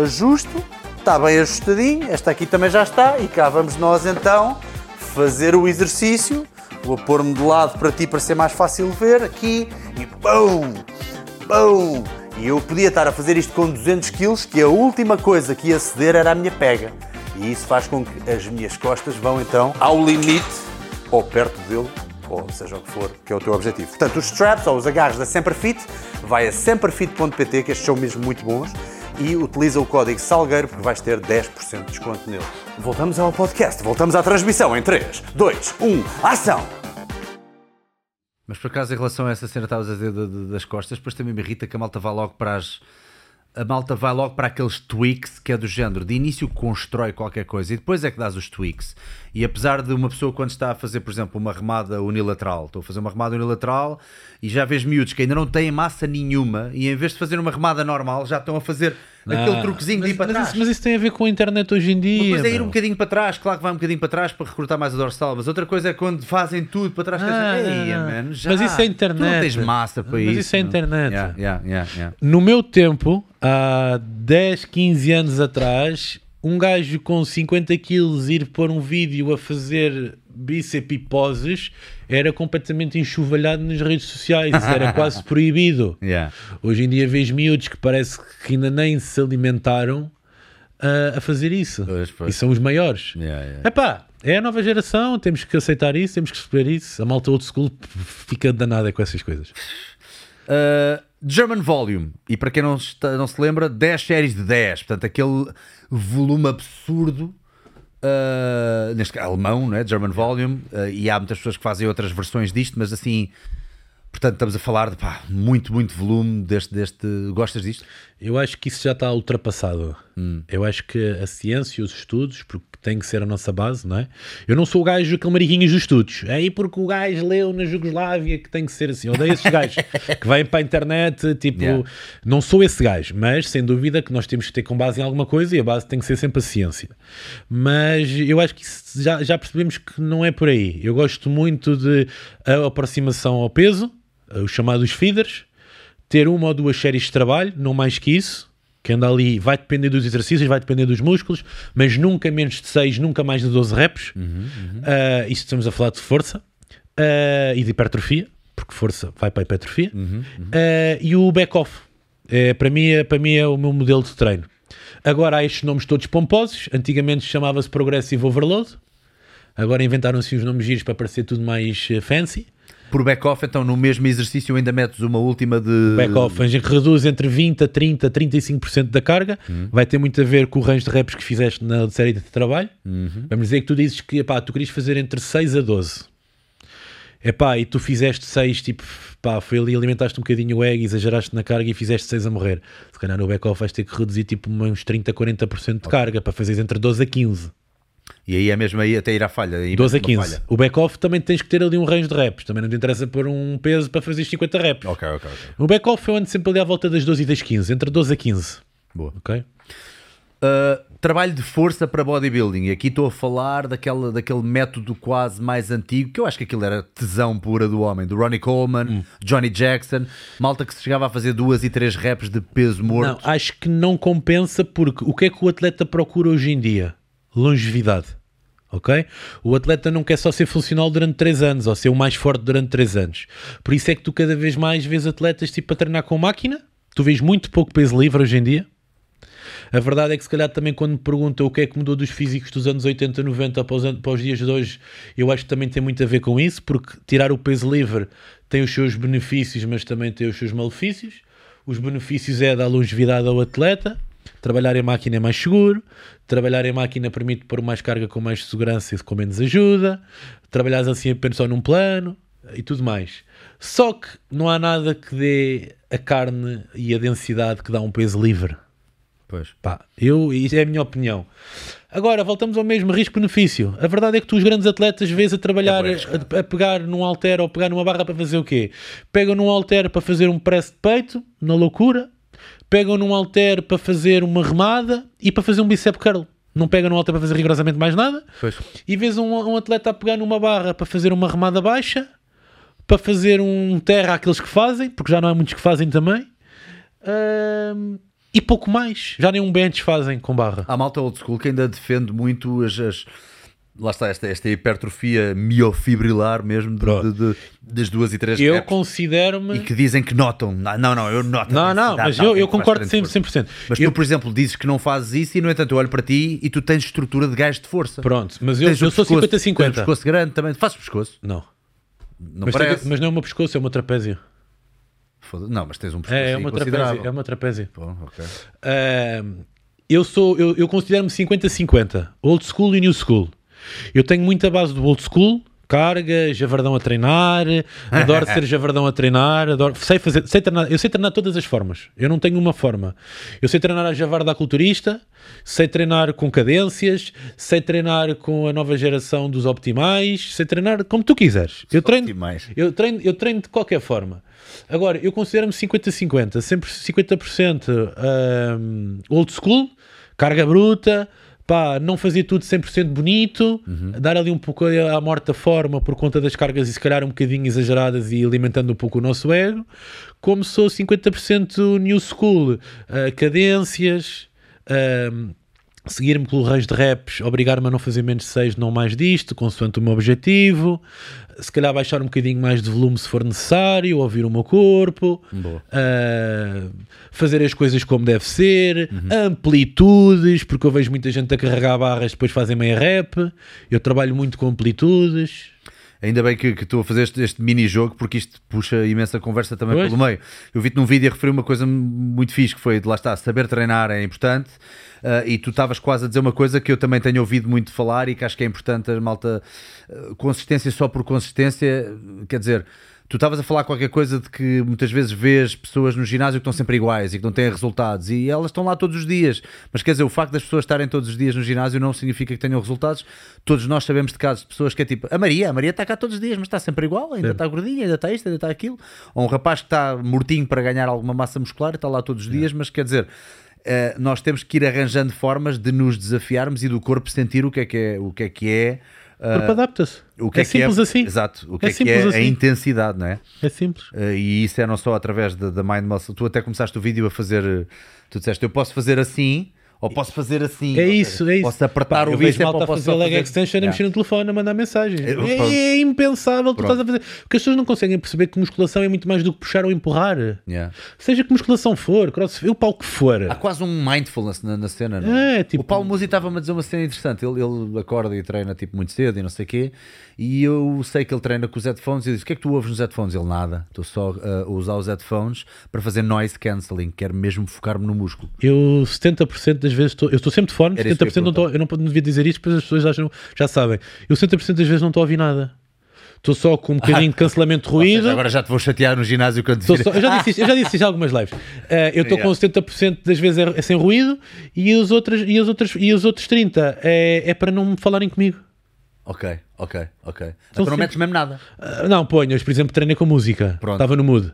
ajusto, está bem ajustadinho, esta aqui também já está, e cá vamos nós então fazer o exercício, vou pôr-me de lado para ti para ser mais fácil ver, aqui, e pum, pum, e eu podia estar a fazer isto com 200 kg, que a última coisa que ia ceder era a minha pega, e isso faz com que as minhas costas vão então ao limite ou perto dele, ou seja o que for, que é o teu objetivo. Portanto, os straps ou os agarres da Semperfit, vai a semperfit.pt, que estes são mesmo muito bons, e utiliza o código SALGUEIRO porque vais ter 10% de desconto nele. Voltamos ao podcast, voltamos à transmissão em 3, 2, 1, ação! Mas por acaso, em relação a essa cena estavas a dizer das costas, depois também me irrita que a malta vá logo para as. A malta vai logo para aqueles tweaks que é do género. De início constrói qualquer coisa e depois é que dás os tweaks. E apesar de uma pessoa, quando está a fazer, por exemplo, uma remada unilateral, estou a fazer uma remada unilateral e já vês miúdos que ainda não têm massa nenhuma e em vez de fazer uma remada normal já estão a fazer aquele Ah, truquezinho de mas, ir para mas trás. Isso, mas isso tem a ver com a internet hoje em dia. Uma coisa é ir um bocadinho para trás, claro que vai um bocadinho para trás para recrutar mais a dorsal, mas outra coisa é quando fazem tudo para trás. que Ah, dizem, "Ei, não. man, já, Mas isso é Tu não internet. tens massa para Mas isso. isso é não." internet. Yeah, yeah, yeah, yeah. No meu tempo, há 10, 15 anos atrás, um gajo com 50 quilos ir pôr um vídeo a fazer bíceps e poses era completamente enxovalhado nas redes sociais, era quase <laughs> proibido. Yeah. Hoje em dia vejo miúdos que parece que ainda nem se alimentaram ah, a fazer isso. Pois, pois. E são os maiores. Yeah, yeah. Epá, É a nova geração, temos que aceitar isso, temos que perceber isso. A malta old school fica danada com essas coisas. Uh, German Volume, e para quem não, está, não se lembra, 10 séries de 10, portanto, aquele volume absurdo. Uh, neste alemão, né? German Volume, uh, e há muitas pessoas que fazem outras versões disto, mas assim, portanto, estamos a falar de pá, muito, muito volume deste, deste. Gostas disto? Eu acho que isso já está ultrapassado. Hum. Eu acho que a ciência e os estudos, porque tem que ser a nossa base, não é? Eu não sou o gajo aquele mariquinhos dos estudos. É aí porque o gajo leu na Jugoslávia que tem que ser assim. Eu odeio esses gajos <laughs> que vêm para a internet, tipo, yeah. não sou esse gajo, mas sem dúvida que nós temos que ter com base em alguma coisa e a base tem que ser sempre a ciência. Mas eu acho que já, já percebemos que não é por aí. Eu gosto muito de a aproximação ao peso, os chamados feeders, ter uma ou duas séries de trabalho, não mais que isso que anda ali, vai depender dos exercícios, vai depender dos músculos, mas nunca menos de 6, nunca mais de 12 reps. Uhum, uhum. Uh, isto estamos a falar de força uh, e de hipertrofia, porque força vai para a hipertrofia. Uhum, uh, e o back-off, é, para, mim, é, para mim é o meu modelo de treino. Agora há estes nomes todos pomposos, antigamente chamava-se Progressive Overload, agora inventaram-se os nomes giros para parecer tudo mais fancy por back-off, então no mesmo exercício ainda metes uma última de. Back-off, reduz entre 20% a 30%, a 35% da carga. Uhum. Vai ter muito a ver com o range de reps que fizeste na série de trabalho. Uhum. Vamos dizer que tu dizes que epá, tu querias fazer entre 6 a 12. Epá, e tu fizeste 6, tipo, pá, foi ali, alimentaste um bocadinho o egg, exageraste na carga e fizeste 6 a morrer. Se calhar no back-off vais ter que reduzir tipo uns 30, 40% de okay. carga para fazeres entre 12 a 15. E aí é mesmo aí até ir à falha. 12 a 15. Falha. O back-off também tens que ter ali um range de reps. Também não te interessa pôr um peso para fazer 50 reps. Ok, ok, ok. O back-off eu ando sempre ali à volta das 12 e das 15. Entre 12 a 15. Boa. Ok? Uh, trabalho de força para bodybuilding. E aqui estou a falar daquela, daquele método quase mais antigo, que eu acho que aquilo era tesão pura do homem, do Ronnie Coleman, hum. Johnny Jackson, malta que se chegava a fazer duas e três reps de peso morto. Não, acho que não compensa porque o que é que o atleta procura hoje em dia? Longevidade. Ok? O atleta não quer só ser funcional durante 3 anos ou ser o mais forte durante 3 anos. Por isso é que tu cada vez mais vês atletas tipo a treinar com máquina. Tu vês muito pouco peso livre hoje em dia. A verdade é que se calhar também quando me perguntam o que é que mudou dos físicos dos anos 80, 90 para os, para os dias de hoje, eu acho que também tem muito a ver com isso, porque tirar o peso livre tem os seus benefícios, mas também tem os seus malefícios. Os benefícios é dar longevidade ao atleta, Trabalhar em máquina é mais seguro, trabalhar em máquina permite pôr mais carga com mais segurança e com menos ajuda, trabalhar assim apenas só num plano e tudo mais. Só que não há nada que dê a carne e a densidade que dá um peso livre. Pois. Pá, eu, isso é a minha opinião. Agora, voltamos ao mesmo risco-benefício. A verdade é que tu, os grandes atletas, vês a trabalhar, é a, a, pegar num halter ou pegar numa barra para fazer o quê? Pegam num halter para fazer um press de peito, na loucura, pegam num halter para fazer uma remada e para fazer um bicep curl. Não pegam num halter para fazer rigorosamente mais nada. Pois. E vês um, um, atleta a pegar numa barra para fazer uma remada baixa, para fazer um terra àqueles que fazem, porque já não há muitos que fazem também. E pouco mais. Já nem um bench fazem com barra. Há malta old school que ainda defende muito as, as lá está esta, esta hipertrofia miofibrilar mesmo de, de, de, das duas e três eu considero-me e que dizem que notam. Não, não, eu noto não, não, mas eu, eu concordo 100%, 100%. mas eu... tu por exemplo dizes que não fazes isso e no entanto eu olho para ti e tu tens estrutura de gajo de força. Pronto, mas eu, eu sou 50-50 tens pescoço grande também, fazes pescoço? não. Não mas, parece. Tem, mas não é uma pescoço, é uma trapézio não, mas tens um pescoço é, é uma trapézio, é uma trapézio okay. uh, eu sou, eu, eu considero-me 50-50 old school e new school eu tenho muita base do old school, carga, javardão a treinar, adoro <laughs> ser javardão a treinar, adoro, sei fazer, sei treinar, eu sei treinar todas as formas. Eu não tenho uma forma. Eu sei treinar a javarda culturista, sei treinar com cadências, sei treinar com a nova geração dos optimais, sei treinar como tu quiseres. Eu treino, eu treino, eu treino de qualquer forma. Agora, eu considero-me 50-50, sempre 50% um, old school, carga bruta, pá, não fazer tudo 100% bonito, uhum. dar ali um pouco à morta forma por conta das cargas e se calhar um bocadinho exageradas e alimentando um pouco o nosso ego, como sou 50% new school, uh, cadências, uh, seguir-me pelo reis de raps, obrigar-me a não fazer menos de 6, não mais disto, consoante o meu objetivo, se calhar baixar um bocadinho mais de volume se for necessário, ouvir o meu corpo, uh, fazer as coisas como deve ser, uhum. amplitudes, porque eu vejo muita gente a carregar barras depois fazem meia rap, eu trabalho muito com amplitudes. Ainda bem que, que estou a fazer este, este mini-jogo, porque isto puxa imensa conversa também pois. pelo meio. Eu vi-te num vídeo a referir uma coisa muito fixe, que foi, de lá está, saber treinar é importante, uh, e tu estavas quase a dizer uma coisa que eu também tenho ouvido muito falar e que acho que é importante a malta, uh, consistência só por consistência, quer dizer tu estavas a falar qualquer coisa de que muitas vezes vês pessoas no ginásio que estão sempre iguais e que não têm resultados e elas estão lá todos os dias. Mas quer dizer, o facto das pessoas estarem todos os dias no ginásio não significa que tenham resultados. Todos nós sabemos de casos de pessoas que é tipo a Maria, a Maria está cá todos os dias, mas está sempre igual, ainda está gordinha, ainda está isto, ainda está aquilo. Ou um rapaz que está mortinho para ganhar alguma massa muscular e está lá todos os dias, mas quer dizer. Uh, nós temos que ir arranjando formas de nos desafiarmos e do corpo sentir o que é que é, o que é, que é o corpo adapta-se. O que é, é simples é, assim. Exato. O que é, é que é assim. a intensidade, não é? É simples. Uh, e isso é não só através da Mind Muscle. Tu até começaste o vídeo a fazer. Tu disseste, eu posso fazer assim ou posso fazer assim. É isso, é isso. Posso apertar Pá, o bíceps ou posso fazer leg extension yeah. a mexer no telefone a mandar mensagem. É, é, é impensável que tu estás a fazer. Porque as pessoas não conseguem perceber que musculação é muito mais do que puxar ou empurrar. Yeah. Seja que musculação for, crossfit, o pau que for. Há quase um mindfulness na, na cena, não é? é tipo... O Paulo Musi estava-me a dizer uma cena interessante. Ele, ele acorda e treina tipo muito cedo e não sei o quê. E eu sei que ele treina com os headphones e eu disse: O que é que tu ouves nos headphones? Ele nada. Estou só uh, a usar os headphones para fazer noise cancelling. Quero mesmo focar-me no músculo. Eu 70% das vezes estou. Eu estou sempre de fone, 70% não estou. Eu não devia dizer isto, porque as pessoas acham, já sabem. Eu 70% das vezes não estou a ouvir nada. Estou só com um <laughs> bocadinho de cancelamento de ruído. Seja, agora já te vou chatear no ginásio quando só, eu, já disse <laughs> isto, eu já disse isto em algumas lives. Uh, eu estou yeah. com 70% das vezes é, é, sem ruído e os outros, e os outros, e os outros 30% é, é para não me falarem comigo. Ok, ok, ok. Então não metes mesmo nada? Uh, não, ponho. Por exemplo, treinei com música. Pronto. Estava no mood.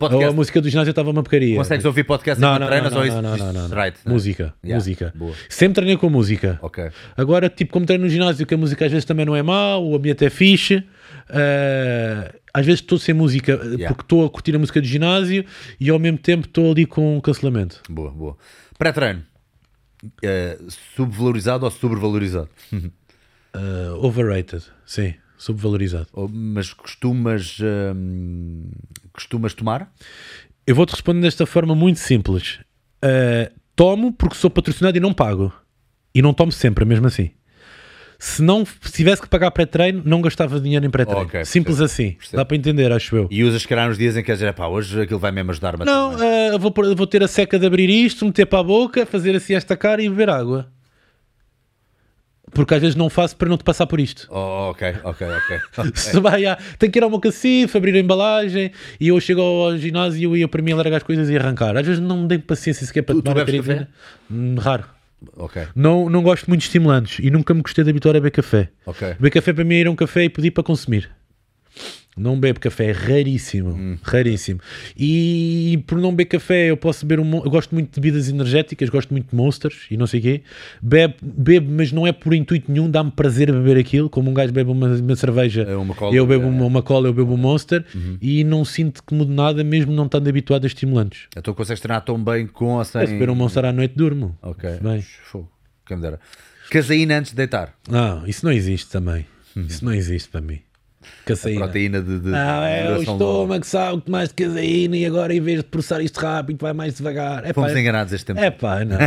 Podcast. Ou a música do ginásio estava uma porcaria. Consegues ouvir podcast não, não, treinas não, ou isso? Não, não, não, não. Right, música, yeah. música. Boa. Sempre treinei com música. Ok. Agora, tipo, como treino no ginásio, que a música às vezes também não é mau, o ambiente é fixe. Uh, às vezes estou sem música yeah. porque estou a curtir a música do ginásio e ao mesmo tempo estou ali com um cancelamento. Boa, boa. Pré-treino, uh, subvalorizado ou sobrevalorizado? <laughs> Uh, overrated, sim, subvalorizado. Mas costumas, hum, costumas tomar? Eu vou-te responder desta forma muito simples. Uh, tomo porque sou patrocinado e não pago. E não tomo sempre, mesmo assim. Se não se tivesse que pagar pré-treino, não gastava dinheiro em pré-treino. Okay, Simples percebo, assim. Percebo. Dá para entender, acho eu. E usas, calhar, nos dias em que dizer, pá, hoje aquilo vai mesmo ajudar-me Não, uh, vou, vou ter a seca de abrir isto, meter para a boca, fazer assim esta cara e beber água. Porque às vezes não faço para não te passar por isto. Oh, ok, ok, ok. okay. <laughs> Se vai, ah, tenho que ir ao meu cacifo, abrir a embalagem e eu chego ao ginásio e eu para mim largar as coisas e arrancar. Às vezes não me dei paciência sequer para tu, tomar tu café? Hum, raro. Ok. Não, não gosto muito de estimulantes e nunca me gostei de habituar a beber café. Ok. Beber café para mim é ir a um café e pedir para consumir. Não bebo café, é raríssimo, hum. raríssimo. E por não beber café, eu posso beber um. Eu gosto muito de bebidas energéticas, gosto muito de monsters e não sei o quê. Bebo, bebo, mas não é por intuito nenhum, dá-me prazer a beber aquilo. Como um gajo bebe uma, uma cerveja, é uma cola, eu bebo é, uma, uma, cola, eu bebo um monster uhum. e não sinto que mude nada, mesmo não estando habituado a estimulantes. Então consegues treinar tão bem com ou sem. Se beber um monster à noite, durmo. Ok. Bem. Quem me dera. Antes de deitar. Não, isso não existe também. Uhum. Isso não existe para mim. Caseína. A proteína de. de não, é o estômago, sabe que mais de caseína e agora em vez de processar isto rápido vai mais devagar. É Fomos enganados este tempo. É pá, não.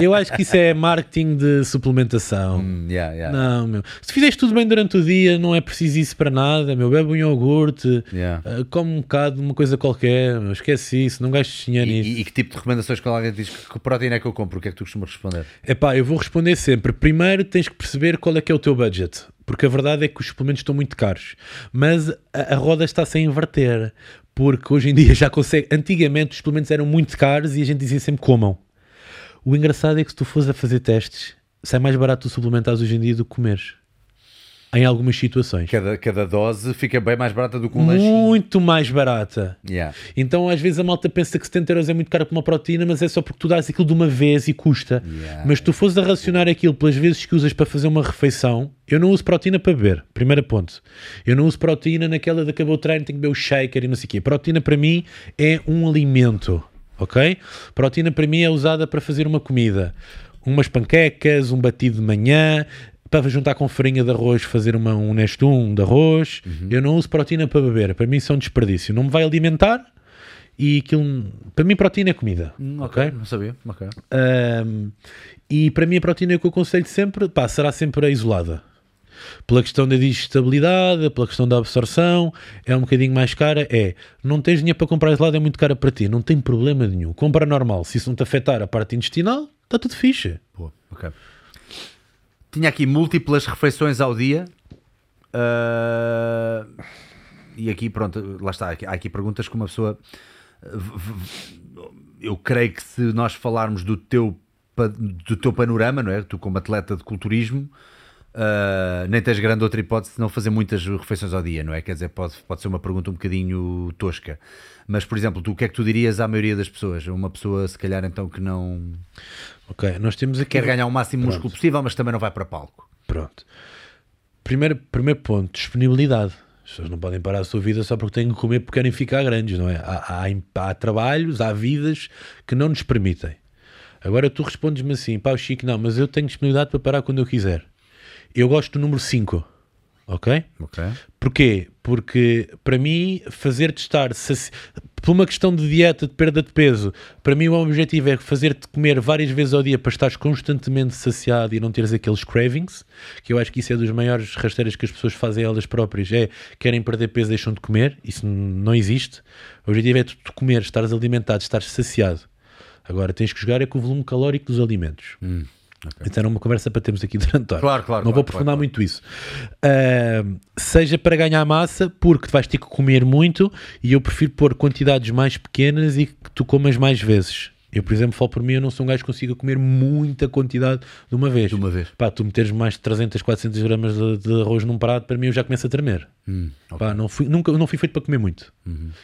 Eu acho que isso é marketing de suplementação. Mm, yeah, yeah. Não, meu. Se fizeres tudo bem durante o dia, não é preciso isso para nada, meu. Bebe um iogurte, yeah. uh, come um bocado uma coisa qualquer, meu. esquece isso, não gastes dinheiro nisso. E, e, que tipo de recomendações quando alguém diz que proteína é que eu compro? O que é que tu costumas responder? É pá, eu vou responder sempre. Primeiro tens que perceber qual é que é o teu budget porque a verdade é que os suplementos estão muito caros. Mas a, a roda está-se a inverter, porque hoje em dia já consegue. Antigamente os suplementos eram muito caros e a gente dizia sempre comam. O engraçado é que se tu fores a fazer testes, sai mais barato tu suplementares hoje em dia do que comeres em algumas situações. Cada, cada dose fica bem mais barata do que um Muito mais barata. Yeah. Então às vezes a malta pensa que 70 euros é muito caro para uma proteína, mas é só porque tu dás aquilo de uma vez e custa. Yeah. Mas se tu fores a racionar aquilo pelas vezes que usas para fazer uma refeição, eu não uso proteína para beber, primeiro ponto. Eu não uso proteína naquela de acabou o treino, tenho que beber o shaker e não sei o quê. Proteína para mim é um alimento, ok? Proteína para mim é usada para fazer uma comida umas panquecas, um batido de manhã, para juntar com farinha de arroz, fazer uma, um nestum de arroz. Eu não uso proteína para beber, para mim isso é um desperdício. Não me vai alimentar e aquilo, para mim proteína é comida. Hum, ok? Não sabia. Ok. Um, e para mim a proteína que eu aconselho sempre pá, será sempre a isolada. Pela questão da digestibilidade, pela questão da absorção, é um bocadinho mais cara. É, não tens dinheiro para comprar isolada, é muito cara para ti, não tem problema nenhum. Compra normal, se isso não te afetar a parte intestinal, está tudo fixe. Boa, ok. Tinha aqui múltiplas refeições ao dia. ah, e aqui, pronto, lá está. Há aqui perguntas que uma pessoa. Eu creio que se nós falarmos do teu, do teu panorama, não é? Tu, como atleta de culturismo, ah, nem tens grande outra hipótese de não fazer muitas refeições ao dia, não é? Quer dizer, pode, pode ser uma pergunta um bocadinho tosca. Mas, por exemplo, tu, o que é que tu dirias à maioria das pessoas? Uma pessoa, se calhar, então, que não Ok, nós temos aqui. quer ganhar o máximo músculo possível, mas também não vai para palco. Pronto. Primeiro, primeiro ponto, disponibilidade. As pessoas não podem parar a sua vida só porque têm que comer porque querem ficar grandes, não é? Há, há, há trabalhos, há vidas que não nos permitem. Agora tu respondes-me assim, pá, Chico, não, mas eu tenho disponibilidade para parar quando eu quiser. Eu gosto do número 5, ok? Ok. Porquê? Porque para mim, fazer-te estar saci... por uma questão de dieta, de perda de peso, para mim o objetivo é fazer-te comer várias vezes ao dia para estares constantemente saciado e não teres aqueles cravings, que eu acho que isso é dos maiores rasteiras que as pessoas fazem elas próprias, é querem perder peso, deixam de comer, isso não existe. O objetivo é tu, comer, estares alimentado, estares saciado. Agora tens que jogar é com o volume calórico dos alimentos. Então era uma conversa para termos aqui <laughs> durante horas. Claro, claro, Não claro, vou aprofundar claro, muito isso. Ahm, seja para ganhar massa, porque tu vais ter que comer muito e eu prefiro pôr quantidades mais pequenas e que tu comas mais vezes. Eu, por exemplo, falo por mim, eu não sou um gajo que consiga comer muita quantidade de uma vez. De uma vez. Pá, tu meteres mais de 300, 400 gramas de, de arroz num prato, para mim eu já começo a tremer. Hum, Pá, não fui, nunca, não fui feito para comer muito.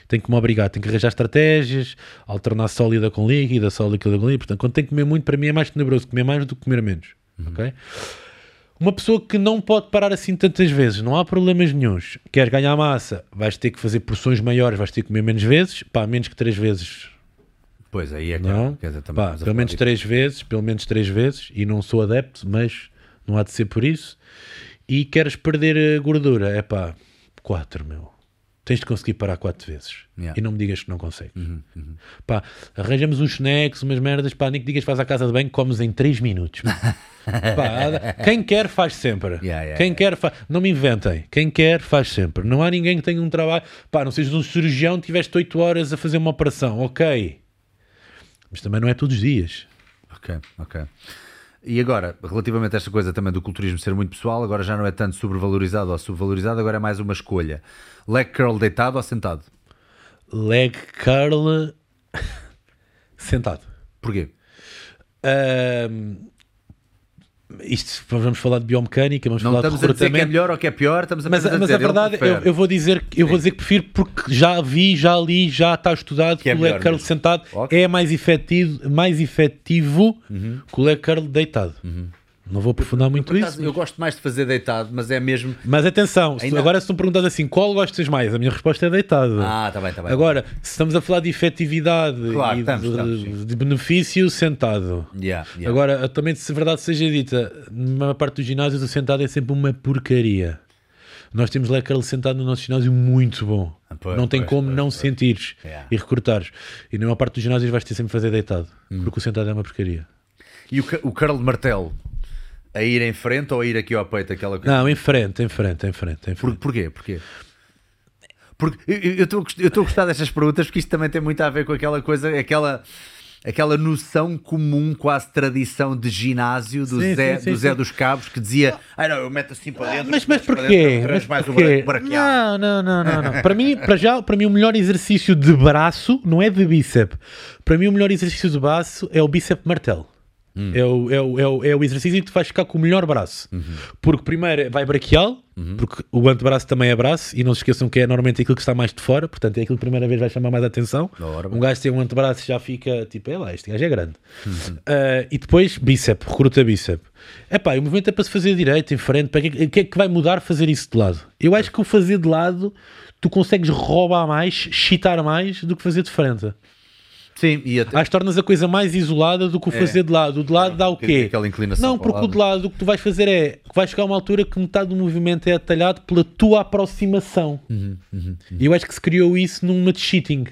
Tenho que me obrigar, tenho que arranjar estratégias, alternar sólida com líquida, sólida com líquida. Portanto, quando tenho que comer muito, para mim é mais tenebroso comer mais do que comer menos. Ok? Uma pessoa que não pode parar assim tantas vezes, não há problemas nenhuns. Queres ganhar massa, vais ter que fazer porções maiores, vais ter que comer menos vezes, pá, menos que três vezes Pois aí é que não, quer dizer, também Pá, pelo menos três vezes, pelo menos três vezes, e não sou adepto, mas não há de ser por isso. E queres perder a gordura, é pá, quatro, meu. Tens de conseguir parar quatro vezes. Yeah. Uhum, E não me digas que não consegues. Pá, arranjamos uns snacks, umas merdas, pá, nem que digas que vais à casa de banho, comes em três minutos. <laughs> Pá, quem quer faz sempre. Yeah, yeah, quem quer faz. Não me inventem. Quem quer faz sempre. Não há ninguém que tenha um trabalho. Pá, não sejas um cirurgião, tiveste oito horas a fazer uma operação. Ok. Mas também não é todos os dias. Ok, ok. E agora, relativamente a esta coisa também do culturismo ser muito pessoal, agora já não é tanto sobrevalorizado ou subvalorizado, agora é mais uma escolha. Leg curl deitado ou sentado? Leg curl <laughs> sentado. Porquê? Ahm, isto vamos falar de biomecânica, vamos Não falar de estamos a dizer que é recrutamento. melhor ou que é pior, estamos Mas, apenas a mas dizer a verdade, eu, eu vou dizer que eu vou dizer que prefiro porque já vi, já li, já está estudado que, é o leg curl mesmo. sentado Ok. é mais efetivo, mais efetivo que o leg curl deitado. Não vou aprofundar muito acaso, isso. Eu gosto mais de fazer deitado, mas é mesmo. Mas atenção, se- agora se tu me perguntas assim, qual gostas mais? A minha resposta é deitado. Ah, está bem, está bem. Agora, se estamos a falar de efetividade Claro, e estamos, de, estamos, de benefício, sentado. Yeah, yeah. Agora, também, se verdade seja dita, na maior parte dos ginásios, o sentado é sempre uma porcaria. Nós temos leg curl sentado no nosso ginásio muito bom. Ah, pois, não tem pois, como pois, não sentires Yeah. e recrutares. E na maior parte dos ginásios vais ter sempre fazer deitado. Hum. Porque o sentado é uma porcaria. E o, o curl de martelo? A ir em frente ou a ir aqui ao peito? Aquela coisa? Não, em frente, em frente, em frente. Em Por, frente. porquê? Porquê? Porque eu- estou a gostar destas perguntas porque isto também tem muito a ver com aquela coisa, aquela, aquela noção comum, quase tradição de ginásio do, Sim, Zé, sim, sim, do Zé sim. dos Cabos que dizia: Ai não, eu meto assim para dentro. Mas, mas para porquê? dentro, Mas traz mais porquê? braquial." Não, não, não, não, não. para mim, para já, para mim o melhor exercício de braço não é de bíceps. Para mim o melhor exercício de braço é o bíceps martelo. É, o, é, o, é, o, é o exercício que tu vais ficar com o melhor braço. Porque primeiro vai braquial, porque o antebraço também é braço, e não se esqueçam que é normalmente aquilo que está mais de fora, portanto é aquilo que primeira vez vai chamar mais a atenção. Um gajo tem um antebraço já fica tipo, é lá, este gajo é grande. Ah, e depois bíceps, recruta bíceps. Epá, o movimento é para se fazer direito, em frente, para que, o que é que vai mudar fazer isso de lado? Eu acho que o fazer de lado tu consegues roubar mais, chitar mais do que fazer de frente. Sim, e até. Acho que tornas a coisa mais isolada do que o fazer de lado. O de lado dá o quê? aquela inclinação Não, porque o de lado o que tu vais fazer é que vais chegar a uma altura que metade do movimento é atalhado pela tua aproximação. Uhum, E eu acho que se criou isso numa de cheating.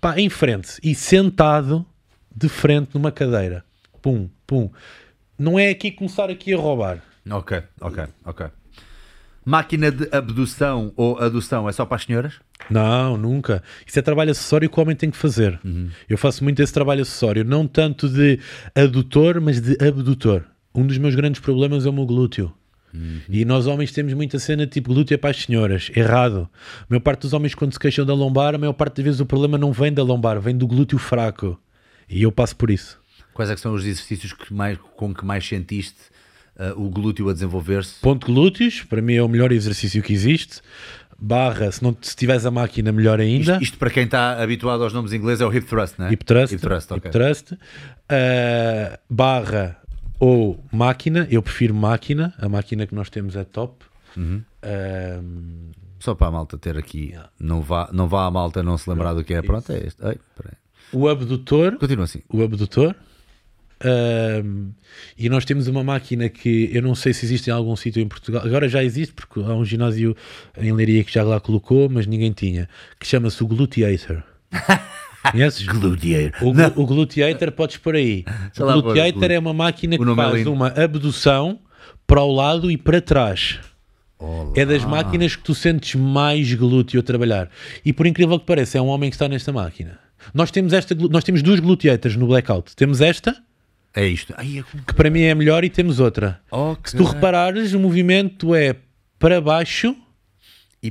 Pá, em frente e sentado de frente numa cadeira. Pum, pum. Não é aqui começar aqui a roubar. Ok, ok, ok. Máquina de abdução ou adução é só para as senhoras? Não, nunca. Isso é trabalho acessório que o homem tem que fazer. Eu faço muito esse trabalho acessório, não tanto de adutor, mas de abdutor. Um dos meus grandes problemas é o meu glúteo. E nós homens temos muita cena tipo glúteo é para as senhoras. Errado. A maior parte dos homens, quando se queixam da lombar, a maior parte das vezes o problema não vem da lombar, vem do glúteo fraco. E eu passo por isso. Quais é são os exercícios que mais, com que mais sentiste ah, o glúteo a desenvolver-se? Ponto glúteos, para mim é o melhor exercício que existe. Barra, se, não, se tiveres a máquina, melhor ainda. Isto, isto para quem está habituado aos nomes ingleses é o hip thrust, não é? Hip thrust, Hip thrust, ok. hip thrust, uh, barra ou máquina, eu prefiro máquina, a máquina que nós temos é top. Uhum. Um, Só para a malta ter aqui. Não vá, não vá a malta não se lembrar do que é. Pronto, é este. Ai, o abdutor, Continua assim. o abdutor, um, e nós temos uma máquina que eu não sei se existe em algum sítio em Portugal, agora já existe porque há um ginásio em Leiria que já lá colocou, mas ninguém tinha, que chama-se o Gluteator. <laughs> Conheces? Gluteator. O, o gluteator podes por aí. <laughs> Deixa O gluteator glu- é uma máquina que é faz lindo. uma abdução para o lado e para trás. É das máquinas que tu sentes mais glúteo a trabalhar. E por incrível que pareça, é um homem que está nesta máquina. Nós temos, esta, nós temos duas gluteators no blackout. Temos esta, É isto. Ai, é como- que para mim é melhor, e temos outra. Se tu reparares, o movimento é para baixo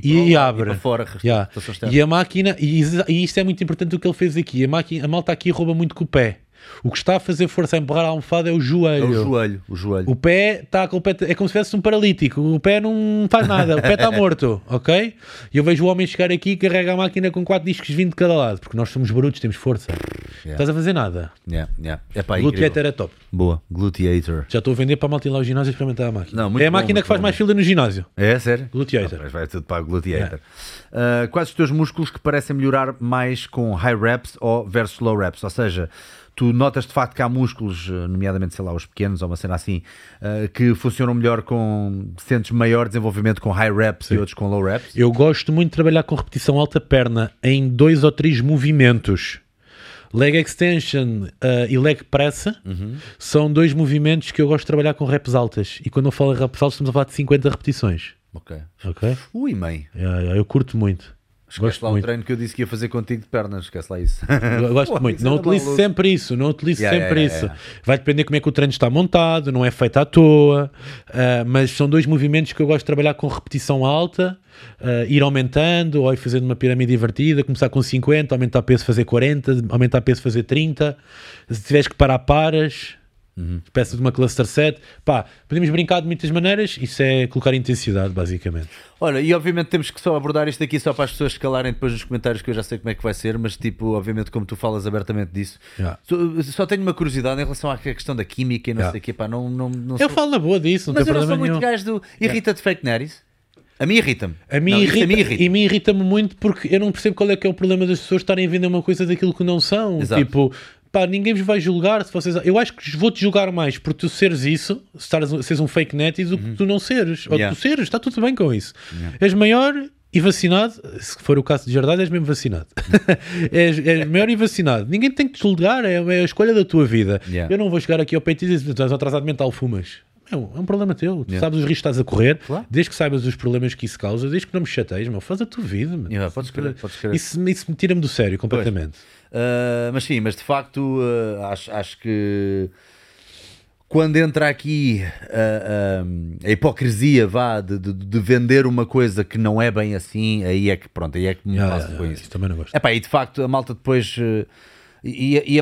para e, o e lado, abre. para fora. Yeah. E a máquina, e, e isto é muito importante o que ele fez aqui. A, máquina, a malta aqui rouba muito com o pé. O que está a fazer força a empurrar a almofada é o É joelho. o joelho. O joelho. O pé está completo, é como se fosse um paralítico. O pé não faz nada, o pé está <laughs> morto, ok? E eu vejo o homem chegar aqui e carrega a máquina com quatro discos vindo de cada lado, porque nós somos brutos, temos força. Estás a fazer nada. Yeah, yeah. É pá. Gluteator é top. Boa. Gluteator. Já estou a vender para a malta ir lá ao ginásio e experimentar a máquina. Não, é a bom, máquina que faz bom. mais fila no ginásio. É sério? Gluteator. Ah, pois vai tudo para o Gluteator. Ah, quais os teus músculos que parecem melhorar mais com high reps ou versus low reps? Ou seja, tu notas de facto que há músculos, eh, nomeadamente, sei lá, os pequenos ou uma cena assim, ah, que funcionam melhor com. sentes maior desenvolvimento com high reps e outros com low reps? Eu gosto muito de trabalhar com repetição alta perna em dois ou três movimentos. Leg extension uh, e leg press Uhum. são dois movimentos que eu gosto de trabalhar com reps altas. E quando eu falo em reps altas, estamos a falar de 50 repetições. Ok. Ok? Ui, mãe. Eu curto muito. Esquece Gosto lá o muito. treino que eu disse que ia fazer contigo de pernas, esquece lá isso. Eu gosto <laughs> Pô, muito. isso Não utilizo maluco. sempre isso. Não utilizo Yeah, sempre yeah, isso. yeah, Vai depender como é que o treino está montado, não é feito à toa. ah, mas são dois movimentos que eu gosto de trabalhar com repetição alta, ah, ir aumentando, ou ir fazendo uma pirâmide invertida, começar com 50, aumentar peso, fazer 40, aumentar peso, fazer 30. Se tiveres que parar, paras. Uhum. Peça de uma cluster set. Pá, podemos brincar de muitas maneiras. Isso é colocar intensidade, basicamente. Olha, e obviamente temos que só abordar isto aqui só para as pessoas escalarem depois nos comentários, que eu já sei como é que vai ser, mas tipo, obviamente, como tu falas abertamente disso, Yeah. só, só tenho uma curiosidade em relação à questão da química e não Yeah. sei o quê, pá, não, não, não Eu sou- falo na boa disso, não mas tem eu não problema sou muito gajo do irrita-te fake news. A mim irrita-me. A mim Não, isto irrita, a mim irrita. e me irrita-me muito porque eu não percebo qual é que é o problema das pessoas estarem a vender uma coisa daquilo que não são. Exato. Tipo, pá, ninguém vos vai julgar se vocês. Eu acho que vou-te julgar mais por tu seres isso, se estares, seres um fake net, do que tu não seres. Ou Uhum. Yeah. tu seres, está tudo bem com isso. És maior e vacinado, se for o caso de Jardalho, és mesmo vacinado. <laughs> és, és maior e vacinado. Ninguém tem que te julgar, é, é a escolha da tua vida. Yeah. Eu não vou chegar aqui ao peito e dizer, tu és atrasado mental, fumas. Meu, é um problema teu. Tu Yeah. sabes os riscos que estás a correr, Claro. desde que saibas os problemas que isso causa, desde que não me chateias, meu, faz a tua vida. Yeah, podes crer, podes crer. Isso, isso me tira-me do sério completamente. Uh, mas sim, mas de facto uh, acho, acho que quando entra aqui uh, um, a hipocrisia vá de, de- de vender uma coisa que não é bem assim, aí é que pronto, aí é que me Yeah, passo yeah, com yeah, isso. também não gosto. Epá, e de facto a malta depois e, e,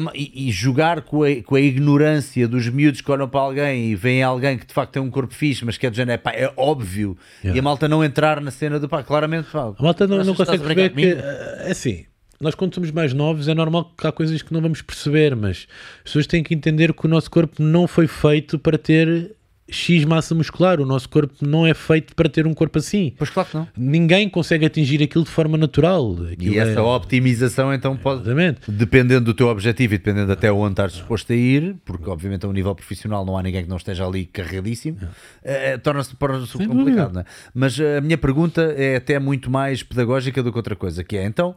e- jogar com a, com a ignorância dos miúdos que olham para alguém e veem alguém que de facto tem um corpo fixe, mas que é do género, epá, é óbvio, e a malta não entrar na cena do pá, claramente pá, A malta não, não consegue a brincar perceber que, é assim, nós quando somos mais novos é normal que há coisas que não vamos perceber, mas as pessoas têm que entender que o nosso corpo não foi feito para ter X massa muscular. O nosso corpo não é feito para ter um corpo assim. Pois claro que não. Ninguém consegue atingir aquilo de forma natural. Aquilo E essa é- optimização então pode, Exatamente. dependendo do teu objetivo e dependendo até onde estás disposto a ir, porque obviamente a um nível profissional não há ninguém que não esteja ali carregadíssimo, eh, eh, torna-se torna complicado. Não é? Mas a minha pergunta é até muito mais pedagógica do que outra coisa, que é então.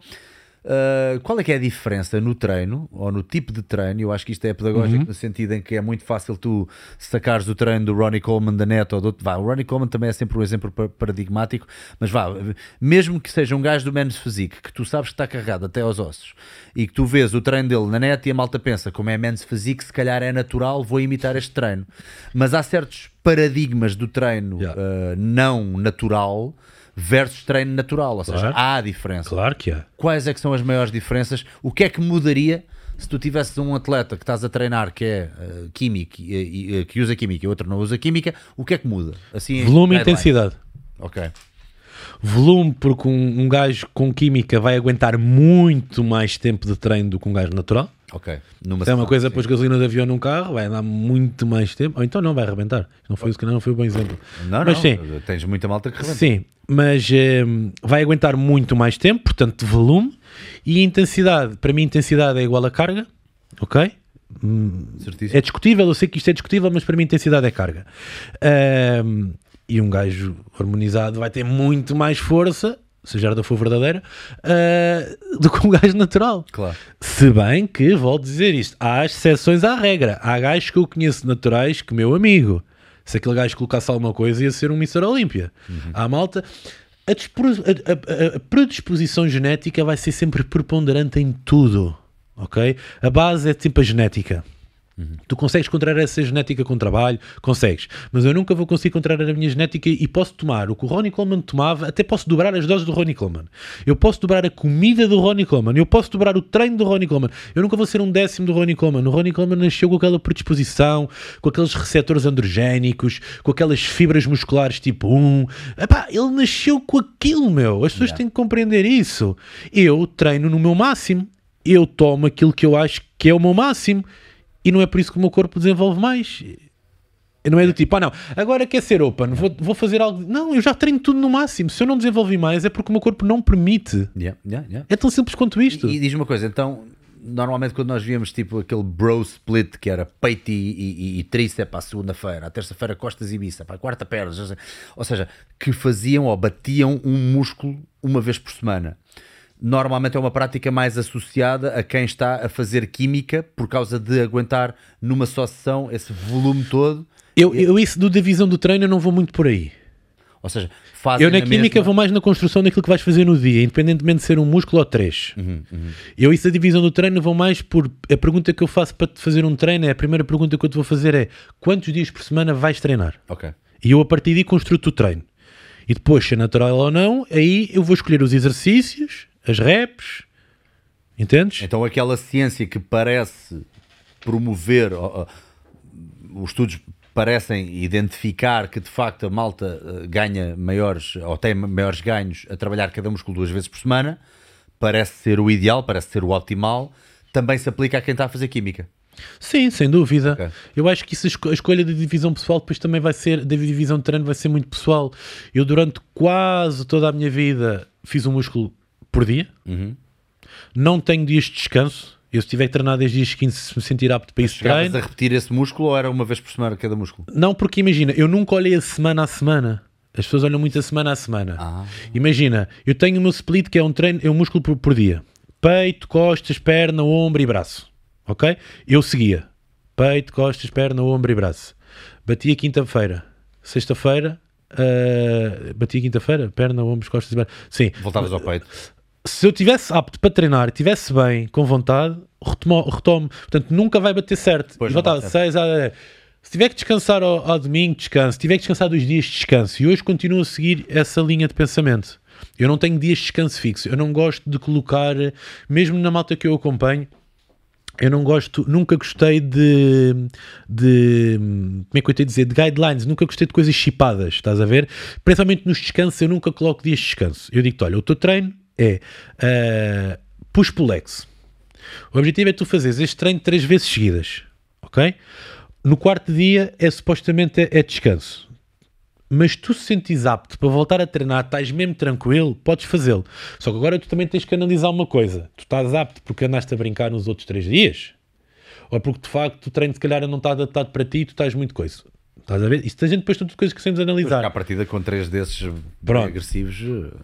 Eh, qual é que é a diferença no treino ou no tipo de treino? Eu acho que isto é pedagógico no sentido em que é muito fácil tu sacares o treino do Ronnie Coleman da net ou do outro. Vá, o Ronnie Coleman também é sempre um exemplo pa- paradigmático, mas vá, mesmo que seja um gajo do Men's Physique que tu sabes que está carregado até aos ossos e que tu vês o treino dele na net e a malta pensa, como é Men's Physique, se calhar é natural, vou imitar este treino. Mas há certos paradigmas do treino Yeah. eh, não natural versus treino natural, ou seja, Claro. há diferença. Claro que há. Quais é que são as maiores diferenças? O que é que mudaria se tu tivesses um atleta que estás a treinar que é eh, químico e, que usa química e outro não usa química, o que é que muda? Assim, Volume e intensidade. Ok. Volume, porque um, um gajo com química vai aguentar muito mais tempo de treino do que um gajo natural. Ok. Numa Se é uma coisa pôs gasolina de avião num carro, vai dar muito mais tempo. Ou então não, vai arrebentar. Não foi, se calhar não foi um bom exemplo. Não, Mas não, sim, tens muita malta que rebenta. sim. Mas eh, vai aguentar muito mais tempo, portanto, de volume. E intensidade. Para mim, intensidade é igual a carga. Ok? É discutível, eu sei que isto é discutível, mas para mim intensidade é carga. Ahm, e um gajo harmonizado vai ter muito mais força, se a jarda for verdadeira, ah, do que um gajo natural. Claro. Se bem que, volto a dizer isto, há exceções à regra. Há gajos que eu conheço naturais que meu amigo. Se aquele gajo colocasse alguma coisa, ia ser um Mr. Olímpia. Há malta. A, a- a- a predisposição genética vai ser sempre preponderante em tudo. Ok? A base é tipo a genética. Tu consegues contrariar essa genética com trabalho? Consegues. Mas eu nunca vou conseguir contrariar a minha genética e posso tomar o que o Ronnie Coleman tomava, até posso dobrar as doses do Ronnie Coleman. Eu posso dobrar a comida do Ronnie Coleman. Eu posso dobrar o treino do Ronnie Coleman. Eu nunca vou ser um décimo do Ronnie Coleman. O Ronnie Coleman nasceu com aquela predisposição, com aqueles receptores androgénicos, com aquelas fibras musculares tipo 1. Epá, ele nasceu com aquilo, meu. As pessoas têm que compreender isso. Eu treino no meu máximo. Eu tomo aquilo que eu acho que é o meu máximo. E não é por isso que o meu corpo desenvolve mais. Não é do tipo, ah não, agora quer ser open, vou, vou fazer algo. Não, eu já treino tudo no máximo. Se eu não desenvolvi mais é porque o meu corpo não permite. Yeah, yeah, yeah. É tão simples quanto isto. E, e diz-me uma coisa, então, normalmente quando nós víamos tipo aquele bro split que era peito e, e, e tríceps à segunda-feira, à terça-feira costas e bíceps, à quarta pernas, ou seja, que faziam ou batiam um músculo uma vez por semana. Normalmente é uma prática mais associada a quem está a fazer química por causa de aguentar numa só sessão esse volume todo. Eu, eu isso do divisão do treino eu não vou muito por aí. Ou seja, fazem Eu na a química mesma- vou mais na construção daquilo que vais fazer no dia, independentemente de ser um músculo ou três. Uhum, Eu isso da divisão do treino vou mais por. A pergunta que eu faço para te fazer um treino é a primeira pergunta que eu te vou fazer é quantos dias por semana vais treinar? Ok. E eu a partir daí construo o treino. E depois, se é natural ou não, aí eu vou escolher os exercícios, as reps, entendes? Então aquela ciência que parece promover, os estudos parecem identificar que de facto a malta eh, ganha maiores, ou tem maiores ganhos a trabalhar cada músculo duas vezes por semana, parece ser o ideal, parece ser o optimal, também se aplica a quem está a fazer química. Sim, sem dúvida. Ok. Eu acho que isso, a escolha da divisão pessoal depois também vai ser, da divisão de treino vai ser muito pessoal. Eu durante quase toda a minha vida fiz um músculo por dia. Uhum. Não tenho dias de descanso. Eu se tiver que treinar desde dias 15 se me sentir apto para isso treino. a repetir esse músculo ou era uma vez por semana cada músculo? Não, porque imagina, eu nunca olhei a semana a semana. As pessoas olham muito a semana a semana. Ah. Imagina, eu tenho o meu split que é um treino, é um músculo por, por dia. Peito, costas, perna, ombro e braço. Ok? Eu seguia. Peito, costas, perna, ombro e braço. Batia quinta-feira. Sexta-feira. ah, batia quinta-feira, perna, ombros, costas e perna. Sim. Voltavas ao peito. Se eu tivesse apto para treinar, estivesse bem, com vontade, retomo, retomo. Portanto, nunca vai bater certo. Pois não bate seis a... Se tiver que descansar ao, ao domingo, descanso. Se tiver que descansar dois dias, descanso. E hoje continuo a seguir essa linha de pensamento. Eu não tenho dias de descanso fixo. Eu não gosto de colocar, mesmo na malta que eu acompanho, eu não gosto, nunca gostei de, de como é que eu tenho a dizer, de guidelines, nunca gostei de coisas chipadas, estás a ver? Principalmente nos descansos, eu nunca coloco dias de descanso. Eu digo-te, olha, o teu treino é uh, push pull legs. O objetivo é tu fazeres este treino três vezes seguidas, ok? no quarto dia é supostamente é, é descanso. Mas tu se sentes apto para voltar a treinar, estás mesmo tranquilo, podes fazê-lo. Só que agora tu também tens que analisar uma coisa. Tu estás apto porque andaste a brincar nos outros três dias? Ou porque de facto o treino se calhar não está adaptado para ti e tu estás muito coisa? Estás a ver? Isso a gente depois tudo coisas que temos a Porque analisar. à partida com três desses Pronto. agressivos eh,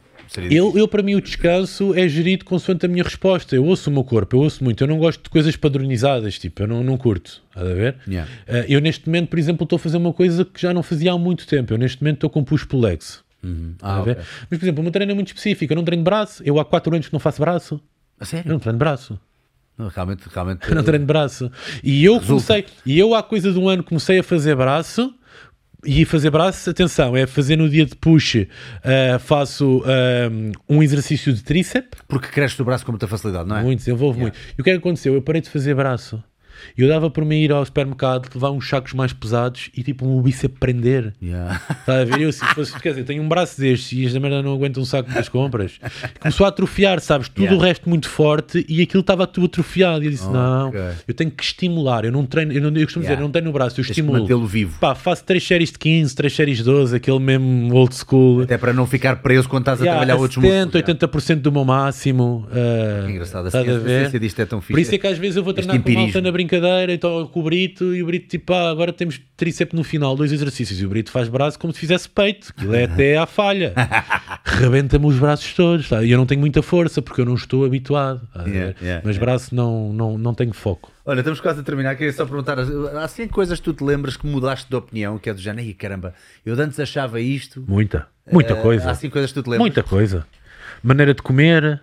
Eu, eu, para mim, o descanso é gerido consoante a minha resposta. Eu ouço o meu corpo, eu ouço muito. Eu não gosto de coisas padronizadas, tipo, eu não, não curto. A ver? Yeah. Eh, eu, neste momento, por exemplo, estou a fazer uma coisa que já não fazia há muito tempo. Eu, neste momento, estou com push pull legs. Ah, Estás a ver? ok. Mas, por exemplo, o meu treino é muito específico. Eu não treino braço. Eu há 4 anos que não faço braço. A Eu sério? não treino braço. Não, realmente, realmente. Eu não treino braço. E eu Resulta. comecei, e eu há coisa de um ano comecei a fazer braço. E fazer braço, atenção, é fazer no dia de push, eh, faço eh, um exercício de tríceps, Porque cresce o braço com muita facilidade, não é? muito, desenvolve muito. E o que é que aconteceu? Eu parei de fazer braço. Eu dava por mim ir ao supermercado, levar uns sacos mais pesados e tipo um bíceps prender. Yeah. Está a ver? Eu, se fosse, quer dizer, tenho um braço destes e esta merda não aguenta um saco das compras. Começou a atrofiar, sabes? Tudo Yeah. o resto muito forte e aquilo estava tudo atrofiado. E eu disse: Não, Ok. eu tenho que estimular. Eu não treino, eu, não, eu costumo Yeah. dizer, eu não tenho no braço, eu estimulo. mantê-lo vivo. Pá, faço 3 séries de 15, 3 séries de 12, aquele mesmo old school. Até para não ficar preso quando estás a trabalhar a outros 70, músculos. 80% do meu máximo. uh, Que engraçado. A a a ciência disto é tão fixe. Por isso é que às vezes eu vou Este treinar com malta na brincadeira, então com o Brito, e o Brito tipo, ah, agora temos tríceps no final, dois exercícios, e o Brito faz braço como se fizesse peito, aquilo é até à falha. <laughs> Rebenta-me os braços todos, tá? e eu não tenho muita força, porque eu não estou habituado, tá? Yeah, yeah, mas yeah. braço não, não, não tenho foco. Olha, estamos quase a terminar. Queria só perguntar: há assim coisas que tu te lembras que mudaste de opinião, que é do género, "Ei, caramba, eu antes achava isto. Muita, muita Eh, coisa, Há assim coisas que tu te lembras. muita coisa. Maneira de comer,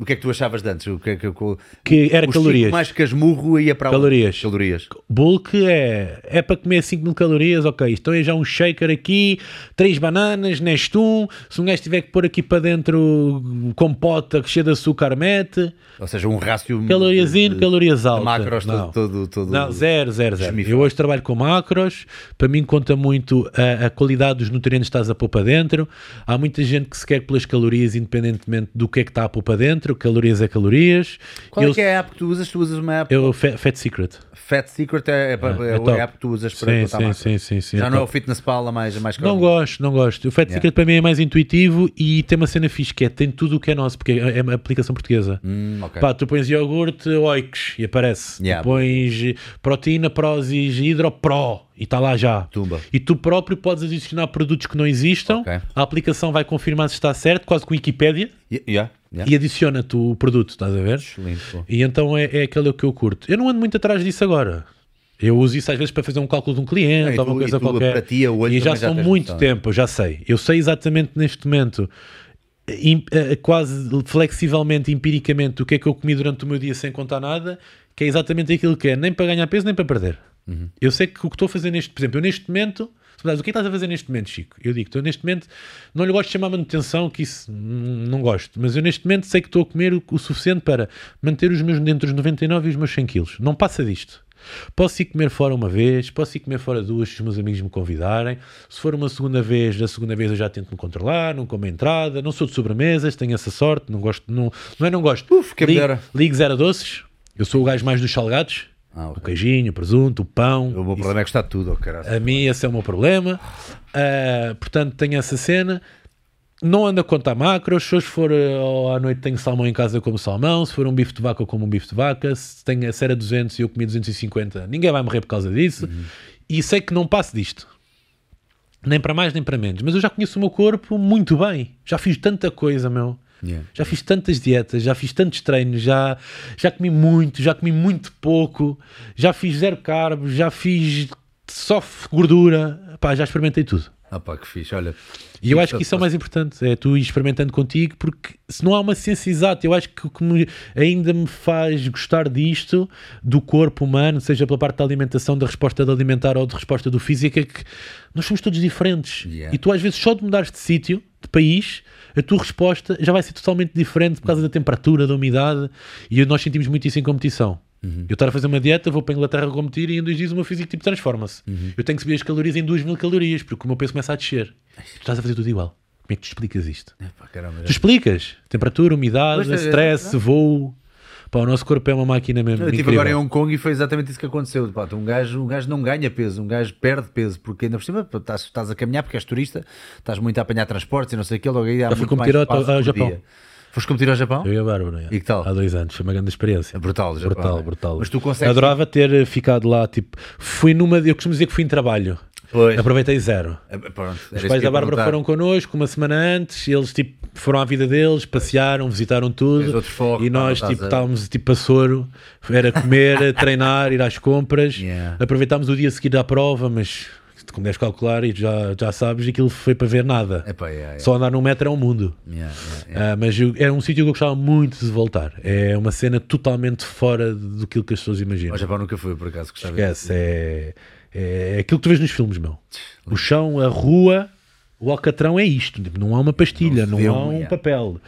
O que é que tu achavas de antes? O que é que, o, que era calorias. Mais casmurro ia para onde? Calorias. Calorias. Bulk é, é para comer 5 mil calorias, ok. Então é já um shaker aqui, 3 bananas, Nestum. Se um gajo tiver que pôr aqui para dentro compota cheia de açúcar, mete. Ou seja, um rácio. Calorias de- in, de- calorias altas. macros Não. todo, todo, todo. Não, zero, zero, zero. Eu hoje trabalho com macros, para mim conta muito a, a qualidade dos nutrientes que estás a pôr para dentro. Há muita gente que se quer pelas calorias, independentemente do que é que está a pôr para dentro. Calorias é calorias. Qual é Eu- que é a app que tu usas? Tu usas uma app. Eu, Fat, Fat Secret. Fat Secret é, é, É, é é a app que tu usas para Sim, botar sim, sim, sim, sim, Já é não é top. o Fitness Pal, a mais, a mais Não gosto, não gosto. O Fat Secret para mim é mais intuitivo e tem uma cena fixe que é, tem tudo o que é nosso, porque é é uma aplicação portuguesa. Hum, ok. Pá, tu pões iogurte oix e aparece. Yeah. Tu pões proteína Prozis Hidro Pro e está lá já. Tumba. E tu próprio podes adicionar produtos que não existam. Ok. A aplicação vai confirmar se está certo, quase com Wikipédia, Yeah, yeah, e adiciona-te o produto, estás a ver? Excelente, pô. E então é, é aquele que eu curto. Eu não ando muito atrás disso agora. Eu uso isso às vezes para fazer um cálculo de um cliente Ah, ou tu- uma e coisa qualquer. para ti, e já são muito noção. tempo, eu já sei. Eu sei exatamente neste momento, im- eh, quase flexivelmente, empiricamente, o que é que eu comi durante o meu dia sem contar nada, que é exatamente aquilo que é, nem para ganhar peso, nem para perder. Uhum. Eu sei que o que estou a fazer neste, por exemplo, eu neste momento, se me dás, o que é que estás a fazer neste momento, Chico? Eu digo, estou neste momento, não lhe gosto de chamar manutenção, que isso hum, não gosto, mas eu neste momento sei que estou a comer o, o suficiente para manter os meus entre os 99 e os meus 100 quilos. Não passa disto. Posso ir comer fora uma vez, posso ir comer fora duas se os meus amigos me convidarem. Se for uma segunda vez, da segunda vez eu já tento me controlar, não como a entrada, não sou de sobremesas, tenho essa sorte, não gosto, não, não é não gosto. Uf, Ligue, dera. ligue zero doces, eu sou o gajo mais dos salgados, Ah, o ok. queijinho, o presunto, o pão. O meu problema é que está tudo, oh, caralho. A mim esse é o meu problema. Ah, portanto, tenho essa cena. Não ando a contar macros. Se hoje for ah, à noite tenho salmão em casa, eu como salmão. Se for um bife de vaca, eu como um bife de vaca. Se tenho a série 200 e eu comi 250, ninguém vai morrer por causa disso. E sei que não passo disto. Nem para mais, nem para menos. Mas eu já conheço o meu corpo muito bem. Já fiz tanta coisa, meu. Yeah. Já fiz tantas dietas, já fiz tantos treinos, já, já comi muito, já comi muito pouco, já fiz zero carbos, já fiz só gordura, pá, já experimentei tudo. Ah, pá, que fixe, olha. E eu acho que isso é o mais importante, é tu ir experimentando contigo, porque se não há uma ciência exata, eu acho que o que me- ainda me faz gostar disto, do corpo humano, seja pela parte da alimentação, da resposta de alimentar ou de resposta do físico, é que nós somos todos diferentes. Yeah. E tu às vezes só de mudares de sítio, de país, a tua resposta já vai ser totalmente diferente por causa da temperatura, da umidade, e nós sentimos muito isso em competição. Eu estar a fazer uma dieta, vou para a Inglaterra competir e em dois dias o meu físico tipo transforma-se. Eu tenho que subir as calorias em 2 mil calorias, porque o meu peso começa a descer. Tu estás a fazer tudo igual. Como é que tu explicas isto? É, pá, caramba, Tu explicas? Temperatura, umidade, é, stress, voo. Pá, o nosso corpo é uma máquina mesmo. Eu estive agora em Hong Kong e foi exatamente isso que aconteceu. Pá, um, gajo, um gajo não ganha peso, um gajo perde peso, porque ainda por cima pá, estás, estás a caminhar porque és turista, estás muito a apanhar transportes e não sei o que, logo aí há Já muito mais ao- espaço ao por Japão. dia. Foste competir ao Japão? Eu e a Bárbara. é. E que tal? Há dois anos. Foi uma grande experiência. É brutal, Japão, brutal, é? brutal. Mas tu consegues- Adorava ter ficado lá. Tipo, fui numa. Eu costumo dizer que fui em trabalho. Pois. Aproveitei zero. É, Pronto, Os pais da Bárbara foram connosco uma semana antes, e eles tipo, foram à vida deles, passearam, visitaram tudo. e nós tipo, estávamos tipo a soro, era comer, treinar, ir às compras. Yeah. Aproveitámos o dia a seguir da prova, mas como deves calcular e já, já sabes, aquilo foi para ver nada. Epá, yeah, yeah. Só andar num metro é um mundo. Yeah. Ah, mas eu- era um sítio que eu gostava muito de voltar. É uma cena totalmente fora do que as pessoas imaginam. Ao Japão nunca fui, por acaso, gostava Esquece, é, é aquilo que tu vês nos filmes, meu. O chão, a rua, o alcatrão é isto. tipo, não há uma pastilha, Não não, há um- um yeah. papel.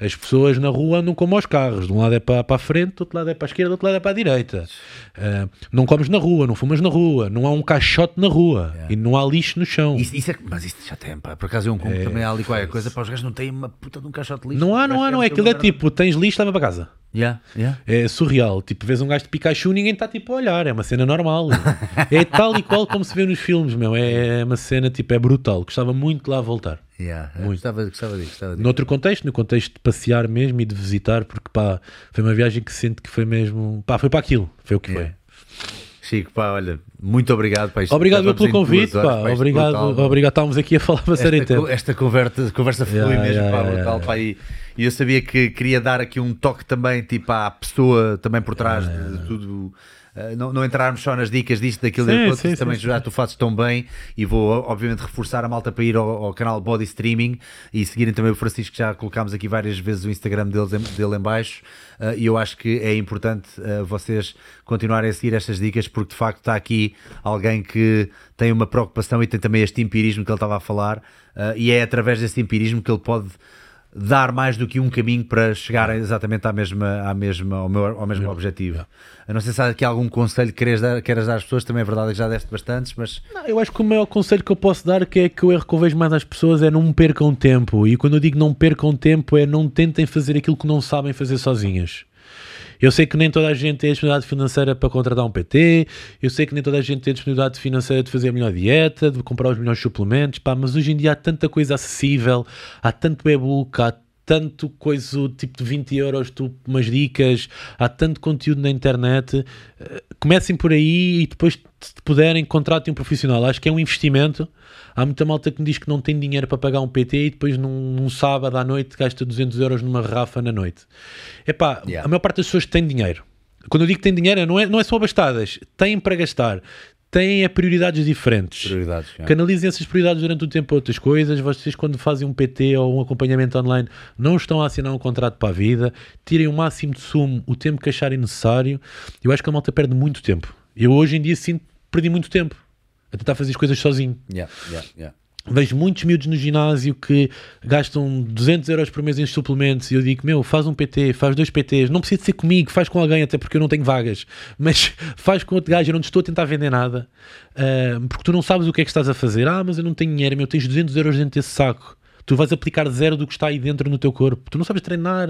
As pessoas na rua andam como aos carros. De um lado é para, para a frente, do outro lado é para a esquerda, do outro lado é para a direita. Ah, não comes na rua, não fumas na rua, não há um caixote na rua e não há lixo no chão. Isso, isso é, mas isso já tem, pá. Por acaso em Hong Kong também há ali qualquer coisa, para os gajos não têm uma puta de um caixote de lixo. Não há, não há, não é. Aquilo é tipo, tens lixo, leva para casa. Yeah, yeah. É surreal. Tipo, vês um gajo de Pikachu ninguém está tipo a olhar. É uma cena normal. <laughs> é tal e qual como se vê nos filmes, meu. É uma cena tipo, é brutal. Gostava muito de lá voltar. Yeah, Muito. Gostava, gostava disso, gostava disso. Noutro contexto, no contexto de passear mesmo e de visitar, porque pá, foi uma viagem que sinto que foi mesmo. pá, foi para aquilo. Foi o que foi. Chico, pá, olha, muito obrigado. Pá, isto Obrigado pelo convite, horas, pá. pá, isto Obrigado, brutal, obrigado. Estávamos aqui a falar bastante esta, tempo. esta conversa, conversa flui Yeah, mesmo, yeah, pá, yeah, brutal, pá, e, e eu sabia que queria dar aqui um toque também, tipo, à pessoa também por trás de tudo. Uh, não, não entrarmos só nas dicas disto, daquilo, Sim, daquilo, sim, também sim, já tu fazes tão bem e vou obviamente reforçar a malta para ir ao, ao canal Body Streaming e seguirem também o Francisco, que já colocámos aqui várias vezes o Instagram deles, dele em baixo. Uh, e eu acho que é importante uh, vocês continuarem a seguir estas dicas porque de facto está aqui alguém que tem uma preocupação e tem também este empirismo que ele estava a falar. E é através desse empirismo que ele pode dar mais do que um caminho para chegar exatamente à mesma, à mesma, ao, meu, ao mesmo objetivo. Eu não sei se há aqui algum conselho que queres dar, queres dar às pessoas, também é verdade que já deste bastantes, mas Não, eu acho que o maior conselho que eu posso dar que é que o erro que eu vejo mais às pessoas é não percam tempo. E quando eu digo não percam tempo é não tentem fazer aquilo que não sabem fazer sozinhas. Eu sei que nem toda a gente tem a disponibilidade financeira para contratar um PT, eu sei que nem toda a gente tem a disponibilidade financeira de fazer a melhor dieta, de comprar os melhores suplementos, pá, mas hoje em dia há tanta coisa acessível, há tanto e-book, há tanto coisa tipo de 20 euros, tu, umas dicas, há tanto conteúdo na internet. eh, Comecem por aí e depois, se puderem, contratem um profissional. Acho que é um investimento. Há muita malta que me diz que não tem dinheiro para pagar um PT e depois num, num sábado à noite gasta 200 euros numa garrafa na noite. Epá, Yeah. a maior parte das pessoas tem dinheiro. Quando eu digo que tem dinheiro, não é, não é só abastadas. Têm para gastar. Têm a prioridades diferentes. prioridades. é. Canalizem essas prioridades durante o tempo para outras coisas. Vocês, quando fazem um PT ou um acompanhamento online, não estão a assinar um contrato para a vida. Tirem o máximo de sumo, o tempo que acharem necessário. Eu acho que a malta perde muito tempo. Eu hoje em dia sinto perdi muito tempo a tentar fazer as coisas sozinho. Yeah, yeah, yeah. Vejo muitos miúdos no ginásio que gastam 200 euros por mês em suplementos e eu digo, meu, faz um PT, faz dois PTs, não precisa de ser comigo, faz com alguém, até porque eu não tenho vagas, <laughs> mas faz com outro gajo, eu não te estou a tentar vender nada, ah, porque tu não sabes o que é que estás a fazer. Ah, mas eu não tenho dinheiro, meu, tens 200 euros dentro desse saco. Tu vais aplicar zero do que está aí dentro no teu corpo. Tu não sabes treinar.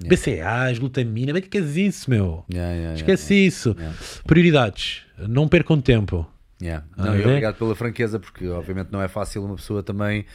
BCAAs, glutamina, bem que é isso, meu? Yeah, yeah, yeah, Esquece isso. Prioridades. Não percam tempo. Yeah. Ah, Não, e é? obrigado pela franqueza, porque obviamente não é fácil uma pessoa também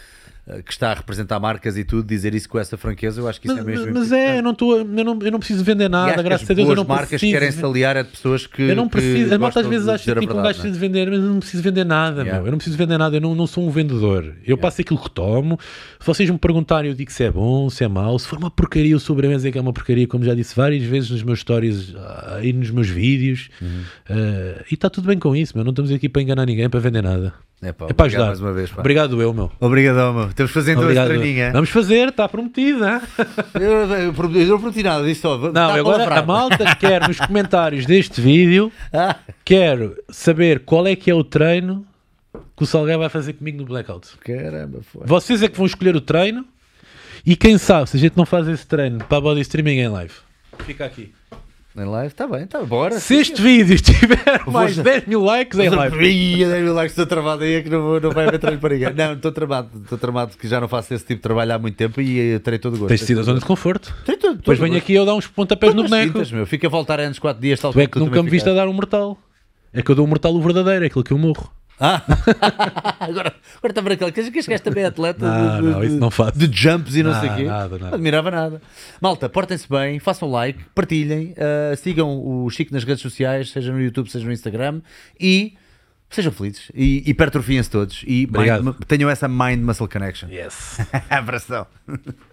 que está a representar marcas e tudo dizer isso com essa franqueza. Eu acho que isso Mas, é mesmo. mas é, eu não, estou, eu, não, eu não preciso vender nada, que graças as a Deus não marcas preciso. querem se aliar a de pessoas que. eu não preciso. que A malta às vezes acha a tipo, um gajo é? precisa de vender, mas eu não preciso vender nada, Yeah. meu. Eu não preciso vender nada, eu não, não sou um vendedor. Eu passo aquilo que tomo. Se vocês me perguntarem, eu digo se é bom, se é mau. Se for uma porcaria, o sobremesa é que é uma porcaria, como já disse várias vezes nos meus stories ah, e nos meus vídeos. Uhum. Ah, e está tudo bem com isso, meu. Não estamos aqui para enganar ninguém, para vender nada. É, É para ajudar. mais uma vez. Pá. Obrigado, eu, meu. Obrigadão, meu. Temos então Obrigado. esse treininho. Vamos fazer, está prometido, hein? <laughs> Eu, eu, eu, não prometi nada, disse só. Não, tá agora a palavrado. malta <laughs> quer nos comentários deste vídeo, Ah, quero saber qual é que é o treino que o Salgueiro vai fazer comigo no Blackout. caramba, foi. Vocês é que vão escolher o treino e quem sabe se a gente não faz esse treino para a body streaming em live. Fica aqui. Em live, está bem, está bora. Se este vídeo tiver mais já- 10 mil likes em live. Ia, dei mil likes, estou travado aí, é que não, vou- não vai haver treino para ninguém. Não, estou tramado, estou tramado que já não faço esse tipo de trabalho há muito tempo e eu terei todo o gosto. Tens sido a zona de conforto. Tenho todo, Depois venho aqui eu dar uns pontapés no boneco. meu. Fica a voltar antes 4 dias, tal Tu é que nunca me viste a dar um mortal. É que eu dou um mortal o verdadeiro, é aquilo que eu morro. Ah, <laughs> agora, agora está para aquele que este gajo também é atleta Não, de, não, isso não faço. de jumps e não sei o quê. nada, nada. Não admirava nada. Malta, portem-se bem, façam like, partilhem, ah, sigam o Chico nas redes sociais, seja no YouTube, seja no Instagram e sejam felizes e hipertrofiem-se todos e mind- tenham essa mind muscle connection. Yes. <laughs> Abração. <laughs>